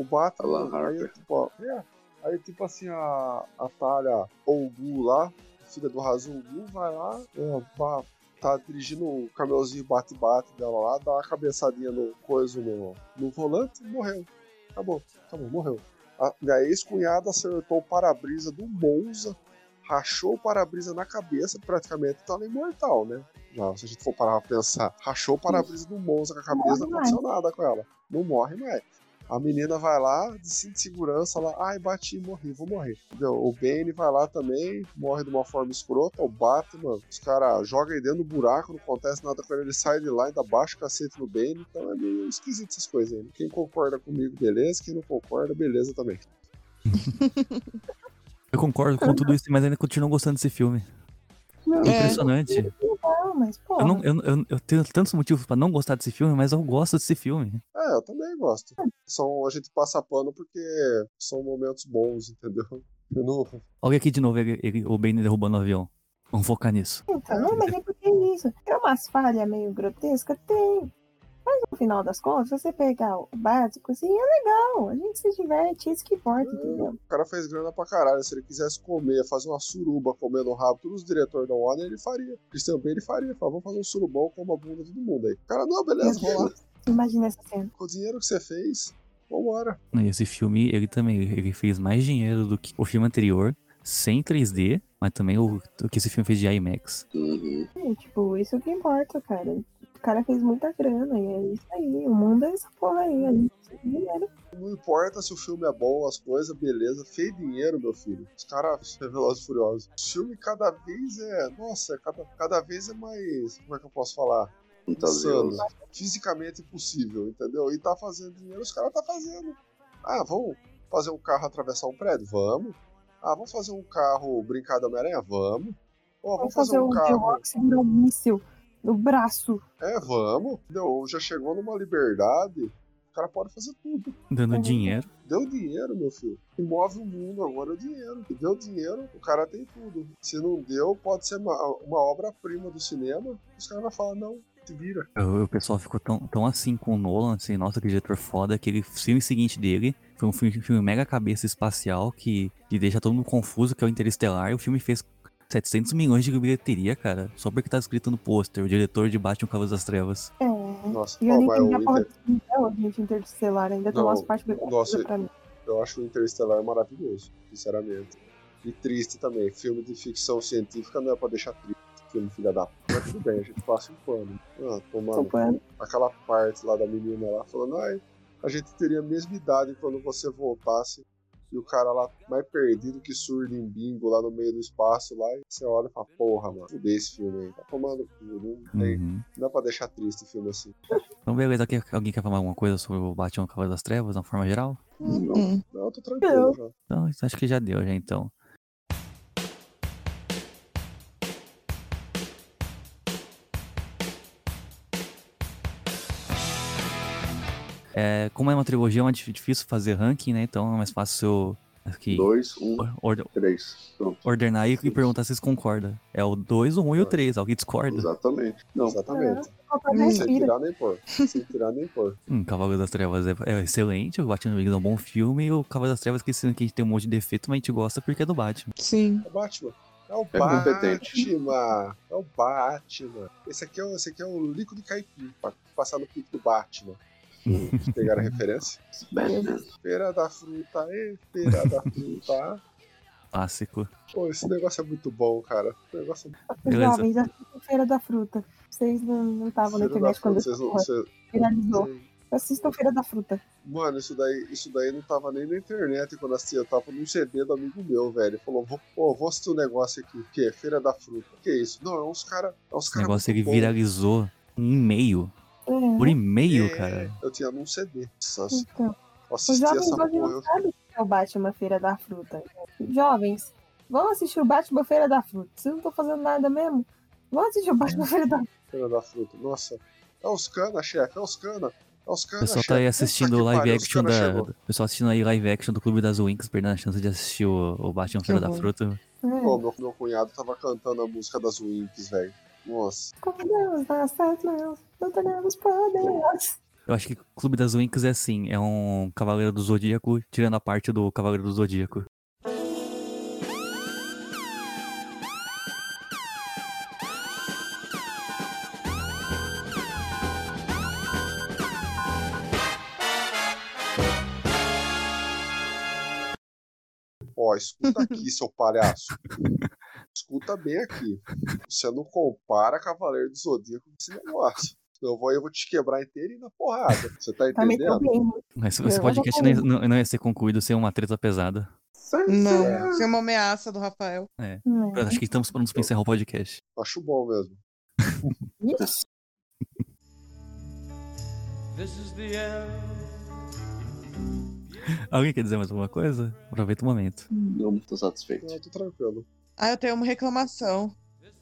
o Batman. Aí, tipo, é, aí, tipo assim, a, a Talha Olgu lá, filha do Razul Gu, vai lá, é, va- tá dirigindo o caminhãozinho bate-bate dela lá, dá uma cabeçadinha no coisa no, no volante e morreu. Acabou, acabou, morreu. A minha ex-cunhada acertou o para-brisa do Monza, rachou o para-brisa na cabeça, praticamente é imortal, né? Já, se a gente for parar pra pensar, rachou o para-brisa do Monza com a cabeça, não aconteceu nada com ela. Não morre mais. A menina vai lá, de cinto de segurança, lá, ai, bati, morri, vou morrer. Entendeu? O Bane vai lá também, morre de uma forma escrota, o Batman, os caras jogam ele dentro do buraco, não acontece nada com ele, ele sai de lá, ainda baixa o cacete no Bane, então é meio esquisito essas coisas aí. né? Quem concorda comigo, beleza, quem não concorda, beleza também. Eu concordo com tudo isso, mas ainda continuo gostando desse filme. Não, É É. Não, mas, pô. Eu, não, eu, eu, eu tenho tantos motivos pra não gostar desse filme, mas eu gosto desse filme. É, eu também gosto. São, a gente passa pano porque são momentos bons, entendeu? Eu não, Olha aqui de novo ele, ele- o Bane derrubando o avião. Vamos focar nisso. Então, não, mas é porque é isso. Tem umas falhas meio grotescas? Tem. Mas no final das contas, você pegar o básico, assim, é legal. A gente se diverte, isso que importa, entendeu? O cara fez grana pra caralho. Se ele quisesse comer, fazer uma suruba comendo rabo, todos os diretores da Warner, ele faria. Christian Bale, ele faria. Fala, vamos fazer um surubão com uma bunda de todo mundo aí. O cara, não, beleza, vamos lá. Imagina essa cena. Com o dinheiro que você fez, vambora. E Esse filme, ele também ele fez mais dinheiro do que o filme anterior, sem 3D, mas também o, o que esse filme fez de IMAX. Uhum. É, tipo, isso que importa, cara. O cara fez muita grana e é isso aí. O mundo é essa porra aí. A gente dinheiro. Não importa se o filme é bom, as coisas, beleza. Fez dinheiro, meu filho. Os caras, Velozes e Furiosos. O filme cada vez é. Nossa, é cada, cada vez é mais. Como é que eu posso falar? Insano. Fisicamente impossível, entendeu? E tá fazendo dinheiro, os caras tá fazendo. Ah, vamos fazer um carro atravessar um prédio? Vamos. Ah, vamos fazer um carro brincar da Homem-Aranha? Vamos. Ó, Vamos vamos fazer fazer um The carro. Um míssil no braço. É, vamos. Entendeu? Já chegou numa liberdade. O cara pode fazer tudo. Dando Uhum. dinheiro. Deu dinheiro, meu filho. O que move o mundo agora é o dinheiro. E deu dinheiro, o cara tem tudo. Se não deu, pode ser uma, uma obra-prima do cinema. Os caras vão falar, não, se vira. O, pessoal ficou tão, tão assim com o Nolan, assim, nossa, que diretor foda, aquele filme seguinte dele foi um filme, filme mega cabeça espacial que, que deixa todo mundo confuso, que é o Interestelar. O filme fez 700 milhões de bilheteria, cara, só porque tá escrito no pôster, o diretor de Batman Cavaleiros das Trevas. É. Nossa, E eu nem entendi o a porra Inter... do céu, gente, interestelar. Ainda tem umas partes nossa, pra mim. eu acho o Interestelar maravilhoso, sinceramente. E triste também. Filme de ficção científica não é pra deixar triste. Filme filha da p. Mas tudo bem, a gente passa um pano. Ah, tomando. Aquela parte lá da menina lá falando, ai, a gente teria a mesma idade quando você voltasse. E o cara lá mais perdido que surdo em bingo lá no meio do espaço lá. E você olha e fala, porra, mano, fudei esse filme aí. Tá tomando cu. Não, tem, Uhum. não dá pra deixar triste filme assim. Então, beleza, aqui, alguém quer falar alguma coisa sobre o Batman Cavaleiro das Trevas, de uma forma geral? Hum. Não, eu tô tranquilo já. Então, acho que já deu, já então. É, como é uma trilogia, é uma difícil fazer ranking, né? Então é mais fácil aqui, Dois, um, or- três. Pronto. ordenar e, e perguntar se vocês concordam. É o 2, o 1 um e o 3, alguém discorda? Exatamente. Não, Exatamente. Falta Sem tirar nem pôr. Sem tirar nem pôr. Hum, Cavaleiro das Trevas é, é excelente, o Batman Begins é um bom filme, e o Cavaleiro das Trevas, que a gente tem um monte de defeito, mas a gente gosta porque é do Batman. Sim. É o Batman. É o É competente. Batman. É o Batman. Esse aqui é o, esse aqui é o líquido caipim, pra passar no pico do Batman. Pegaram a referência? Feira da fruta, e feira da fruta. Clássico. Pô, esse negócio é muito bom, cara. Esse negócio é jovens assistem Feira da Fruta. Vocês não estavam na internet quando Vocês não, vocês- viralizou. vocês- Assistam Feira da Fruta. Mano, isso daí, isso daí não tava nem na internet quando assistia. Eu tava num CD do amigo meu, velho. Ele falou, vou, pô, vou assistir um negócio aqui. O quê? Feira da fruta. O que é isso? Não, é uns caras. É uns Esse cara negócio ele bom. viralizou em e-mail. É, Por e-mail, É, cara. Eu tinha num CD. Nossa, então. Os jovens essa hoje não sabem o que é o Batman Feira da Fruta. Jovens, vão assistir o Batman Feira da Fruta. Vocês não estão fazendo nada mesmo? Vão assistir o Batman Feira da Fruta. Feira da fruta. Nossa. É os cana, chefe. É os cana. É os O pessoal chefe. tá aí assistindo o live pariu, action da. chegou. Pessoal assistindo aí live action do Clube das Winx, perdendo a chance de assistir o, o Batman Feira da horror. Fruta. Pô, meu, meu cunhado tava cantando a música das Winx, velho. Nossa. Com Deus nossas mãos, não teremos poderes. Eu acho que o Clube das Winx é assim, é um Cavaleiro do Zodíaco, tirando a parte do Cavaleiro do Zodíaco. Ó, escuta aqui, seu palhaço. Escuta bem aqui. Você não compara Cavaleiro do Zodíaco com esse negócio. Eu vou, eu vou te quebrar inteiro e na porrada. Você tá Tá entendendo? Mas esse podcast não ia, não- não ia ser concluído sem uma treta pesada. Não. É uma ameaça do Rafael. É. Acho que estamos prontos pra encerrar o podcast. Acho bom mesmo. Ixi, Alguém quer dizer mais alguma coisa? Aproveita o momento. Não tô satisfeito. Não, eu tô tranquilo. Ah, eu tenho uma reclamação.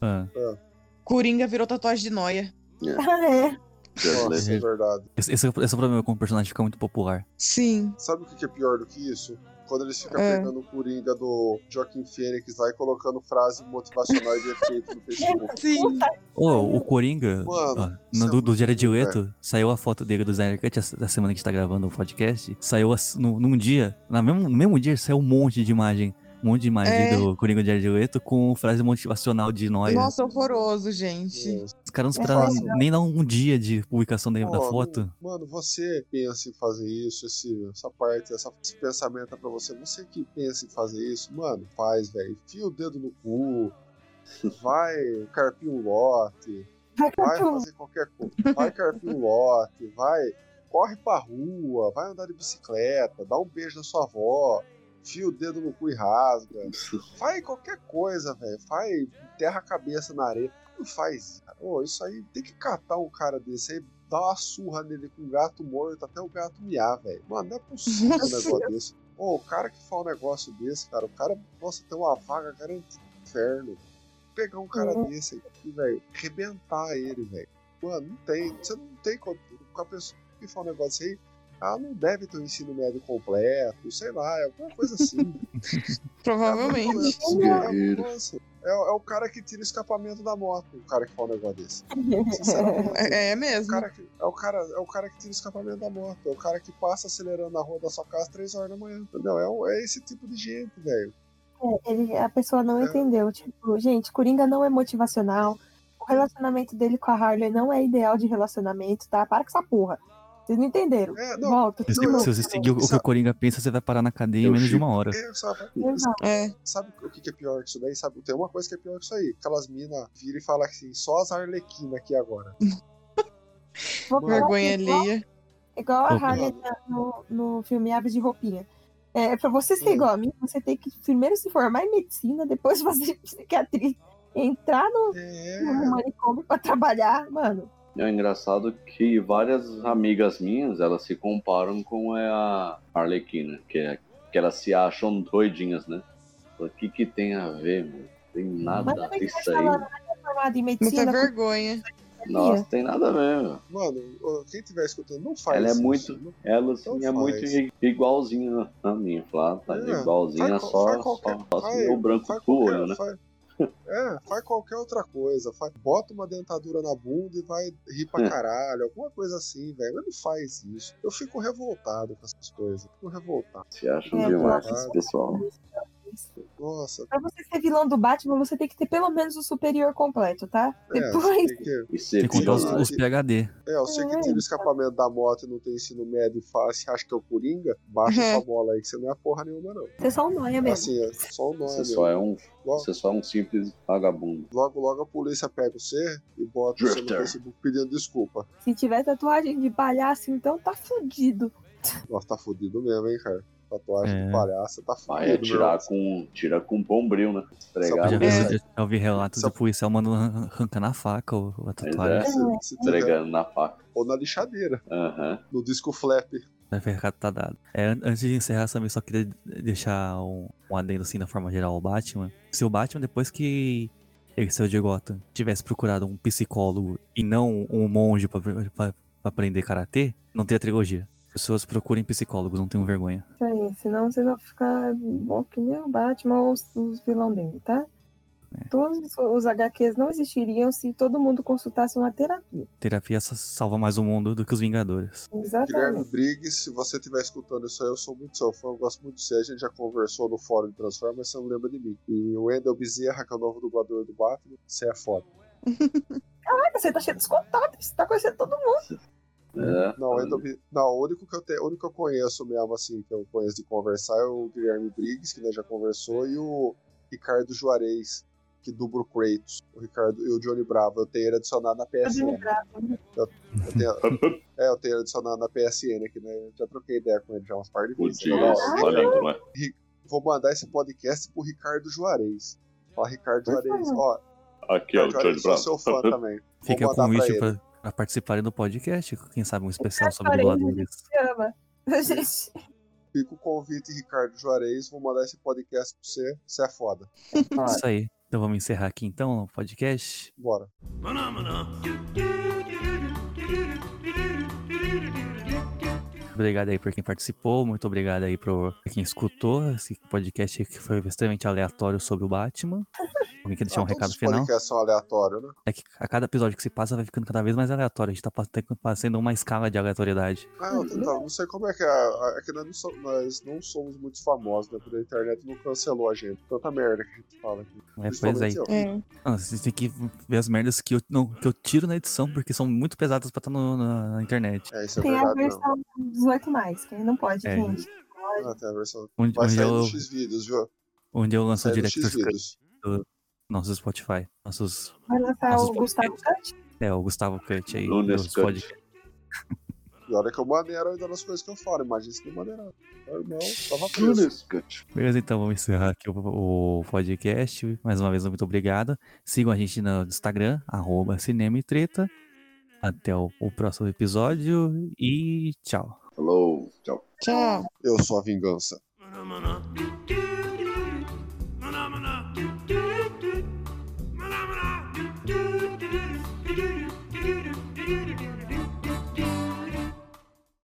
Ah, Coringa virou tatuagem de noia. Ah, é. Jared Nossa, é verdade. esse, esse é o esse é o problema quando o personagem fica muito popular. Sim. Sabe o que é pior do que isso? Quando eles ficam É. pegando o Coringa do Joaquim Fênix lá e colocando frase motivacional de efeito no Facebook. Sim. Ô, o Coringa, Mano, ó, no, é do, do Jared Leto, saiu a foto dele do Snyder Cut da semana que a gente tá gravando o podcast. Saiu as- no, num dia, no mesmo, no mesmo dia, saiu um monte de imagem. Um monte de imagem É. do Coringa de Jared Leto com frase motivacional de nós. Nossa, horroroso, gente. Nossa. Os caras não É esperaram fácil. nem dar um dia de publicação da, da Mano, foto. Mano, você pensa em fazer isso, esse, essa parte, essa, esse pensamento é pra você. Você que pensa em fazer isso, mano, faz, velho. Enfia o dedo no cu, vai carpir um lote, vai fazer qualquer coisa. Vai carpir um lote, vai, corre pra rua, vai andar de bicicleta, dá um beijo na sua avó, enfia o dedo no cu e rasga. Faz qualquer coisa, velho. Faz, enterra a cabeça na areia. Não faz, cara. Ô, isso aí tem que catar um cara desse aí, dar uma surra nele com um gato morto até o gato miar, velho. Mano, não é possível um negócio desse. Ô, o cara que fala um negócio desse, cara, o cara, nossa, tem uma vaga garantida no inferno. Pegar um cara Uhum. desse aí, velho, arrebentar ele, velho. Mano, não tem. Você não tem com a pessoa que fala um negócio aí. Ela não deve ter o ensino médio completo, sei lá, é alguma coisa assim. Provavelmente. É, nossa, é, é o cara que tira o escapamento da moto, o cara que fala um negócio desse. Sinceramente. É, é É o, mesmo. cara que, é, o cara, é o cara que tira o escapamento da moto, é o cara que passa acelerando na rua da sua casa às 3 horas da manhã. Entendeu? É, o- é esse tipo de gente, velho. É, ele- a pessoa não entendeu. Tipo, gente, Coringa não é motivacional. O relacionamento dele com a Harley não é ideal de relacionamento, tá? Para com essa porra. Vocês não entenderam. É, Volta. Se, tudo. se você seguir o, o que o Coringa pensa, você vai parar na cadeia em menos de uma hora. É, sabe. É. sabe o que é pior que isso daí? Sabe, tem uma coisa que é pior que isso aí. Aquelas minas viram e falam assim, só as arlequinas aqui agora. Vergonha igual- alheia. Igual a. Harley na- no, no filme Aves de Roupinha. É, pra você Hum. ser igual a mim, você tem que primeiro se formar em medicina, depois fazer psiquiatria, entrar no, É. no manicômio pra trabalhar, mano. É engraçado que várias amigas minhas, elas se comparam com a Arlequina, que, é, que elas se acham doidinhas, né? O que que tem a ver, mano? Tem nada a ver isso aí. falar, né, em medicina. Muita vergonha. Nossa, tem nada a ver. Mano, ô, quem estiver escutando, não faz Ela é isso. muito, ela assim, Não é faz. muito igualzinha a mim, Flávia. Tá É, igualzinha, faz- só, faz só, qualquer- só faz- assim, o branco faz do qualquer- olho, né? Faz- é, faz qualquer outra coisa. Faz, bota uma dentadura na bunda e vai rir pra É. caralho. Alguma coisa assim, velho. Mas não faz isso. Eu fico revoltado com essas coisas. Eu fico revoltado. Se acham É, demais, esse pessoal. Nossa, Pra você ser vilão do Batman, você tem que ter pelo menos o superior completo, tá? é, Depois. tem que, E ser Tem que contar os, os PHD. é, você que tira o escapamento da moto e não tem ensino médio e você acha que é o Coringa? Baixa Uhum. sua bola aí, que você não é porra nenhuma, não. Você é só um nóia mesmo. Assim, é só o nome. Você só é um, Logo, você só é um simples vagabundo. logo, logo a polícia pega você e bota você no Drifter. Facebook pedindo desculpa. Se tiver tatuagem de palhaço, então tá fudido. Nossa, tá fudido mesmo, hein, cara. Tatuagem É. de palhaço, tá fudido. Aí é meu. tirar com, tira com bombril, né? Esfregar. Só Já, né? É. já, já ouvi relatos Só- do policial mandando arran- arrancando a faca ou a tatuagem. é, Se, se tiver, esfregando na faca. ou na lixadeira, Aham. no disco flap. Vai ficar tá dado. É, an- antes de encerrar, também só queria deixar um, um adendo assim na forma geral ao Batman. Se o Batman, depois que ele saiu de Gotham, tivesse procurado um psicólogo e não um monge pra aprender karatê, não teria trilogia. Pessoas procurem psicólogos, não tenham vergonha. Isso aí, senão vocês vão ficar bom que nem o Batman ou os, os vilão dele, tá? Todos os HQs não existiriam se todo mundo consultasse uma terapia. Terapia sa- salva mais o mundo do que os Vingadores. Guilherme Exatamente. Briggs, se você estiver escutando isso aí, eu sou muito seu fã, eu gosto muito de você. A gente já conversou no fórum de Transformers, você não lembra de mim. E o Wendell Bezerra, que é o novo dublador do Batman, você é foda. Caraca, você tá cheio dos contatos, você tá conhecendo todo mundo. É. Não, Be- não, o único que eu tenho, o único que eu conheço mesmo, assim, que eu conheço de conversar é o Guilherme Briggs, que nós já conversou, e o Ricardo Juarez, que dubla o Kratos. O Ricardo e o Johnny Bravo. Eu tenho ele adicionado na PSN. Eu, eu tenho, é, eu tenho ele adicionado na PSN aqui, né? Eu já troquei ideia com ele já umas par de O vezes. dia Ó, valendo, né? Vou mandar esse podcast pro Ricardo Juarez. Fala, Ricardo Juarez, ó. Aqui é o Johnny Juarez, sou seu Bravo. fã também. Vou Fica o mandar pra. Pra, pra participarem do podcast. Quem sabe um especial sobre dubladores. Gente, Fica o convite, Ricardo Juarez. Vou mandar esse podcast pra você. Você é foda. Isso aí. Então vamos encerrar aqui então o podcast. Bora. Obrigado aí por quem participou, muito obrigado aí por quem escutou esse podcast que foi extremamente aleatório sobre o Batman. Alguém quer deixar um recado final? podcasts são aleatórios, né? É que a cada episódio que se passa vai ficando cada vez mais aleatório. A gente tá passando uma escala de aleatoriedade. Ah, eu tá, não sei como é que é. É que nós não, so- nós não somos muito famosos, né? Porque a internet não cancelou a gente. Tanta merda que a gente fala aqui. É, pois é. Principalmente eu. É. Ah, Vocês têm que ver as merdas que eu, não, que eu tiro na edição, porque são muito pesadas pra estar no- na, na internet. É, isso é Tem a verdade, não. Versão 18 mais, que não pode, É. gente. Ah, tem a versão. Onde, Vai onde, sair eu, no X-Vídeos, viu? onde eu lanço o Director's X-Vídeos. do nosso Spotify. Nossos, Vai lançar nossos o Gustavo podcasts. Cut? É, o Gustavo Cut aí. Nunes Cut. E olha que eu maneiro ainda nas coisas que eu falo. Imagina se não maneirado. Meu irmão tava preso. Beleza, então vamos encerrar aqui o, o podcast. Mais uma vez, muito obrigado. Sigam a gente no Instagram, arroba Cinema e Treta. Até o, o próximo episódio e tchau. Falou, tchau. Tchau. Eu sou a vingança.